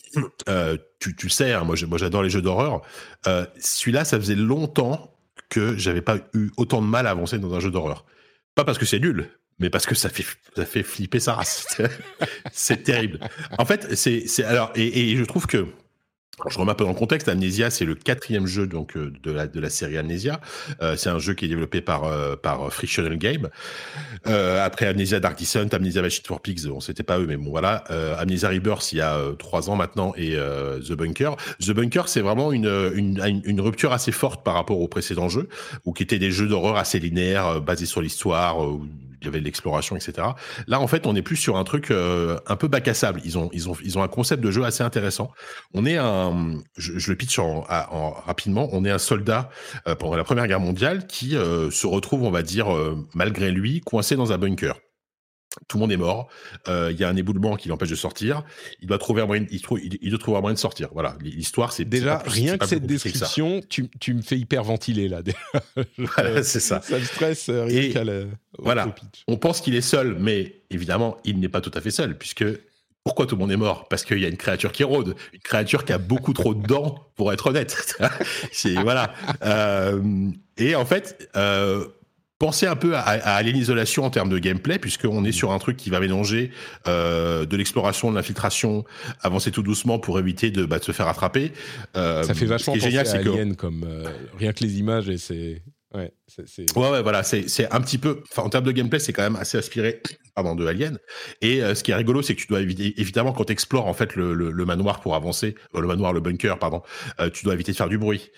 [SPEAKER 3] euh, tu, tu le sais, hein, moi j'adore les jeux d'horreur. Euh, Celui-là, ça faisait longtemps que j'avais pas eu autant de mal à avancer dans un jeu d'horreur. Pas parce que c'est nul, mais parce que ça fait ça fait flipper sa race. c'est terrible. En fait, c'est alors et, je trouve que je remets un peu dans le contexte. Amnesia, c'est le quatrième jeu donc euh, de la de la série Amnesia. Euh, c'est un jeu qui est développé par euh, par Frictional Game. Après Amnesia Dark Descent, Amnesia Machine for Pigs, bon c'était pas eux, mais bon voilà. Amnesia Rebirth il y a trois ans maintenant et The Bunker. The Bunker, c'est vraiment une, une une rupture assez forte par rapport aux précédents jeux, ou qui étaient des jeux d'horreur assez linéaires, basés sur l'histoire. Il y avait l'exploration, etc. Là, en fait, on est plus sur un truc euh, un peu bac à sable. Ils ont, un concept de jeu assez intéressant. On est un, je, le pitch en, rapidement. On est un soldat euh, pendant la Première Guerre mondiale qui euh, se retrouve, on va dire, malgré lui, coincé dans un bunker. Tout le monde est mort. Euh, Il y a un éboulement qui l'empêche de sortir. Il doit trouver un moyen. Il, trouve, il, il doit trouver un moyen de sortir. Voilà. L'histoire, c'est
[SPEAKER 2] Déjà,
[SPEAKER 3] plus-
[SPEAKER 2] rien que cette
[SPEAKER 3] que
[SPEAKER 2] description, tu, tu me fais hyper ventiler là.
[SPEAKER 3] Voilà, c'est ça.
[SPEAKER 2] Ça me stresse euh, rien qu'à
[SPEAKER 3] voilà. On pense qu'il est seul, mais évidemment, il n'est pas tout à fait seul, puisque pourquoi tout le monde est mort? Parce qu'il y a une créature qui rôde, une créature qui a beaucoup trop de dents, pour être honnête. C'est voilà. Euh, et en fait, euh, pensez un peu à, à Alien Isolation en termes de gameplay, puisqu'on est sur un truc qui va mélanger euh, de l'exploration, de l'infiltration, avancer tout doucement pour éviter de, bah, de se faire attraper. Euh,
[SPEAKER 2] Ça fait vachement
[SPEAKER 3] ce qui est
[SPEAKER 2] penser
[SPEAKER 3] génial,
[SPEAKER 2] à
[SPEAKER 3] c'est que
[SPEAKER 2] comme euh, rien que les images et c'est. Ouais, c'est-
[SPEAKER 3] Ouais, ouais, voilà, c'est c'est un petit peu. Enfin, en termes de gameplay, c'est quand même assez aspiré, pardon, de Alien. Et euh, ce qui est rigolo, c'est que tu dois évidemment, quand tu explores en fait le, manoir pour avancer, euh, le manoir, le bunker, pardon, euh, tu dois éviter de faire du bruit.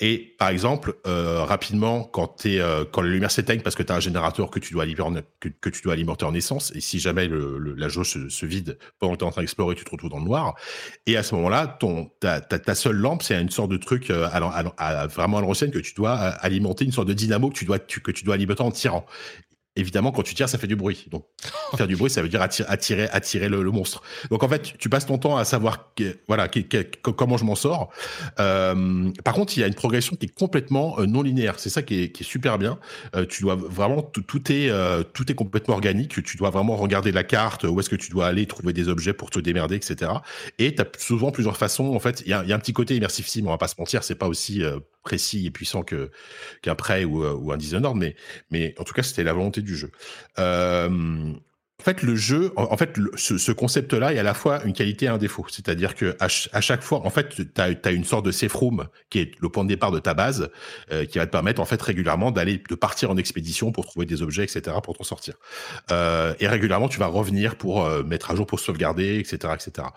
[SPEAKER 3] Et par exemple, rapidement, quand euh, quand les lumières s'éteignent parce que tu as un générateur que tu dois alimenter, que, que tu dois alimenter en essence, et si jamais la jauge se, vide pendant que tu es en train d'explorer, tu te retrouves dans le noir. Et à ce moment-là, ta, seule lampe, c'est une sorte de truc à, vraiment à l'ancienne que tu dois alimenter, une sorte de dynamo que tu dois, tu- que tu dois alimenter en tirant. Évidemment, quand tu tires, ça fait du bruit. Donc, faire du bruit, ça veut dire attirer, attirer, attirer le, le monstre. Donc, en fait, tu, passes ton temps à savoir, que- voilà, que- comment je m'en sors. Euh, par contre, il y a une progression qui est complètement euh, non linéaire. C'est ça qui est, qui est super bien. Euh, tu dois vraiment, tout, tout est, euh, tout est complètement organique. Tu dois vraiment regarder la carte, où est-ce que tu dois aller trouver des objets pour te démerder, etc. Et tu as souvent plusieurs façons. En fait, il y a, il y a un petit côté immersif sim, on va pas se mentir, c'est pas aussi précis et puissant qu'un ou, euh, ou un Dishonored, mais mais en tout cas, c'était la volonté du jeu. En fait, le jeu, en, fait, ce, ce concept-là est à la fois une qualité et un défaut. C'est-à-dire que à chaque fois, en fait, tu as, une sorte de safe room qui est le point de départ de ta base, euh, qui va te permettre en fait régulièrement d'aller, de partir en expédition pour trouver des objets, etc., pour t'en sortir. Euh, et régulièrement, tu vas revenir pour euh, mettre à jour, pour sauvegarder, etc., etc.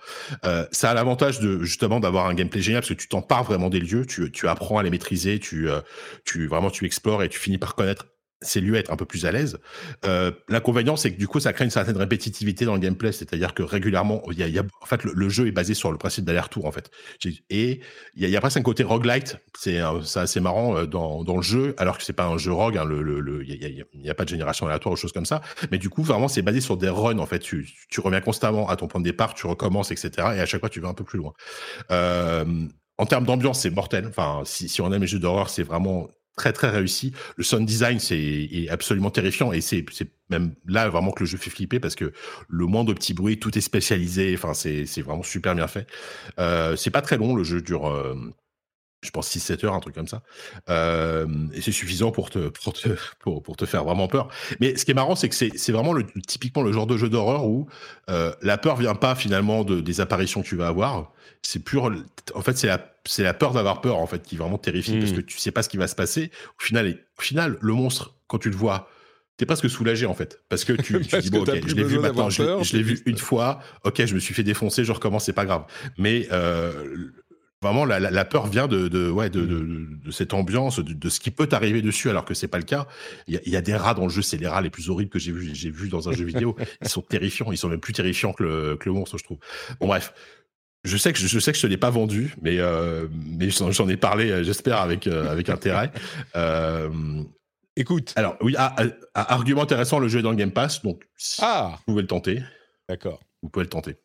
[SPEAKER 3] Euh, ça a l'avantage de justement d'avoir un gameplay génial parce que tu t'empares vraiment des lieux, tu, tu apprends à les maîtriser, tu, euh, tu vraiment tu explores et tu finis par connaître ces lieux être un peu plus à l'aise. Euh, L'inconvénient, c'est que du coup, ça crée une certaine répétitivité dans le gameplay, c'est-à-dire que régulièrement, y a, en fait, le, jeu est basé sur le principe d'aller-retour, en fait. Et il y a, presque un côté roguelite, c'est c'est assez marrant euh, dans, le jeu, alors que c'est pas un jeu rogue, hein, il y a, il y a- il y a pas de génération aléatoire ou choses comme ça. Mais du coup, vraiment, c'est basé sur des runs, en fait. Tu, tu reviens constamment à ton point de départ, tu recommences, etc. Et à chaque fois, tu vas un peu plus loin. Euh, en termes d'ambiance, c'est mortel. Enfin, si, si on aime les jeux d'horreur, c'est vraiment très très réussi. Le sound design c'est est absolument terrifiant et c'est même là vraiment que le jeu fait flipper parce que le moindre petit bruit, tout est spécialisé. Enfin, c'est vraiment super bien fait. Euh, c'est pas très long, le jeu dure. euh, je pense 6-7 heures, un truc comme ça. Euh, et c'est suffisant pour te, pour, te, pour, te faire vraiment peur. Mais ce qui est marrant, c'est que c'est vraiment typiquement le genre de jeu d'horreur où la peur vient pas finalement de, des apparitions que tu vas avoir. C'est pur. En fait, c'est la, c'est la peur d'avoir peur en fait qui vraiment terrifie
[SPEAKER 2] Mm.
[SPEAKER 3] parce que tu sais pas ce qui va se passer. Au final, et- au final, le monstre, quand tu le vois, t'es presque soulagé en fait parce que tu, tu
[SPEAKER 2] Parce
[SPEAKER 3] dis
[SPEAKER 2] que
[SPEAKER 3] bon ok je l'ai vu maintenant je, l'ai- une fois ok je me suis fait défoncer je recommence c'est pas grave. Mais euh, vraiment la, peur vient de, de ouais de, de, de- de cette ambiance de, de ce qui peut t'arriver dessus alors que c'est pas le cas. Il y, a, il y a des rats dans le jeu c'est les rats les plus horribles que j'ai vu j'ai vu dans un jeu vidéo. Ils sont terrifiants ils sont même plus terrifiants que le, que le monstre je trouve. Bon bref je sais que je, je sais que je te l'ai pas vendu, mais euh, mais j'en ai parlé, euh, j'espère avec euh, avec intérêt.
[SPEAKER 2] Écoute.
[SPEAKER 3] alors oui, ah, ah, argument intéressant, le jeu est dans le Game Pass, donc si
[SPEAKER 2] Ah,
[SPEAKER 3] vous pouvez le tenter,
[SPEAKER 2] d'accord.
[SPEAKER 3] vous pouvez le tenter.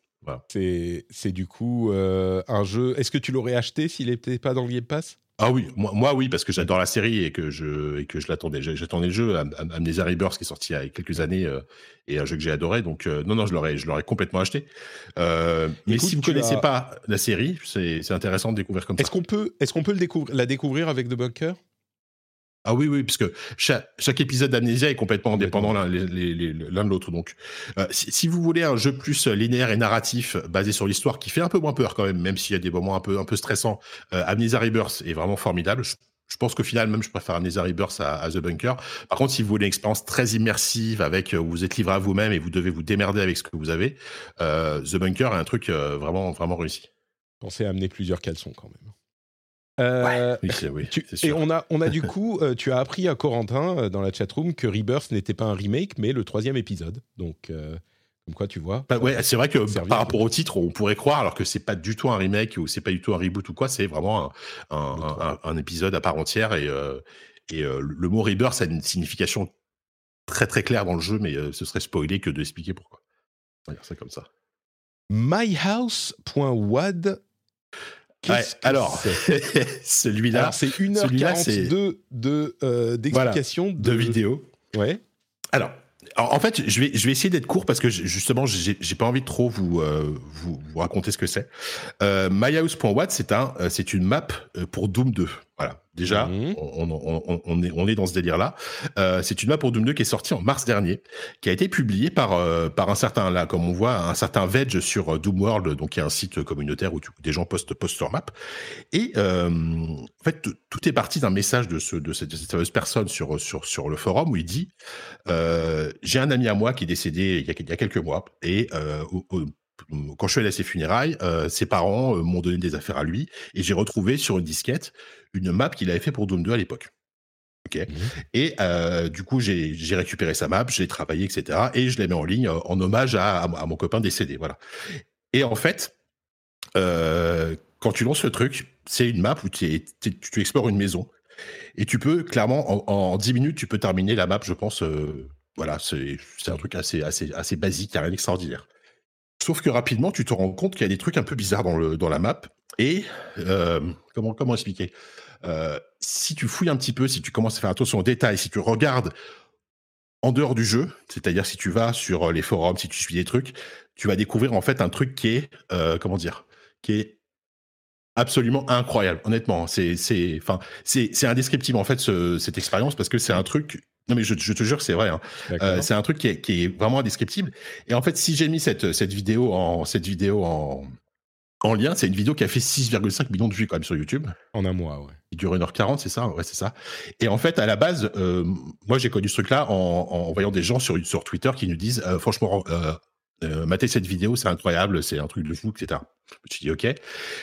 [SPEAKER 2] C'est c'est du coup un jeu. Est-ce que tu l'aurais acheté s'il n'était pas dans le Game Pass?
[SPEAKER 3] Ah oui, moi, moi oui, parce que j'adore la série et que je et que je l'attendais. J'attendais le jeu, Am- Am- Amnesia Rebirth qui est sorti il y a quelques années euh, et un jeu que j'ai adoré. Donc euh, non non, je l'aurais je l'aurais complètement acheté. Euh, mais si vous
[SPEAKER 2] tu
[SPEAKER 3] connaissez
[SPEAKER 2] as-
[SPEAKER 3] pas la série, c'est c'est intéressant de découvrir comme ça.
[SPEAKER 2] Est-ce qu'on peut, est-ce qu'on peut le découvrir, la découvrir avec The Bunker?
[SPEAKER 3] Ah oui, oui, puisque chaque, chaque épisode d'Amnesia est complètement indépendant l'un de l'autre. Donc, euh, si, vous voulez un jeu plus linéaire et narratif basé sur l'histoire, qui fait un peu moins peur quand même, même s'il y a des moments un peu, un peu stressants, euh, Amnesia Rebirth est vraiment formidable. Je, pense qu'au final, même, je préfère Amnesia Rebirth à, The Bunker. Par contre, si vous voulez une expérience très immersive avec euh, où vous êtes livré à vous-même et vous devez vous démerder avec ce que vous avez, The Bunker est un truc vraiment, vraiment réussi.
[SPEAKER 2] Pensez à amener plusieurs caleçons quand même.
[SPEAKER 3] Euh,
[SPEAKER 2] et on a, on a du coup, euh, tu as appris à Corentin euh, dans la chatroom que Rebirth n'était pas un remake, mais le troisième épisode. Donc, comme quoi, tu vois.
[SPEAKER 3] Bah ouais, c'est vrai que par rapport au titre, on pourrait croire, alors que c'est pas du tout un remake ou c'est pas du tout un reboot ou quoi, c'est vraiment un, un, épisode à part entière. Et, et le mot Rebirth a une signification très très claire dans le jeu, mais ce serait spoilé que de expliquer pourquoi. On va dire ça comme ça.
[SPEAKER 2] myhouse.wad
[SPEAKER 3] alors, celui-là,
[SPEAKER 2] c'est 1h42 de euh, d'explication
[SPEAKER 3] de... de vidéo.
[SPEAKER 2] Ouais.
[SPEAKER 3] Alors, en fait, je vais, je vais essayer d'être court parce que justement, j'ai pas envie de trop vous, euh, vous, vous, raconter ce que c'est. Euh, myhouse.watt, c'est un, c'est une map pour Doom 2. Voilà. Déjà, mhm. on, on, on, est, on est dans ce délire-là. Euh, c'est une map pour Doom 2 qui est sortie en mars dernier, qui a été publiée par, euh, par un certain, là, comme on voit, un certain Veg sur Doom World, donc qui est un site communautaire où, des gens postent, postent leur map. Et en fait, tout est parti d'un message de, ce, de, cette, de cette fameuse personne sur, sur, sur le forum où il dit J'ai un ami à moi qui est décédé il y a, il y a quelques mois, et au, quand je suis allé à ses funérailles, euh, ses parents euh, m'ont donné des affaires à lui et j'ai retrouvé sur une disquette une map qu'il avait fait pour Doom 2 à l'époque. Ok? Mmh et euh, du coup, j'ai récupéré sa map, j'ai travaillé, etc. Et je l'ai mis en ligne en hommage à, mon copain décédé. Voilà. Et en fait, quand tu lances le truc, c'est une map où tu explores une maison. Et tu peux, clairement, en, en, 10 minutes, tu peux terminer la map, je pense. voilà, c'est un truc assez, assez, assez basique, rien d'extraordinaire. Sauf que rapidement, tu te rends compte qu'il y a des trucs un peu bizarres dans, la map. Et euh, comment, expliquer? Euh, Si tu fouilles un petit peu, si tu commences à faire attention aux détails, si tu regardes en dehors du jeu, c'est-à-dire si tu vas sur les forums, si tu suis des trucs, tu vas découvrir en fait un truc qui est, euh, comment dire, qui est absolument incroyable. Honnêtement, c'est, c'est indescriptible en fait cette expérience parce que c'est un truc non mais je, te jure que c'est vrai. Hein. Euh, c'est un truc qui est, qui est, vraiment indescriptible. Et en fait, si j'ai mis cette, cette vidéo en cette vidéo en, en lien, c'est une vidéo qui a fait 6,5 millions de vues quand même sur YouTube.
[SPEAKER 2] En un mois, ouais.
[SPEAKER 3] Il dure 1h40, c'est ça? Ouais, c'est ça. Et en fait, à la base, euh, moi j'ai connu ce truc-là en, en, voyant des gens sur, sur Twitter qui nous disent euh, franchement, matez cette vidéo, c'est incroyable, c'est un truc de fou, etc. Je me suis dit ok.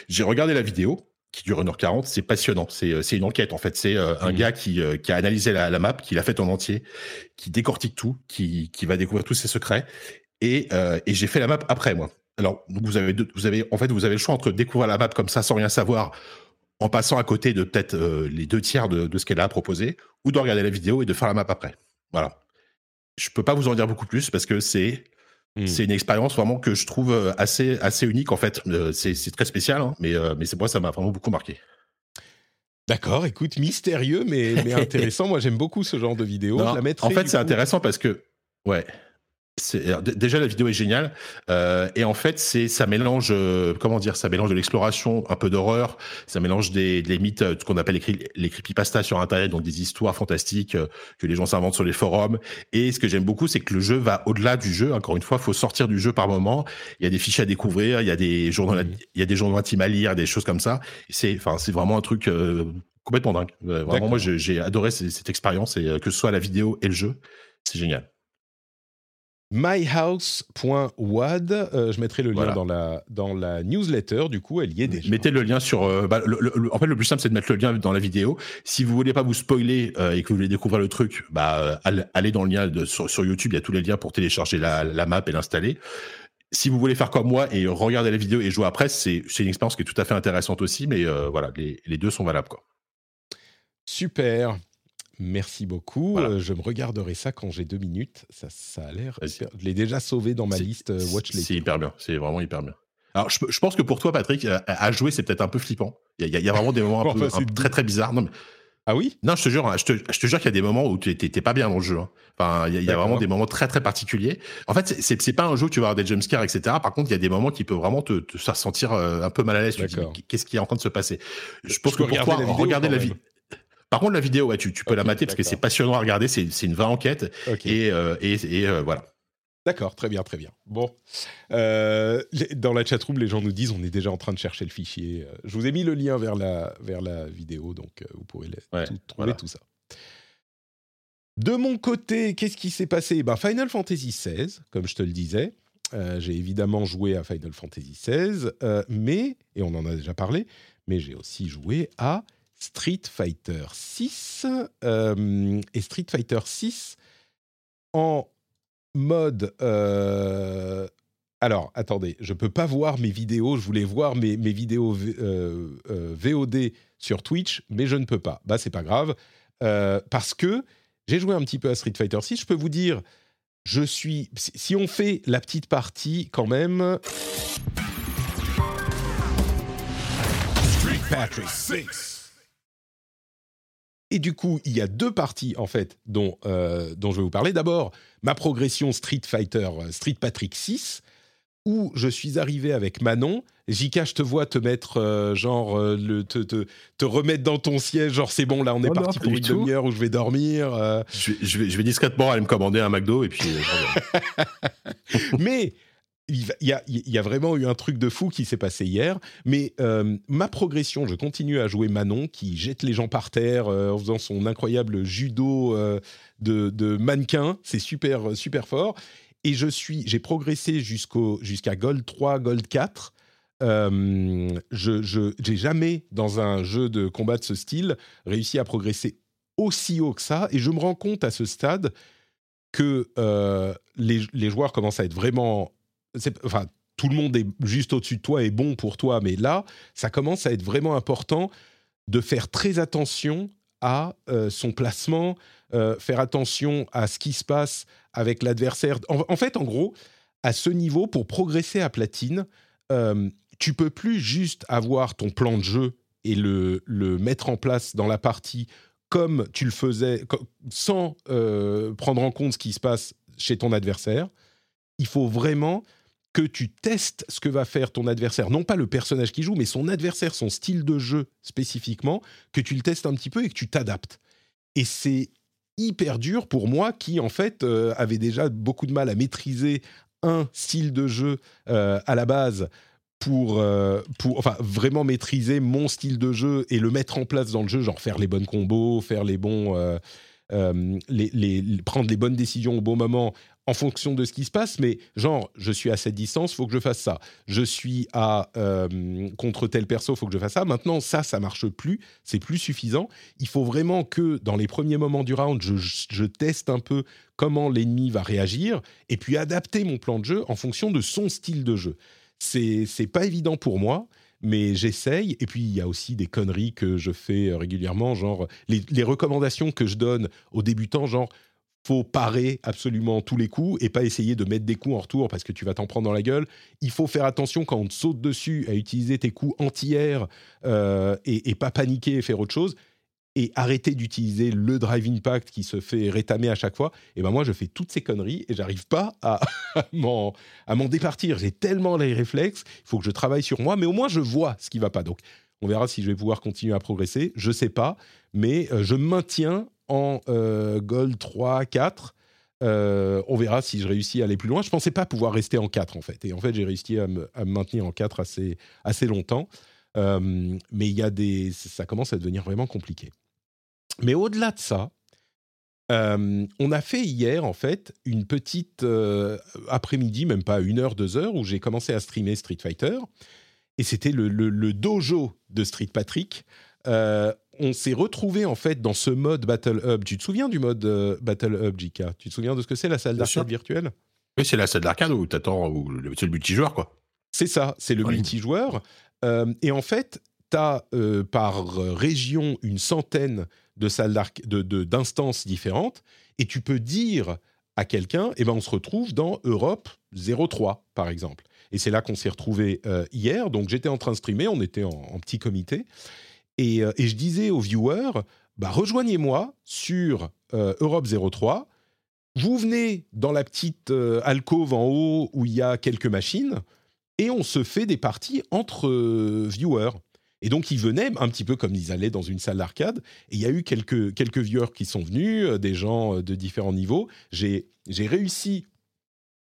[SPEAKER 3] J'ai regardé la vidéo qui dure 1h40, c'est passionnant. C'est, euh, c'est une enquête, en fait. C'est euh, un mmh. gars qui, euh, qui a analysé la, la map, qui l'a faite en entier, qui décortique tout, qui, qui va découvrir tous ses secrets. Et, et j'ai fait la map après, moi. Alors, vous avez, deux, vous avez, en fait, vous avez le choix entre découvrir la map comme ça sans rien savoir, en passant à côté de peut-être les deux tiers de, de ce qu'elle a proposé, ou de regarder la vidéo et de faire la map après. Voilà. Je peux pas vous en dire beaucoup plus parce que c'est Mmh. C'est une expérience vraiment que je trouve euh, assez, assez unique en fait. Euh, c'est très spécial, hein, mais, euh, mais c'est moi ça m'a vraiment beaucoup marqué.
[SPEAKER 2] D'accord, écoute, mystérieux mais, mais intéressant. moi j'aime beaucoup ce genre de vidéo.
[SPEAKER 3] en fait, c'est intéressant parce que, ouais, déjà la vidéo est géniale euh, et en fait c'est ça mélange euh, comment dire ça mélange de l'exploration un peu d'horreur ça mélange des, des mythes ce qu'on appelle les, les creepypastas sur internet donc des histoires fantastiques euh, que les gens s'inventent sur les forums et ce que j'aime beaucoup c'est que le jeu va au-delà du jeu encore une fois faut sortir du jeu par moment il y a des fichiers à découvrir il y a des journaux mmh. il y a des journaux intimes à lire des choses comme ça c'est enfin c'est vraiment un truc complètement dingue. Vraiment moi j'ai adoré cette, cette expérience et que ce soit la vidéo et le jeu c'est génial
[SPEAKER 2] myhouse.wad. Euh, je mettrai le lien dans, la, dans la newsletter, du coup, elle y est déjà.
[SPEAKER 3] Mettez le lien sur. Euh, bah, en fait, le plus simple, c'est de mettre le lien dans la vidéo. Si vous voulez pas vous spoiler euh, et que vous voulez découvrir le truc, bah, allez dans le lien de, sur, YouTube, il y a tous les liens pour télécharger la, la map et l'installer. Si vous voulez faire comme moi et regarder la vidéo et jouer après, c'est une expérience qui est tout à fait intéressante aussi, mais voilà, les, les deux sont valables. Quoi.
[SPEAKER 2] Super. Merci beaucoup. Euh, je me regarderai ça quand j'ai deux minutes. Ça, ça a l'air. Je l'ai déjà sauvé dans ma liste euh, Watchlist.
[SPEAKER 3] C'est hyper bien. C'est vraiment hyper bien. Alors, je, je, pense que pour toi, Patrick, à, jouer, c'est peut-être un peu flippant. Il y, y, a vraiment des moments un peu, très très bizarres. Non, mais...
[SPEAKER 2] Ah oui?
[SPEAKER 3] Non, je te jure, hein, je te, je te jure qu'il y a des moments où tu n'es pas bien dans le jeu. Hein. Enfin, il y, a, vraiment des moments très très particuliers. En fait, c'est c'est pas un jeu où tu vas avoir des jumpscares, etc. Par contre, il y a des moments qui peuvent vraiment te, te faire sentir euh, un peu mal à l'aise. Qu'est-ce qui est en train de se passer? Je pense que pour toi, regarder la vie. Par contre, la vidéo, ouais, tu, tu peux la mater parce que c'est passionnant à regarder. C'est une vraie enquête. Et, et, et voilà.
[SPEAKER 2] D'accord, très bien, très bien. Bon, euh, dans la chatroom, les gens nous disent on est déjà en train de chercher le fichier. Euh, je vous ai mis le lien vers la, vers la vidéo, donc euh, vous pourrez trouver tout ça. De mon côté, qu'est-ce qui s'est passé? Ben, Final Fantasy XVI, comme je te le disais. j'ai évidemment joué à Final Fantasy XVI, mais, et on en a déjà parlé, mais j'ai aussi joué à Street Fighter 6. et Street Fighter 6 en mode. Euh, alors, attendez, je peux pas voir mes vidéos. Je voulais voir mes, mes vidéos euh, euh, VOD sur Twitch, mais je ne peux pas. Bah, c'est pas grave. parce que j'ai joué un petit peu à Street Fighter 6. Je peux vous dire, je suis. Si on fait la petite partie, quand même. Street Patrick 6. Et du coup, il y a deux parties en fait dont, euh, dont je vais vous parler. D'abord, ma progression Street Fighter, euh, Street Patrick 6, où je suis arrivé avec Manon. Jika, je te vois te mettre, euh, genre, le, te, te, te, remettre dans ton siège, genre, c'est bon, là, on est oh parti pour une demi-heure où je vais dormir.
[SPEAKER 3] Je, je, vais, je vais discrètement aller me commander un McDo et puis.
[SPEAKER 2] Mais il y, a, vraiment eu un truc de fou qui s'est passé hier. Mais euh, ma progression, je continue à jouer Manon qui jette les gens par terre euh, en faisant son incroyable judo euh, de, mannequin. C'est super, super fort. Et je suis, j'ai progressé jusqu'au, jusqu'à Gold 3, Gold 4. je n'ai jamais, dans un jeu de combat de ce style, réussi à progresser aussi haut que ça. Et je me rends compte à ce stade que les, les joueurs commencent à être vraiment enfin, tout le monde est juste au-dessus de toi et bon pour toi, mais là, ça commence à être vraiment important de faire très attention à euh, son placement, euh, faire attention à ce qui se passe avec l'adversaire. En, fait, en gros, à ce niveau, pour progresser à platine, euh, tu peux plus juste avoir ton plan de jeu et le, le mettre en place dans la partie comme tu le faisais, sans prendre en compte ce qui se passe chez ton adversaire. Il faut vraiment que tu testes ce que va faire ton adversaire, non pas le personnage qui joue, mais son adversaire, son style de jeu spécifiquement, que tu le testes un petit peu et que tu t'adaptes. Et c'est hyper dur pour moi qui, en fait, euh, avait déjà beaucoup de mal à maîtriser un style de jeu euh, à la base pour, euh, pour enfin, vraiment maîtriser mon style de jeu et le mettre en place dans le jeu, genre faire les bonnes combos, faire les bons... les, prendre les bonnes décisions au bon moment en fonction de ce qui se passe, mais genre, je suis à cette distance, faut que je fasse ça. Je suis à euh, contre tel perso, faut que je fasse ça. Maintenant, ça, ça marche plus, c'est plus suffisant. Il faut vraiment que dans les premiers moments du round, je, je teste un peu comment l'ennemi va réagir et puis adapter mon plan de jeu en fonction de son style de jeu. C'est c'est pas évident pour moi mais j'essaye. Et puis, il y a aussi des conneries que je fais régulièrement, genre les, les, recommandations que je donne aux débutants, genre faut parer absolument tous les coups et pas essayer de mettre des coups en retour parce que tu vas t'en prendre dans la gueule. Il faut faire attention quand on te saute dessus à utiliser tes coups anti-air euh, et, pas paniquer et faire autre chose. Et arrêter d'utiliser le drive impact qui se fait rétamer à chaque fois. Et ben moi, je fais toutes ces conneries et j'arrive pas à, à m'en départir. J'ai tellement les réflexes, il faut que je travaille sur moi, mais au moins je vois ce qui va pas. Donc, on verra si je vais pouvoir continuer à progresser. Je sais pas, mais euh, je maintiens en euh, Gold 3, 4. Euh, on verra si je réussis à aller plus loin. Je pensais pas pouvoir rester en 4 en fait. Et en fait, j'ai réussi à me, maintenir en 4 assez, assez longtemps. Euh, mais il y a des, ça commence à devenir vraiment compliqué. Mais au-delà de ça, on a fait hier en fait une petite après-midi, même pas une heure, deux heures, où j'ai commencé à streamer Street Fighter. Et c'était le, le, dojo de Street Patrick on s'est retrouvé en fait dans ce mode Battle Hub. Tu te souviens du mode euh, Battle Hub, JK Tu te souviens de ce que c'est la salle d'arcade virtuelle?
[SPEAKER 3] Oui, c'est la salle d'arcade où t'attends, c'est le multijoueur quoi.
[SPEAKER 2] C'est ça, c'est le multijoueur. Euh, et en fait, tu as euh, par région une centaine de salles d'instances différentes, et tu peux dire à quelqu'un, eh ben on se retrouve dans Europe 03 par exemple. Et c'est là qu'on s'est retrouvé hier. Donc j'étais en train de streamer, on était en petit comité. Euh, et, je disais aux viewers, bah, rejoignez-moi sur euh, Europe 03. Vous venez dans la petite euh, alcôve en haut où il y a quelques machines et on se fait des parties entre viewers. Et donc, ils venaient un petit peu comme ils allaient dans une salle d'arcade. Et il y a eu quelques, quelques viewers qui sont venus, euh, des gens euh, de différents niveaux. J'ai réussi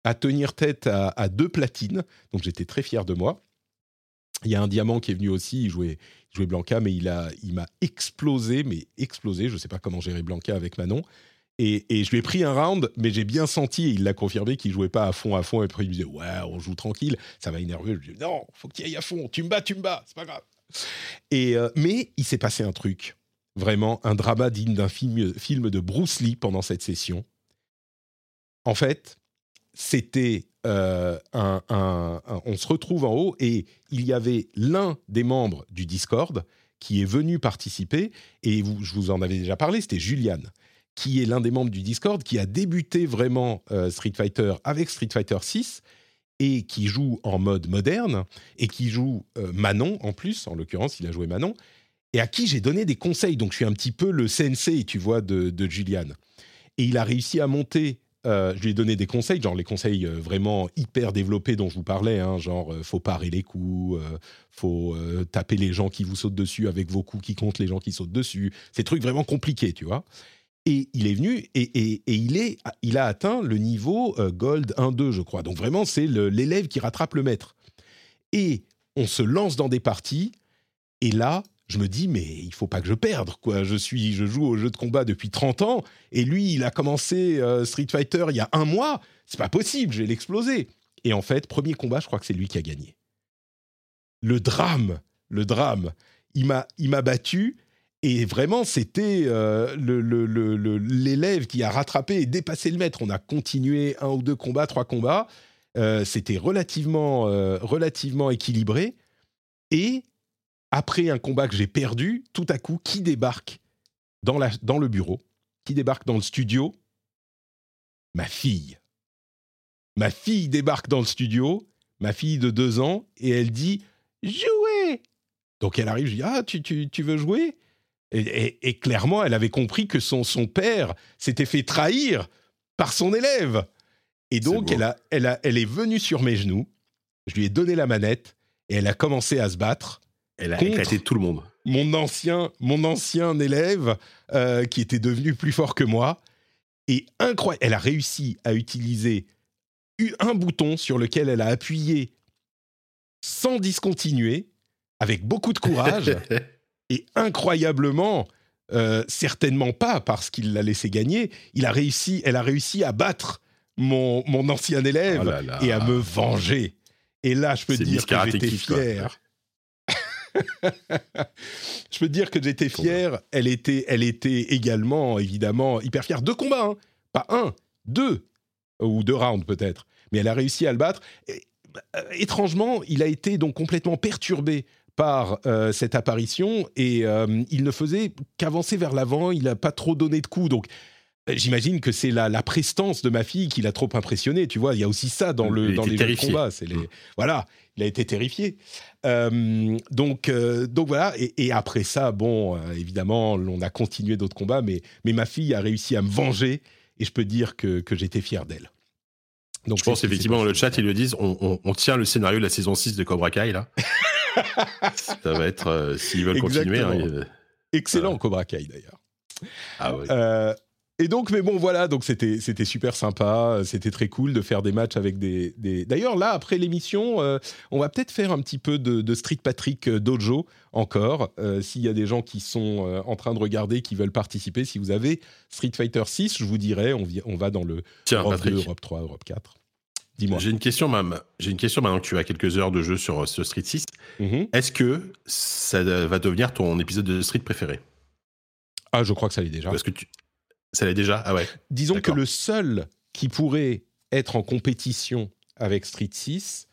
[SPEAKER 2] à tenir tête à, deux platines, donc j'étais très fier de moi. Il y a un diamant qui est venu aussi, il jouait, jouait Blanca, mais il m'a il explosé, mais explosé. Je ne sais pas comment gérer Blanca avec Manon. Et, je lui ai pris un round, mais j'ai bien senti, et il l'a confirmé, qu'il jouait pas à fond, à fond. Et après, il me disait, ouais, on joue tranquille. Ça m'a énervé. Je lui ai dit, non, faut que tu ailles à fond. Tu me bats, tu me bats, c'est pas grave. Et, euh, mais il s'est passé un truc, vraiment un drama digne d'un film, de Bruce Lee pendant cette session. En fait, c'était euh, un, On se retrouve en haut et il y avait l'un des membres du Discord qui est venu participer, et vous, je vous en avais déjà parlé, c'était Julian qui est l'un des membres du Discord, qui a débuté vraiment euh, Street Fighter avec Street Fighter 6 et qui joue en mode moderne et qui joue euh, Manon en plus, en l'occurrence, il a joué Manon, et à qui j'ai donné des conseils. Donc je suis un petit peu le sensei, tu vois, de, de Julian. Et il a réussi à monter. Euh, je lui ai donné des conseils, genre les conseils vraiment hyper développés dont je vous parlais, hein, genre faut parer les coups, faut taper les gens qui vous sautent dessus avec vos coups qui comptent les gens qui sautent dessus. Ces trucs vraiment compliqués, tu vois. Et il est venu et, il, est, il a atteint le niveau euh, Gold 1-2, je crois. Donc vraiment, c'est l'élève qui rattrape le maître. Et on se lance dans des parties. Et là, je me dis, mais il faut pas que je perde. Quoi. Je, suis, je joue au jeu de combat depuis 30 ans. Et lui, il a commencé euh, Street Fighter il y a un mois. C'est pas possible, je vais l'exploser. Et en fait, premier combat, je crois que c'est lui qui a gagné. Le drame, le drame. Il m'a battu et vraiment, c'était euh, l'élève qui a rattrapé et dépassé le maître. On a continué un ou deux combats, trois combats. Euh, c'était relativement, euh, relativement équilibré. Et après un combat que j'ai perdu, tout à coup, qui débarque dans, la, dans le bureau Qui débarque dans le studio? Ma fille. Ma fille débarque dans le studio, ma fille de deux ans, et elle dit Jouez Donc elle arrive, je dis Ah, tu, tu, tu veux jouer? Et, clairement, elle avait compris que son, son père s'était fait trahir par son élève. Et donc, elle, a, elle, a, elle est venue sur mes genoux. Je lui ai donné la manette et elle a commencé à se battre.
[SPEAKER 3] Elle a éclaté tout le monde.
[SPEAKER 2] Mon ancien, mon ancien élève euh, qui était devenu plus fort que moi. Et incroyable, elle a réussi à utiliser un bouton sur lequel elle a appuyé sans discontinuer, avec beaucoup de courage. Et incroyablement, euh, certainement pas parce qu'il l'a laissé gagner, il a réussi, elle a réussi à battre mon, mon ancien élève oh et à me venger. Et là, je peux dire que j'étais fier. je peux dire que j'étais fier. Elle était, elle était également, évidemment, hyper fière. Deux combats, hein. pas un, deux, ou deux rounds peut-être. Mais elle a réussi à le battre. Euh, étrangement, il a été donc complètement perturbé par euh, cette apparition et euh, il ne faisait qu'avancer vers l'avant, il n'a pas trop donné de coups. Donc euh, j'imagine que c'est la, prestance de ma fille qui l'a trop impressionné. Tu vois, il y a aussi ça dans, le, dans les combats. C'est les, mm. Voilà, il a été terrifié. donc, donc voilà, et, après ça, bon, évidemment, on a continué d'autres combats, mais, mais ma fille a réussi à me venger et je peux dire que, que j'étais fier d'elle.
[SPEAKER 3] Donc, je pense effectivement, dans le chat, ils le disent, on, on, tient le scénario de la saison 6 de Cobra Kai, là. ça va être, euh, s'ils veulent continuer. Hein,
[SPEAKER 2] Excellent Cobra Kai d'ailleurs. Ah euh, et donc, mais bon, voilà, donc c'était c'était super sympa, c'était très cool de faire des matchs avec des. D'ailleurs, là, après l'émission, euh, on va peut-être faire un petit peu de, Street Patrick Dojo encore. S'il y a des gens qui sont en train de regarder, qui veulent participer, si vous avez Street Fighter 6, je vous dirais, on, on va dans le
[SPEAKER 3] Tiens,
[SPEAKER 2] Europe 2, Europe 3, Europe 4.
[SPEAKER 3] J'ai une question, même. J'ai une question maintenant que tu as quelques heures de jeu sur, ce Street 6. Mhm. Est-ce que ça va devenir ton épisode de Street préféré?
[SPEAKER 2] Ah, je crois que ça l'est déjà.
[SPEAKER 3] Parce que tu... Ça l'est déjà? Ah ouais.
[SPEAKER 2] Disons que le seul qui pourrait être en compétition avec Street 6,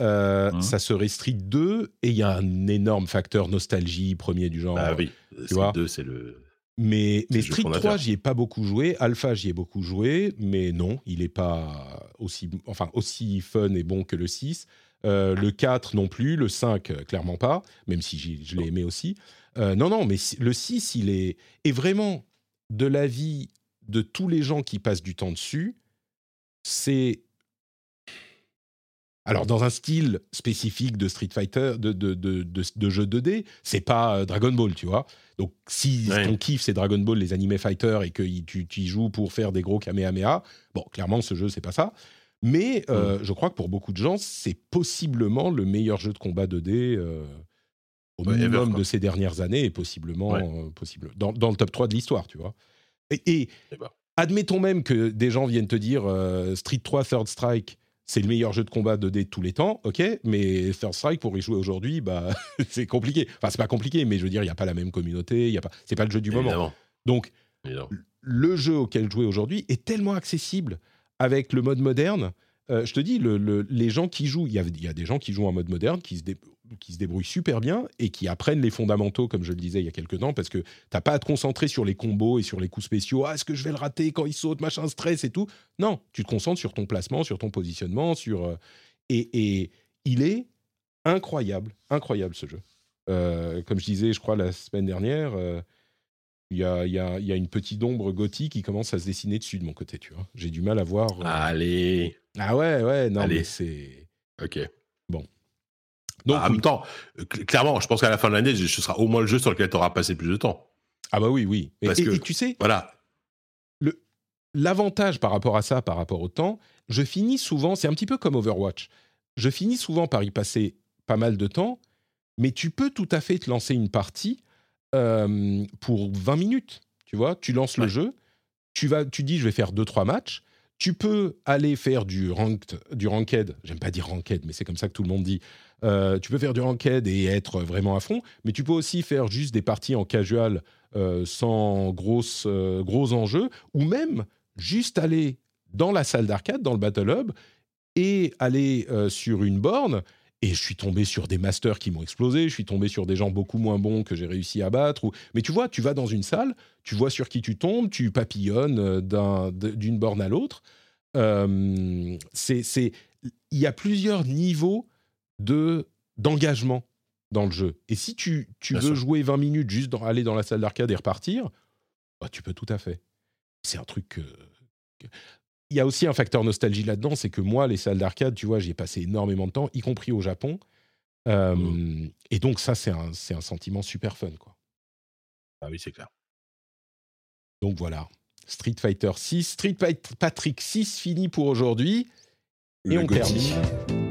[SPEAKER 2] euh, mhm. ça serait Street 2, et il y a un énorme facteur nostalgie premier du genre.
[SPEAKER 3] Ah oui, Street 2, c'est le
[SPEAKER 2] mais, mais Street 3, j'y ai pas beaucoup joué. Alpha, j'y ai beaucoup joué, mais non, il n'est pas aussi, enfin, aussi fun et bon que le 6. Euh, le 4 non plus, le 5 euh, clairement pas, même si je l'ai aimé aussi. Euh, non, non, mais le 6, il est, est vraiment de l'avis de tous les gens qui passent du temps dessus. C'est Alors, dans un style spécifique de Street Fighter, de, de, de, de, jeu 2D, c'est pas euh, Dragon Ball, tu vois. Donc, si ton kiff, c'est Dragon Ball, les animés fighters, et que tu, y joues pour faire des gros Kamehameha, bon, clairement, ce jeu, c'est pas ça. Mais euh, je crois que pour beaucoup de gens, c'est possiblement le meilleur jeu de combat 2D euh, au minimum de ces dernières années, et possiblement possible, dans, dans, le top 3 de l'histoire, tu vois. Et, et eh ben. admettons même que des gens viennent te dire Street 3 Third Strike c'est le meilleur jeu de combat 2D de tous les temps, ok, mais Third Strike, pour y jouer aujourd'hui, bah, c'est compliqué. Enfin, c'est pas compliqué, mais je veux dire, il n'y a pas la même communauté, y a pas, c'est pas le jeu du moment. Donc, le jeu auquel jouer aujourd'hui est tellement accessible avec le mode moderne. Euh, je te dis, les gens qui jouent, il y, a, des gens qui jouent en mode moderne, qui se, qui se débrouillent super bien et qui apprennent les fondamentaux, comme je le disais il y a quelques temps, parce que t'as pas à te concentrer sur les combos et sur les coups spéciaux. Ah, est-ce que je vais le rater quand il saute, machin, stress et tout Non, tu te concentres sur ton placement, sur ton positionnement, sur euh, et, il est incroyable, incroyable ce jeu. Euh, comme je disais, je crois la semaine dernière, euh, il y, a, y, a, y, a, une petite ombre gothique qui commence à se dessiner dessus de mon côté, tu vois. J'ai du mal à voir.
[SPEAKER 3] Allez.
[SPEAKER 2] Ah ouais, ouais, non, mais c'est.
[SPEAKER 3] Ok.
[SPEAKER 2] Bon,
[SPEAKER 3] donc, en même temps, clairement, je pense qu'à la fin de l'année, ce sera au moins le jeu sur lequel tu auras passé plus de temps.
[SPEAKER 2] Ah bah oui, oui.
[SPEAKER 3] Parce que,
[SPEAKER 2] tu sais,
[SPEAKER 3] voilà.
[SPEAKER 2] L'avantage par rapport à ça, par rapport au temps, je finis souvent, c'est un petit peu comme Overwatch, je finis souvent par y passer pas mal de temps, mais tu peux tout à fait te lancer une partie euh, pour 20 minutes. Tu vois, tu lances le jeu, tu, vas, tu dis je vais faire 2-3 matchs, tu peux aller faire du ranked, du ranked, j'aime pas dire ranked, mais c'est comme ça que tout le monde dit. Euh, tu peux faire du ranked et être vraiment à fond, mais tu peux aussi faire juste des parties en casual euh, sans euh, gros enjeux, ou même juste aller dans la salle d'arcade, dans le Battle Hub, et aller sur une borne. Et je suis tombé sur des masters qui m'ont explosé, je suis tombé sur des gens beaucoup moins bons que j'ai réussi à battre. Ou... Mais tu vois, tu vas dans une salle, tu vois sur qui tu tombes, tu papillonnes d'une borne à l'autre. c'est, il y a plusieurs niveaux de d'engagement dans le jeu. Et si tu, tu veux jouer 20 minutes juste dans, aller dans la salle d'arcade et repartir, bah, tu peux tout à fait. C'est un truc que... Il y a aussi un facteur nostalgie là-dedans, c'est que moi, les salles d'arcade, tu vois, j'y ai passé énormément de temps, y compris au Japon. Euh, mmh. Et donc ça, c'est un, un sentiment super fun, quoi.
[SPEAKER 3] Ah oui, c'est clair.
[SPEAKER 2] Donc voilà, Street Fighter 6, Street Fighter Patrick 6 fini pour aujourd'hui. Et on termine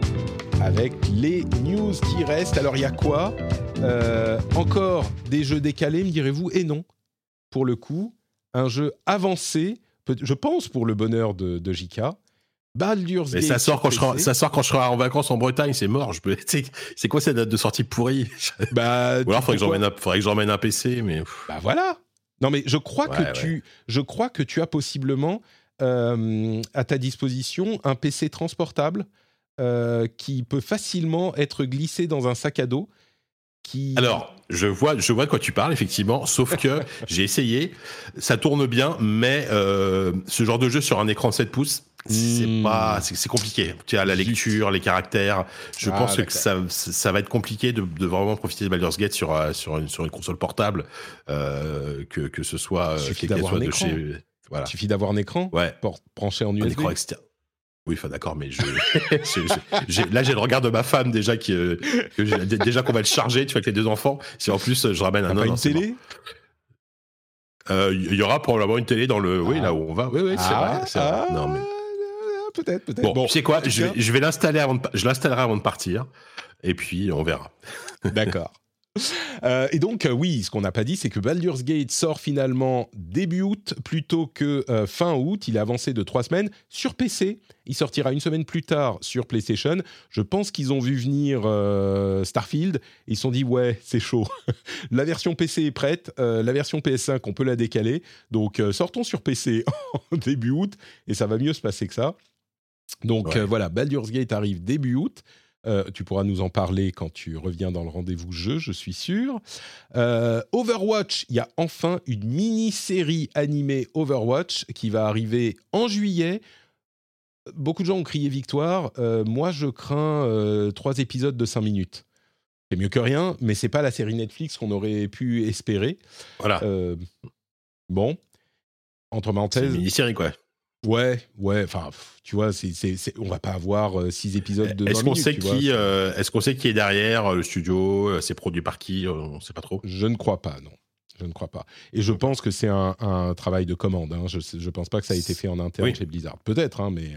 [SPEAKER 2] avec les news qui restent. Alors, il y a quoi? Euh, Encore des jeux décalés, me direz-vous? Et non. Pour le coup, un jeu avancé, je pense pour le bonheur de, de JK. Baldur's
[SPEAKER 3] Mais ça sort, quand je serai, ça sort quand je serai en vacances en Bretagne, c'est mort. Je peux, c'est quoi cette date de sortie pourrie? Bah, Ou alors, il faudrait que j'emmène un, PC, mais.
[SPEAKER 2] Bah voilà. Non, mais je crois que tu, je crois que tu as possiblement euh, à ta disposition un PC transportable euh, qui peut facilement être glissé dans un sac à dos. Qui...
[SPEAKER 3] Alors, je vois, je vois de quoi tu parles, effectivement, sauf que j'ai essayé, ça tourne bien, mais euh, ce genre de jeu sur un écran de 7 pouces, c'est hmm. pas, c'est compliqué. Tu as la lecture, les caractères. Je ah, pense que ça, ça va être compliqué de, de, vraiment profiter de Baldur's Gate sur euh, sur une, sur une console portable, euh, que que ce soit,
[SPEAKER 2] suffit d'avoir un écran. Chez, voilà. Il suffit d'avoir un écran.
[SPEAKER 3] Ouais.
[SPEAKER 2] branché en USB. Un écran externe.
[SPEAKER 3] Oui, enfin d'accord, mais je, là j'ai le regard de ma femme déjà qui, euh, déjà qu'on va le charger, tu vois, avec les deux enfants. Si en plus je ramène un
[SPEAKER 2] autre. une télé
[SPEAKER 3] euh, Il y aura probablement une télé dans le, oui, là où on va. Oui, oui, c'est vrai.
[SPEAKER 2] Ah, non mais peut-être, peut-être.
[SPEAKER 3] Bon, tu sais quoi Je, je vais l'installer avant, de, je l'installerai avant de partir, et puis on verra.
[SPEAKER 2] D'accord. Euh, et donc, euh, oui, ce qu'on n'a pas dit, c'est que Baldur's Gate sort finalement début août plutôt que euh, fin août. Il a avancé de trois semaines sur PC. Il sortira une semaine plus tard sur PlayStation. Je pense qu'ils ont vu venir Starfield. ils se sont dit, ouais, c'est chaud. la version PC est prête. la version PS5, on peut la décaler. Donc, sortons sur PC en début août et ça va mieux se passer que ça. Donc voilà, Baldur's Gate arrive début août. Euh, tu pourras nous en parler quand tu reviens dans le rendez-vous jeu, je suis sûr. Euh, Overwatch, il y a enfin une mini-série animée Overwatch qui va arriver en juillet. Beaucoup de gens ont crié victoire. Euh, moi, je crains trois épisodes de cinq minutes. C'est mieux que rien, mais c'est pas la série Netflix qu'on aurait pu espérer.
[SPEAKER 3] Voilà.
[SPEAKER 2] bon, entre parenthèses.
[SPEAKER 3] mini-série, quoi.
[SPEAKER 2] Ouais, ouais. Enfin, tu vois, c'est, c'est, c'est- on va pas avoir euh, six épisodes de 20
[SPEAKER 3] Est-ce qu'on
[SPEAKER 2] minutes,
[SPEAKER 3] sait
[SPEAKER 2] tu vois.
[SPEAKER 3] qui, euh, est-ce qu'on sait qui est derrière euh, le studio C'est produit par qui On sait pas trop.
[SPEAKER 2] Je ne crois pas, non. Je ne crois pas. Et je pense que c'est un, un travail de commande. hein. Je ne pense pas que ça a été fait en interne
[SPEAKER 3] Oui.
[SPEAKER 2] chez Blizzard. Peut-être, hein, mais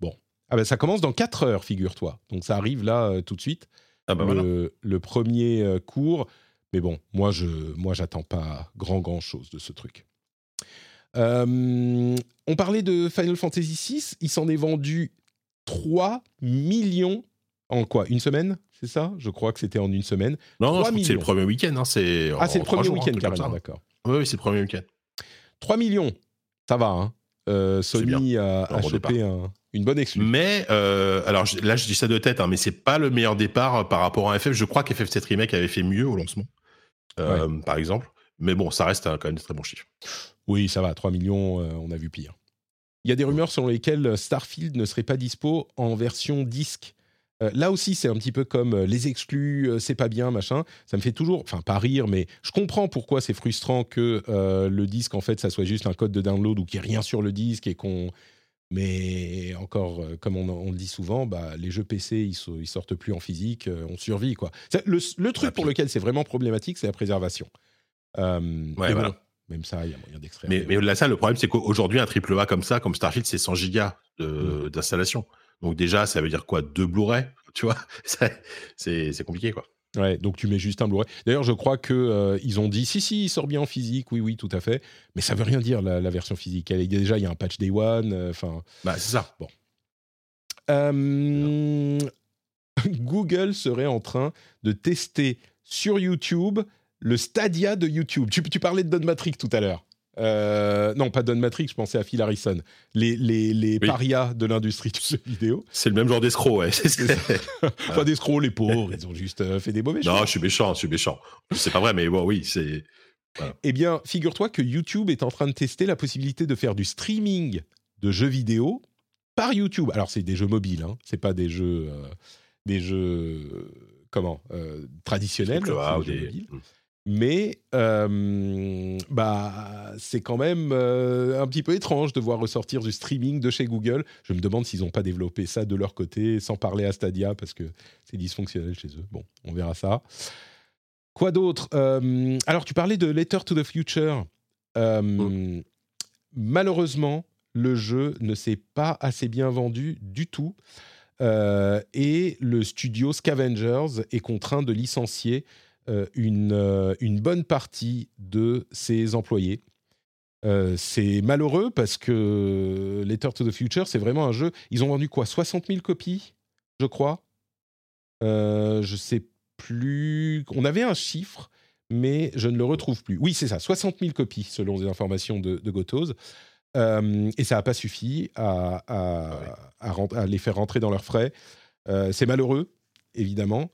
[SPEAKER 2] bon. Ah ben, ça commence dans 4 heures, figure-toi. Donc ça arrive là tout de suite.
[SPEAKER 3] Ah bah
[SPEAKER 2] le,
[SPEAKER 3] voilà.
[SPEAKER 2] le premier cours. Mais bon, moi, je moi, j'attends pas grand, grand chose de ce truc. Euh, on parlait de Final Fantasy VI. Il s'en est vendu 3 millions en quoi Une semaine? C'est ça? Je crois que c'était en une semaine.
[SPEAKER 3] Non, non,
[SPEAKER 2] 3
[SPEAKER 3] je crois que c'est le premier week-end. Hein, c'est
[SPEAKER 2] Ah, c'est le premier week-end carrément, d'accord.
[SPEAKER 3] Oui, oui, c'est le premier week-end.
[SPEAKER 2] 3 millions, ça va. Hein. Euh, Sony a, a chopé un- une bonne exclue.
[SPEAKER 3] Mais euh, alors là, je dis ça de tête, hein, mais c'est pas le meilleur départ par rapport à FF. Je crois qu'FF7 Remake avait fait mieux au lancement, euh, par exemple. Mais bon, ça reste euh, quand même des très bons chiffres.
[SPEAKER 2] Oui, ça va, 3 millions, euh, on a vu pire. Il y a des rumeurs selon lesquelles Starfield ne serait pas dispo en version disque. Euh, là aussi, c'est un petit peu comme euh, les exclus, euh, c'est pas bien, machin. Ça me fait toujours, enfin pas rire, mais je comprends pourquoi c'est frustrant que euh, le disque, en fait, ça soit juste un code de download ou qu'il n'y ait rien sur le disque et qu'on... Mais encore, euh, comme on, on le dit souvent, bah, les jeux PC, ils, so- ils sortent plus en physique, euh, on survit, quoi. Le, le truc
[SPEAKER 3] Ah,
[SPEAKER 2] pour lequel c'est vraiment problématique, c'est la préservation. Euh, bon,
[SPEAKER 3] voilà.
[SPEAKER 2] même ça, il y a moyen d'extraire.
[SPEAKER 3] Mais, mais au-delà de ça, le problème, c'est qu'aujourd'hui, un triple A comme ça, comme Starfield, c'est 100 gigas de- d'installation. Donc déjà, ça veut dire quoi? Deux Blu-ray Tu vois? C'est compliqué, quoi.
[SPEAKER 2] Ouais, donc tu mets juste un Blu-ray. D'ailleurs, je crois que euh, ils ont dit si si, il sort bien en physique, oui oui, tout à fait. Mais ça veut rien dire la, la version physique. Elle est- déjà, il y a un patch Day One. euh, Enfin,
[SPEAKER 3] Bah, c'est ça.
[SPEAKER 2] Euh, Google serait en train de tester sur YouTube le Stadia de YouTube. Tu, tu parlais de Don Matrix tout à l'heure. Euh, non, pas Don Matrix, je pensais à Phil Harrison. Les, les, les
[SPEAKER 3] Oui.
[SPEAKER 2] parias de l'industrie du jeu vidéo.
[SPEAKER 3] C'est le même genre d'escroc, ouais.
[SPEAKER 2] Pas des scrolls, les pauvres, ils ont juste euh, fait des mauvais
[SPEAKER 3] non, je suis méchant, je suis méchant. C'est pas vrai, mais bon, oui, c'est.
[SPEAKER 2] Eh bien, figure-toi que YouTube est en train de tester la possibilité de faire du streaming de jeux vidéo par YouTube. Alors, c'est des jeux mobiles, hein. c'est pas des jeux, euh, des jeux comment euh, traditionnels, des jeux mobiles. Mais euh, bah, c'est quand même euh, un petit peu étrange de voir ressortir du streaming de chez Google. Je me demande s'ils n'ont pas développé ça de leur côté sans parler à Stadia parce que c'est dysfonctionnel chez eux. Bon, on verra ça. Quoi d'autre Euh, Alors, tu parlais de Letter to the Future. Euh, Malheureusement, le jeu ne s'est pas assez bien vendu du tout. Et le studio Scavengers est contraint de licencier une, euh, une bonne partie de ses employés. Euh, c'est malheureux parce que Letter to the Future, c'est vraiment un jeu. Ils ont vendu quoi 60 000 copies, je crois. Euh, je sais plus. On avait un chiffre, mais je ne le retrouve plus. Oui, c'est ça, 60 000 copies selon les informations de, de Gotoz. Euh, et ça n'a pas suffi à, à- à rent- à les faire rentrer dans leurs frais. Euh, c'est malheureux, évidemment.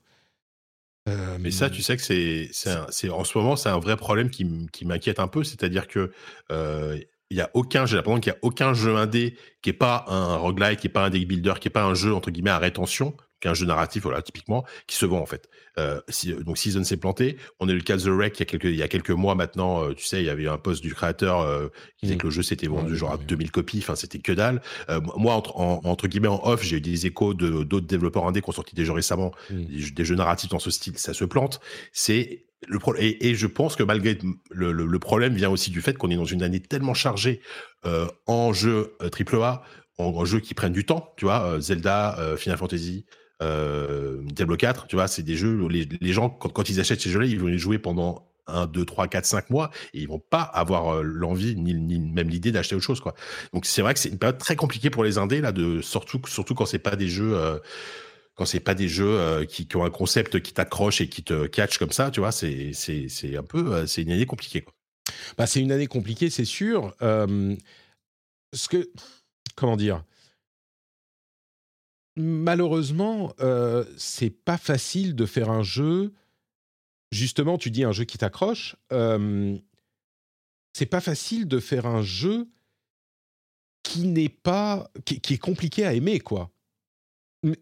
[SPEAKER 2] Euh,
[SPEAKER 3] Mais ça, tu sais que c'est, en ce moment, c'est un vrai problème qui, m'inquiète un peu. C'est-à-dire que euh, il y a aucun, j'ai l'impression qu'il y a aucun jeu indé qui est pas un roguelike, qui est pas un deck builder, qui est pas un jeu entre guillemets à rétention, qui est un jeu narratif, voilà, typiquement, qui se vend en fait. Euh, si- donc Season s'est planté. On a eu le cas de The Wreck il y a quelques, il y a quelques mois maintenant. euh, tu sais, il y avait eu un post du créateur euh, qui disait
[SPEAKER 2] Mm.
[SPEAKER 3] que le jeu s'était vendu
[SPEAKER 2] Ouais,
[SPEAKER 3] genre à
[SPEAKER 2] ouais.
[SPEAKER 3] 2000 copies. Enfin, c'était que dalle. Euh, moi, entre, en- entre guillemets, en off, j'ai eu des échos de d'autres développeurs indés qui ont sorti des jeux récemment,
[SPEAKER 2] Mm.
[SPEAKER 3] des, jeux- des jeux narratifs dans ce style. Ça se plante. C'est le pro- et, et je pense que malgré le, le- le problème vient aussi du fait qu'on est dans une année tellement chargée euh, en jeux euh, AAA, en, en jeux qui prennent du temps. Tu vois, euh, Zelda, euh, Final Fantasy. Euh, Diablo 4, tu vois, c'est des jeux où les, gens, quand, ils achètent ces jeux-là, ils vont les jouer pendant 1, 2, 3, 4, 5 mois et ils vont pas avoir euh, l'envie ni, même l'idée d'acheter autre chose. Quoi. Donc c'est vrai que c'est une période très compliquée pour les indés, là, de, surtout, surtout quand c'est pas des jeux. euh, quand c'est pas des jeux qui, ont un concept qui t'accroche et qui te catch comme ça, tu vois, c'est un peu c'est une année compliquée.
[SPEAKER 2] Bah, c'est une année compliquée, c'est sûr. Ce que, comment dire Malheureusement, euh, c'est pas facile de faire un jeu. Justement, tu dis un jeu qui t'accroche. euh, c'est pas facile de faire un jeu qui n'est pas, qui, qui est compliqué à aimer, quoi. Mais-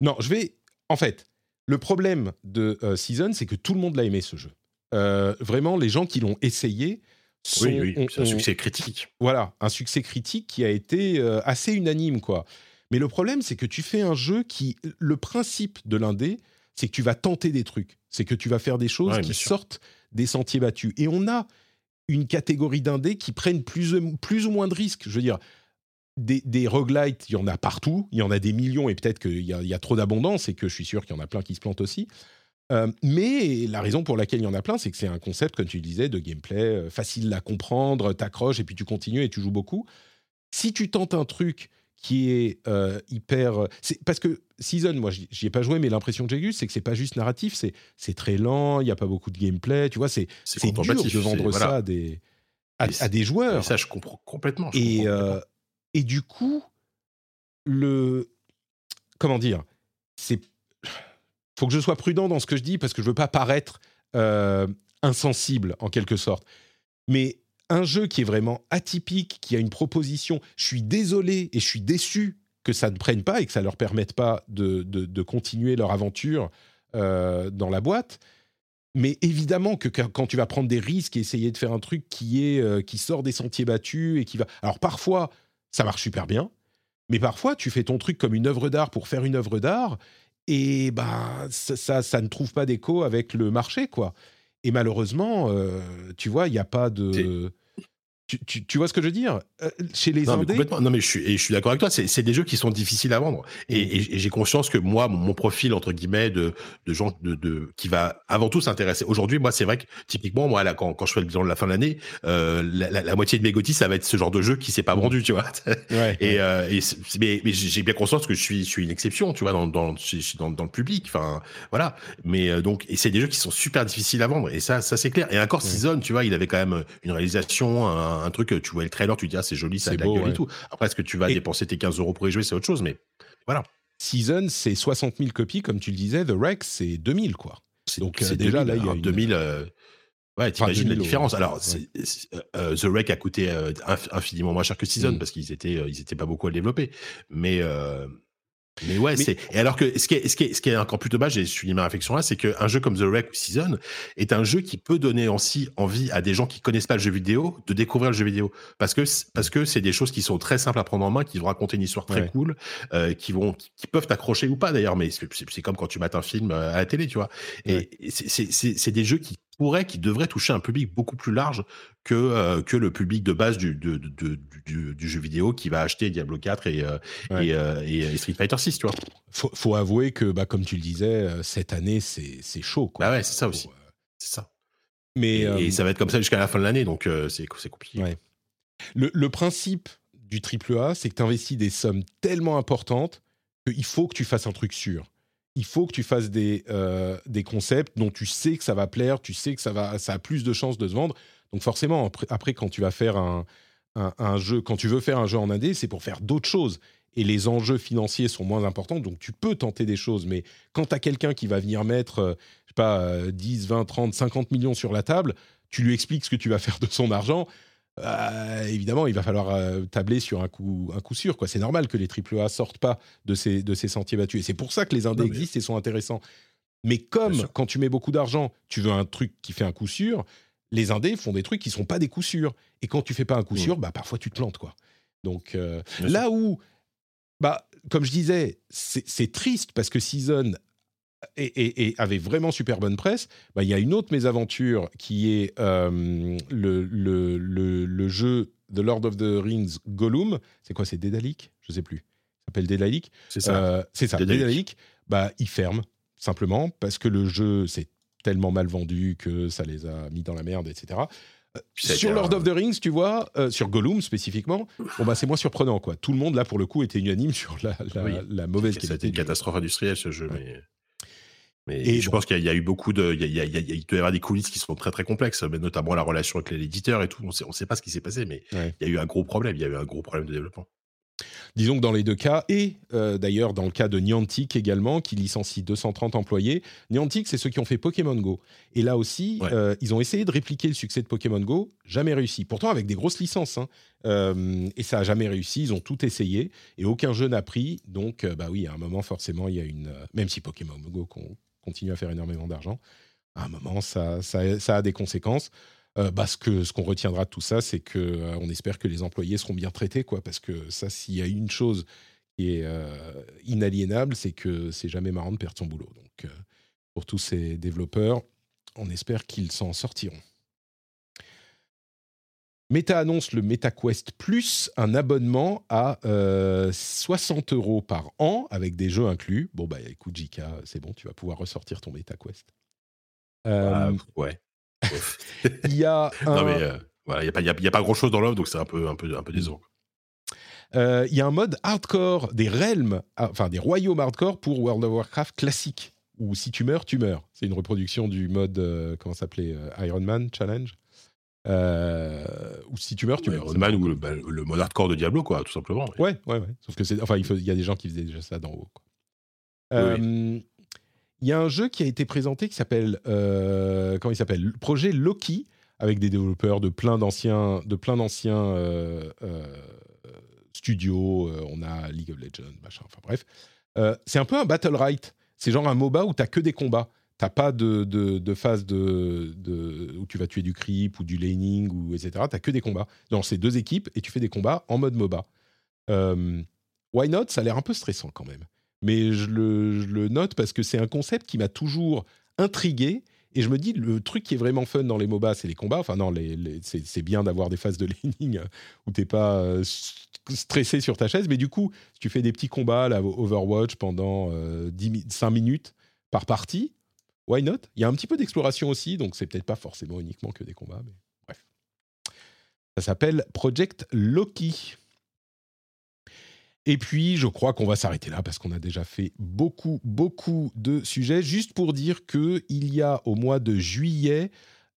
[SPEAKER 2] Non, je vais. En fait, le problème de euh, Season, c'est que tout le monde l'a aimé ce jeu. Vraiment, les gens qui l'ont essayé
[SPEAKER 3] oui, oui, c'est un succès critique.
[SPEAKER 2] Voilà, un succès critique qui a été assez unanime, quoi. Mais le problème, c'est que tu fais un jeu qui, le principe de l'indé, c'est que tu vas tenter des trucs, c'est que tu vas faire des choses qui sortent des sentiers battus. Et on a une catégorie d'indés qui prennent plus, plus ou moins de risques. Je veux dire, des, des roguelites, il y en a partout, il y en a des millions, et peut-être qu'il y, y, a trop d'abondance, et que je suis sûr qu'il y en a plein qui se plantent aussi. Euh, mais la raison pour laquelle il y en a plein, c'est que c'est un concept, comme tu disais, de gameplay euh, facile à comprendre, t'accroches et puis tu continues et tu joues beaucoup. Si tu tentes un truc qui est euh, hyper, parce que Season, moi j'y ai pas joué, mais l'impression que j'ai eue, c'est que c'est pas juste narratif, c'est très lent, il y a pas beaucoup de gameplay, tu vois, c'est c'est dur de vendre ça à des à, des joueurs.
[SPEAKER 3] ça, je comprends complètement.
[SPEAKER 2] et et du coup, le comment dire, c'est faut que je sois prudent dans ce que je dis parce que je veux pas paraître euh, insensible en quelque sorte. Mais un jeu qui est vraiment atypique, qui a une proposition, je suis désolé et je suis déçu que ça ne prenne pas et que ça leur permette pas de, de, continuer leur aventure euh, dans la boîte. Mais évidemment que quand tu vas prendre des risques et essayer de faire un truc qui est euh, qui sort des sentiers battus et qui va, alors parfois ça marche super bien, mais parfois tu fais ton truc comme une œuvre d'art pour faire une œuvre d'art et ben ça, ça, ne trouve pas d'écho avec le marché, quoi. Et malheureusement, euh, tu vois, il n'y a pas de tu, vois ce que je veux dire? Euh, Chez les
[SPEAKER 3] non, Mais complètement. Non, mais je suis, et je suis d'accord avec toi. C'est des jeux qui sont difficiles à vendre. Et, mm. j'ai conscience que moi, mon, profil entre guillemets de, de gens de, de, qui va avant tout s'intéresser. Aujourd'hui, moi, c'est vrai que typiquement, moi, là, quand, quand je fais le bilan de la fin de l'année, euh, la, la, moitié de mes gotis, ça va être ce genre de jeu qui s'est pas mm. vendu, tu vois. Ouais, et, euh, et mais, mais j'ai bien conscience que je suis, je suis une exception, tu vois, dans, dans, dans, dans le public. Enfin, voilà. Mais donc, et c'est des jeux qui sont super difficiles à vendre. Et ça, ça c'est clair. Et encore, Season, tu vois, il avait quand même une réalisation, un, un truc, tu vois le trailer, tu dis, ah, c'est joli, ça a de la gueule et tout. Après, est-ce que tu vas dépenser tes 15 euros pour y jouer, c'est autre chose, mais voilà.
[SPEAKER 2] Season, c'est 60 000 copies, comme tu le disais. The Rex, c'est 2000, quoi. Donc, euh, déjà, là, il y a
[SPEAKER 3] 2000. Euh, ouais, t'imagines la différence. Alors, euh, The Wreck a coûté infiniment moins cher que Season mm. parce qu'ils étaient, ils étaient pas beaucoup à le développer. Mais, mais ouais, c'est. Et alors que ce qui est, ce qui est, ce qui est encore plus dommage, et je suis ma réflexion là, c'est qu'un jeu comme The Wreck Season est un jeu qui peut donner aussi envie à des gens qui connaissent pas le jeu vidéo de découvrir le jeu vidéo, parce que parce que c'est des choses qui sont très simples à prendre en main, qui vont raconter une histoire très cool, euh, qui vont, qui peuvent t'accrocher ou pas d'ailleurs, mais c'est comme quand tu mates un film euh, à la télé, tu vois. Et c'est des jeux qui pourrait, qui devrait toucher un public beaucoup plus large que, euh, que le public de base du, du, du, jeu vidéo qui va acheter Diablo 4 et, euh, euh, et, Street Fighter 6, tu vois.
[SPEAKER 2] Faut, faut avouer que, bah, comme tu le disais, cette année, c'est chaud. Quoi.
[SPEAKER 3] Bah ouais, c'est ça aussi. c'est ça. Mais, et, ça va être comme ça jusqu'à la fin de l'année, donc c'est compliqué.
[SPEAKER 2] Le, le, principe du AAA, c'est que tu investis des sommes tellement importantes qu'il faut que tu fasses un truc sûr il faut que tu fasses des, euh, des concepts dont tu sais que ça va plaire, tu sais que ça, va, ça a plus de chances de se vendre. Donc forcément, après, quand tu vas faire un, un, jeu, quand tu veux faire un jeu en indé, c'est pour faire d'autres choses. Et les enjeux financiers sont moins importants, donc tu peux tenter des choses. Mais quand tu as quelqu'un qui va venir mettre, euh, je sais pas, 10, 20, 30, 50 millions sur la table, tu lui expliques ce que tu vas faire de son argent, euh, évidemment, il va falloir euh, tabler sur un coup, un coup sûr. Quoi. C'est normal que les AAA sortent pas de ces, de ces sentiers battus. Et c'est pour ça que les indés existent et sont intéressants. Mais comme quand tu mets beaucoup d'argent, tu veux un truc qui fait un coup sûr, les indés font des trucs qui sont pas des coups sûrs. Et quand tu fais pas un coup mmh. sûr, bah, parfois tu te plantes. Quoi. Donc euh, là où, bah, comme je disais, c'est triste parce que Season et, avait vraiment super bonne presse, bah, il y a une autre mésaventure qui est euh, le, le, le, jeu The Lord of the Rings Gollum. C'est quoi C'est Dédalic Je sais plus. Ça s'appelle Dédalic.
[SPEAKER 3] C'est ça. Euh,
[SPEAKER 2] c'est ça. Dédalic. Bah, il ferme simplement parce que le jeu s'est tellement mal vendu que ça les a mis dans la merde, etc. Euh, sur Lord of the Rings, tu vois, sur Gollum spécifiquement, bon bah c'est moins surprenant quoi. Tout le monde là pour le coup était unanime sur la, la, mauvaise qualité.
[SPEAKER 3] C'était une catastrophe industrielle ce jeu, mais et je pense qu'il y, a eu beaucoup de, il, y a, il, doit y avoir des coulisses qui sont très très complexes, mais notamment la relation avec l'éditeur et tout. On sait, on sait pas ce qui s'est passé, mais il y a eu un gros problème. Il y a eu un gros problème de développement.
[SPEAKER 2] Disons que dans les deux cas, et euh, d'ailleurs dans le cas de Niantic également, qui licencie 230 employés, Niantic, c'est ceux qui ont fait Pokémon Go. Et là aussi, euh, ils ont essayé de répliquer le succès de Pokémon Go, jamais réussi. Pourtant avec des grosses licences, hein. euh, et ça a jamais réussi. Ils ont tout essayé, et aucun jeu n'a pris. Donc, bah oui, à un moment, forcément, il y a une... même si Pokémon Go continue à faire énormément d'argent, à un moment, ça, ça, a des conséquences. Euh, ce qu'on retiendra de tout ça, c'est que euh, on espère que les employés seront bien traités, quoi. Parce que ça, s'il y a une chose qui est euh, inaliénable, c'est que c'est jamais marrant de perdre son boulot. Donc, euh, pour tous ces développeurs, on espère qu'ils s'en sortiront. Meta annonce le MetaQuest Plus, un abonnement à euh, 60 euros par an avec des jeux inclus. Bon, bah écoute, JK, c'est bon, tu vas pouvoir ressortir ton MetaQuest. Euh,
[SPEAKER 3] Ah, ouais.
[SPEAKER 2] Il y a un,
[SPEAKER 3] non, mais euh, voilà, il n'y a, a- a pas grand chose dans l'offre, donc c'est un peu, un, peu, un peu décevant.
[SPEAKER 2] euh, il y a un mode hardcore des realms, ah, enfin des royaumes hardcore pour World of Warcraft classique, où si tu meurs, tu meurs. C'est une reproduction du mode, euh, comment s'appelait, euh, Iron Man Challenge. Euh, ou si tu meurs, tu meurs.
[SPEAKER 3] Iron Man ou le, bah, le mode hardcore de Diablo, quoi, tout simplement.
[SPEAKER 2] Ouais, ouais, ouais. Sauf que c'est, enfin, il, faut- y a des gens qui faisaient déjà ça d'en haut.
[SPEAKER 3] Oui,
[SPEAKER 2] Euh, Il y a un jeu qui a été présenté qui s'appelle, euh, comment il s'appelle, Le Projet Loki, avec des développeurs de plein d'anciens, de plein d'anciens studios. On a League of Legends, machin. Enfin bref, c'est un peu un battle right. C'est genre un MOBA où t'as que des combats. T'as pas de, de, phase de, où tu vas tuer du creep ou du laning ou etc. T'as que des combats. Dans ces deux équipes et tu fais des combats en mode MOBA. Euh, why not? Ça a l'air un peu stressant quand même. Mais je le, note parce que c'est un concept qui m'a toujours intrigué. Et je me dis, le truc qui est vraiment fun dans les MOBA, c'est les combats. Enfin, non, c'est bien d'avoir des phases de laning où t'es pas euh, stressé sur ta chaise. Mais du coup, tu fais des petits combats, là, Overwatch, pendant euh, 10 mi- 5 minutes par partie, why not? Il y a un petit peu d'exploration aussi, donc c'est peut-être pas forcément uniquement que des combats, mais bref. Ça s'appelle Project Loki. Et puis, je crois qu'on va s'arrêter là parce qu'on a déjà fait beaucoup, beaucoup de sujets. Juste pour dire qu'il y a au mois de juillet,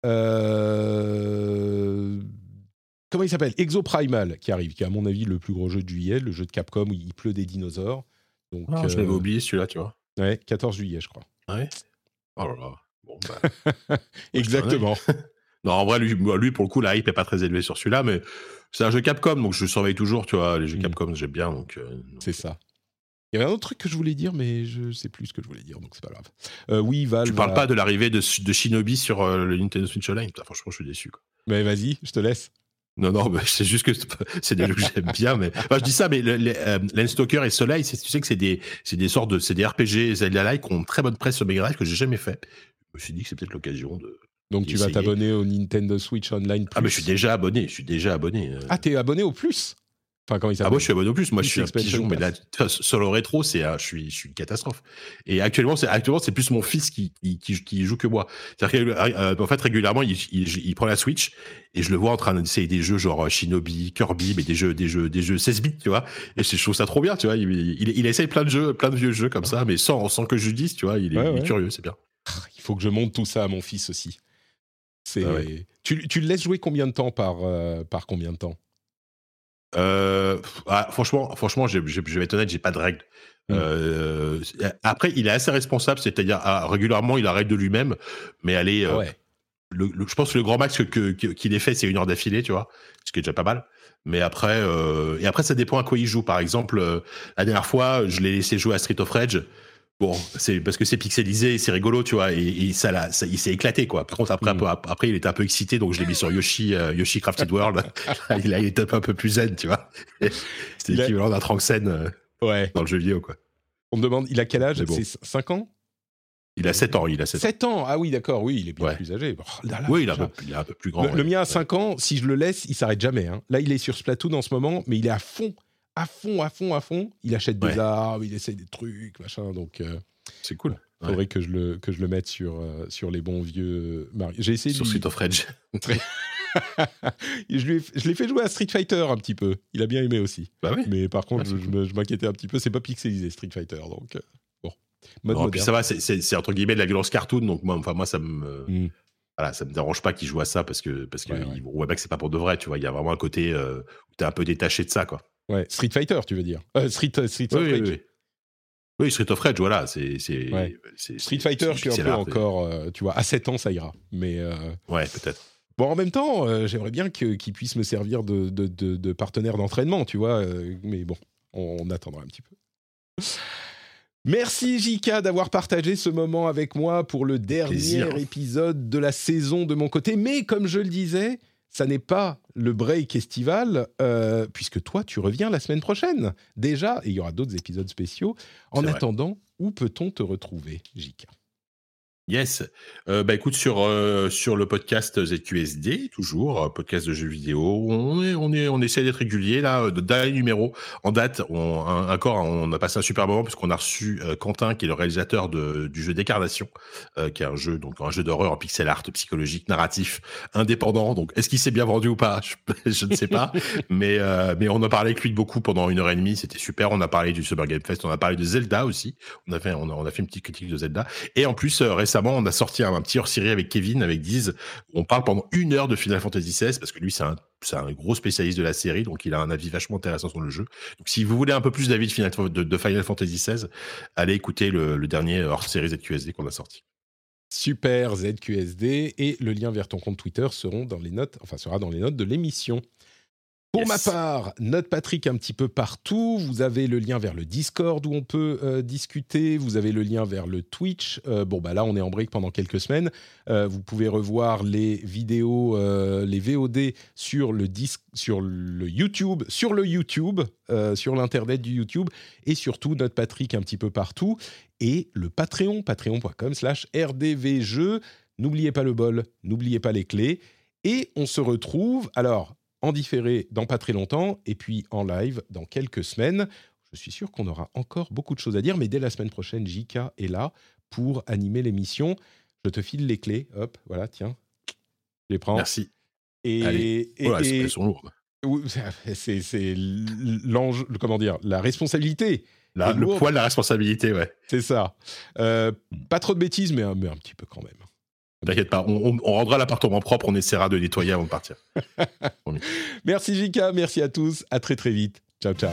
[SPEAKER 2] euh, comment il s'appelle? Exoprimal qui arrive, qui est à mon avis le plus gros jeu de juillet, le jeu de Capcom où il pleut des dinosaures. Donc,
[SPEAKER 3] Ah, je l'avais
[SPEAKER 2] euh,
[SPEAKER 3] oublié celui-là, tu vois.
[SPEAKER 2] ouais, 14 juillet, je crois.
[SPEAKER 3] Ouais? Oh là là. Bon, bah.
[SPEAKER 2] Exactement.
[SPEAKER 3] Non, en vrai, lui, pour le coup, la hype est pas très élevée sur celui-là, mais c'est un jeu Capcom, donc je le surveille toujours, tu vois. Les jeux
[SPEAKER 2] Mm.
[SPEAKER 3] Capcom, j'aime bien, donc. euh,
[SPEAKER 2] C'est ça. Il y avait un autre truc que je voulais dire, mais je sais plus ce que je voulais dire, donc c'est pas grave. Euh, oui, Valve.
[SPEAKER 3] Tu parles pas de l'arrivée de, de Shinobi sur euh, le Nintendo Switch Online? Putain, Franchement, je suis déçu. Quoi.
[SPEAKER 2] Mais vas-y, je te laisse.
[SPEAKER 3] Non, non, c'est juste que c'est des jeux que j'aime bien, mais enfin, je dis ça, mais le- euh, Landstalker et Soleil, tu sais que c'est des, c'est des sortes de, c'est des RPG Zelda-like qui ont une très bonne presse sur Mega Drive que j'ai jamais fait. Je me suis dit que c'est peut-être l'occasion de.
[SPEAKER 2] Donc tu vas t'abonner au Nintendo Switch Online.
[SPEAKER 3] Ah, mais
[SPEAKER 2] Plus.
[SPEAKER 3] je suis déjà abonné, je suis déjà abonné. euh.
[SPEAKER 2] Ah, t'es abonné au plus? Enfin, comment il
[SPEAKER 3] Ah, moi, je suis abonné au plus. Moi, je suis un pigeon, mais là, enfin, solo rétro, c'est, je suis, je suis une catastrophe. Et actuellement, c'est, actuellement, c'est plus mon fils qui, qui, qui, qui joue que moi. C'est-à-dire euh, en fait, régulièrement, il, il, il prend la Switch et je le vois en train d'essayer des jeux genre euh, Shinobi, Kirby, mais des jeux, des jeux, des jeux 16 bits, tu vois. Et je trouve ça trop bien, tu vois. Il, il, il essaye plein de jeux, plein de vieux jeux comme ça, mais sans, sans que je lui dise, tu vois. Il est,
[SPEAKER 2] Ouais,
[SPEAKER 3] curieux, c'est bien.
[SPEAKER 2] Il faut que je monte tout ça à mon fils aussi. C'est.
[SPEAKER 3] Ah ouais.
[SPEAKER 2] tu, tu le laisses jouer combien de temps par, euh, par combien de temps?
[SPEAKER 3] Euh, ah, franchement, franchement, je, je, je vais être honnête, j'ai pas de règle.
[SPEAKER 2] Mm.
[SPEAKER 3] Euh, après, il est assez responsable, c'est-à-dire ah, régulièrement, il arrête de lui-même, mais allez, euh,
[SPEAKER 2] Ouais.
[SPEAKER 3] le, le- je pense que le grand max que- que- que- qu'il ait fait, c'est une heure d'affilée, tu vois, ce qui est déjà pas mal. Mais après, et après, ça dépend à quoi il joue. Par exemple, la dernière fois, je l'ai laissé jouer à Street of Rage. Bon, c'est parce que c'est pixelisé, c'est rigolo, tu vois, et, et ça, ça, il s'est éclaté, quoi. Par contre, après,
[SPEAKER 2] Mm.
[SPEAKER 3] un peu- après, il était un peu excité, donc je l'ai mis sur Yoshi, euh, Yoshi Crafted World. il, a- il était un peu, plus zen, tu vois. C'était
[SPEAKER 2] a-
[SPEAKER 3] l'équivalent d'un Tranxen euh,
[SPEAKER 2] Ouais.
[SPEAKER 3] dans le jeu vidéo, quoi.
[SPEAKER 2] On me demande, il a quel âge?
[SPEAKER 3] Bon.
[SPEAKER 2] C'est 5 ans?
[SPEAKER 3] Il a 7 ans, il a 7 ans.
[SPEAKER 2] 7 ans? Ah oui, d'accord, oui, il est bien
[SPEAKER 3] Ouais.
[SPEAKER 2] plus âgé. Oh là là,
[SPEAKER 3] Oui, il est, un peu, il est un peu plus grand.
[SPEAKER 2] Le,
[SPEAKER 3] ouais.
[SPEAKER 2] le mien a 5 ans, si je le laisse, il s'arrête jamais. hein. Là, il est sur Splatoon en ce moment, mais il est à fond, à fond, à fond, à fond. Il achète des
[SPEAKER 3] Ouais.
[SPEAKER 2] armes, il essaye des trucs, machin. Donc, euh,
[SPEAKER 3] C'est cool.
[SPEAKER 2] il faudrait que, je le, que je le mette sur, euh, sur les bons vieux Mario. J'ai essayé
[SPEAKER 3] Sur
[SPEAKER 2] de lui-
[SPEAKER 3] Street of Rage.
[SPEAKER 2] je l'ai fait jouer à Street Fighter un petit peu. Il a bien aimé aussi.
[SPEAKER 3] bah oui.
[SPEAKER 2] Mais par contre,
[SPEAKER 3] Ah,
[SPEAKER 2] je, je m'inquiétais un petit peu. C'est pas pixelisé Street Fighter, donc euh, bon. Mode
[SPEAKER 3] Non, puis ça va, c'est- entre guillemets de la violence cartoon, donc moi, enfin moi ça me,
[SPEAKER 2] Mm.
[SPEAKER 3] voilà, ça me dérange pas qu'il joue à ça parce que parce que
[SPEAKER 2] Ouais, ouais.
[SPEAKER 3] c'est pas pour de vrai, tu vois. Il y a vraiment un côté euh, où t'es un peu détaché de ça, quoi.
[SPEAKER 2] Ouais, Street Fighter, tu veux dire Euh, Street, euh, Street of
[SPEAKER 3] Oui,
[SPEAKER 2] Rage.
[SPEAKER 3] oui, Street of Rage, voilà, c'est c'est
[SPEAKER 2] Ouais.
[SPEAKER 3] c'est-
[SPEAKER 2] Street Fighter, je suis un peu encore, euh, tu vois, à 7 ans, ça ira. Mais euh,
[SPEAKER 3] Ouais, peut-être.
[SPEAKER 2] bon, en même temps, j'aimerais bien que- qu'il puisse me servir de, de, de- de partenaire d'entraînement, tu vois. mais bon, on, on attendra un petit peu. Merci Jika d'avoir partagé ce moment avec moi pour le dernier
[SPEAKER 3] Plaisir.
[SPEAKER 2] épisode de la saison de mon côté. Mais comme je le disais, ça n'est pas le break estival, euh, puisque toi, tu reviens la semaine prochaine. Déjà, et il y aura d'autres épisodes spéciaux. En attendant, où peut-on te retrouver, Jika
[SPEAKER 3] Yes. Euh, bah écoute sur euh, sur le podcast ZQSD toujours euh, podcast de jeux vidéo. On est on est on essaie d'être régulier là. De dernier numéro en date. On, un- encore on a passé un super moment puisqu'on a reçu euh, Quentin qui est le réalisateur de, du jeu Décarnation, qui est un jeu donc un jeu d'horreur en pixel art psychologique narratif indépendant. Donc est-ce qu'il s'est bien vendu ou pas? Je, je ne sais pas. mais mais on a parlé avec lui de beaucoup pendant une heure et demie. C'était super. On a parlé du Summer Game Fest. On a parlé de Zelda aussi. On a fait on a, on a fait une petite critique de Zelda. Et en plus, euh, on a sorti un, petit hors-série avec Kevin, avec Diz. où On parle pendant une heure de Final Fantasy XVI parce que lui, c'est un, gros spécialiste de la série, donc il a un avis vachement intéressant sur le jeu. Donc, si vous voulez un peu plus d'avis de Final, de, Fantasy XVI, allez écouter le, le dernier hors-série ZQSD qu'on a sorti.
[SPEAKER 2] Super ZQSD et le lien vers ton compte Twitter seront dans les notes, enfin sera dans les notes de l'émission. Pour
[SPEAKER 3] Yes.
[SPEAKER 2] ma part, note Patrick un petit peu partout. Vous avez le lien vers le Discord où on peut euh, discuter. Vous avez le lien vers le Twitch. Euh, bon, bah là, on est en break pendant quelques semaines. Euh, vous pouvez revoir les vidéos, les VOD sur le, sur le YouTube, sur le YouTube, sur l'internet du YouTube et surtout note Patrick un petit peu partout et le Patreon, patreon.com slash rdvjeux. N'oubliez pas le bol, n'oubliez pas les clés. Et on se retrouve, alors, en différé dans pas très longtemps, et puis en live dans quelques semaines. Je suis sûr qu'on aura encore beaucoup de choses à dire, mais dès la semaine prochaine, JK est là pour animer l'émission. Je te file les clés, hop, voilà, tiens. Je les prends.
[SPEAKER 3] Merci.
[SPEAKER 2] Et,
[SPEAKER 3] Allez.
[SPEAKER 2] et-
[SPEAKER 3] Voilà,
[SPEAKER 2] et-
[SPEAKER 3] elles sont lourdes.
[SPEAKER 2] c'est c'est l'ange, comment dire, la responsabilité. C'est
[SPEAKER 3] le poids de la responsabilité, ouais.
[SPEAKER 2] C'est ça. Euh, pas trop de bêtises, mais un petit peu quand même.
[SPEAKER 3] T'inquiète pas, on, on- on rendra l'appartement propre, on essaiera de nettoyer avant de partir.
[SPEAKER 2] Merci Jika, merci à tous, à très très vite. Ciao ciao.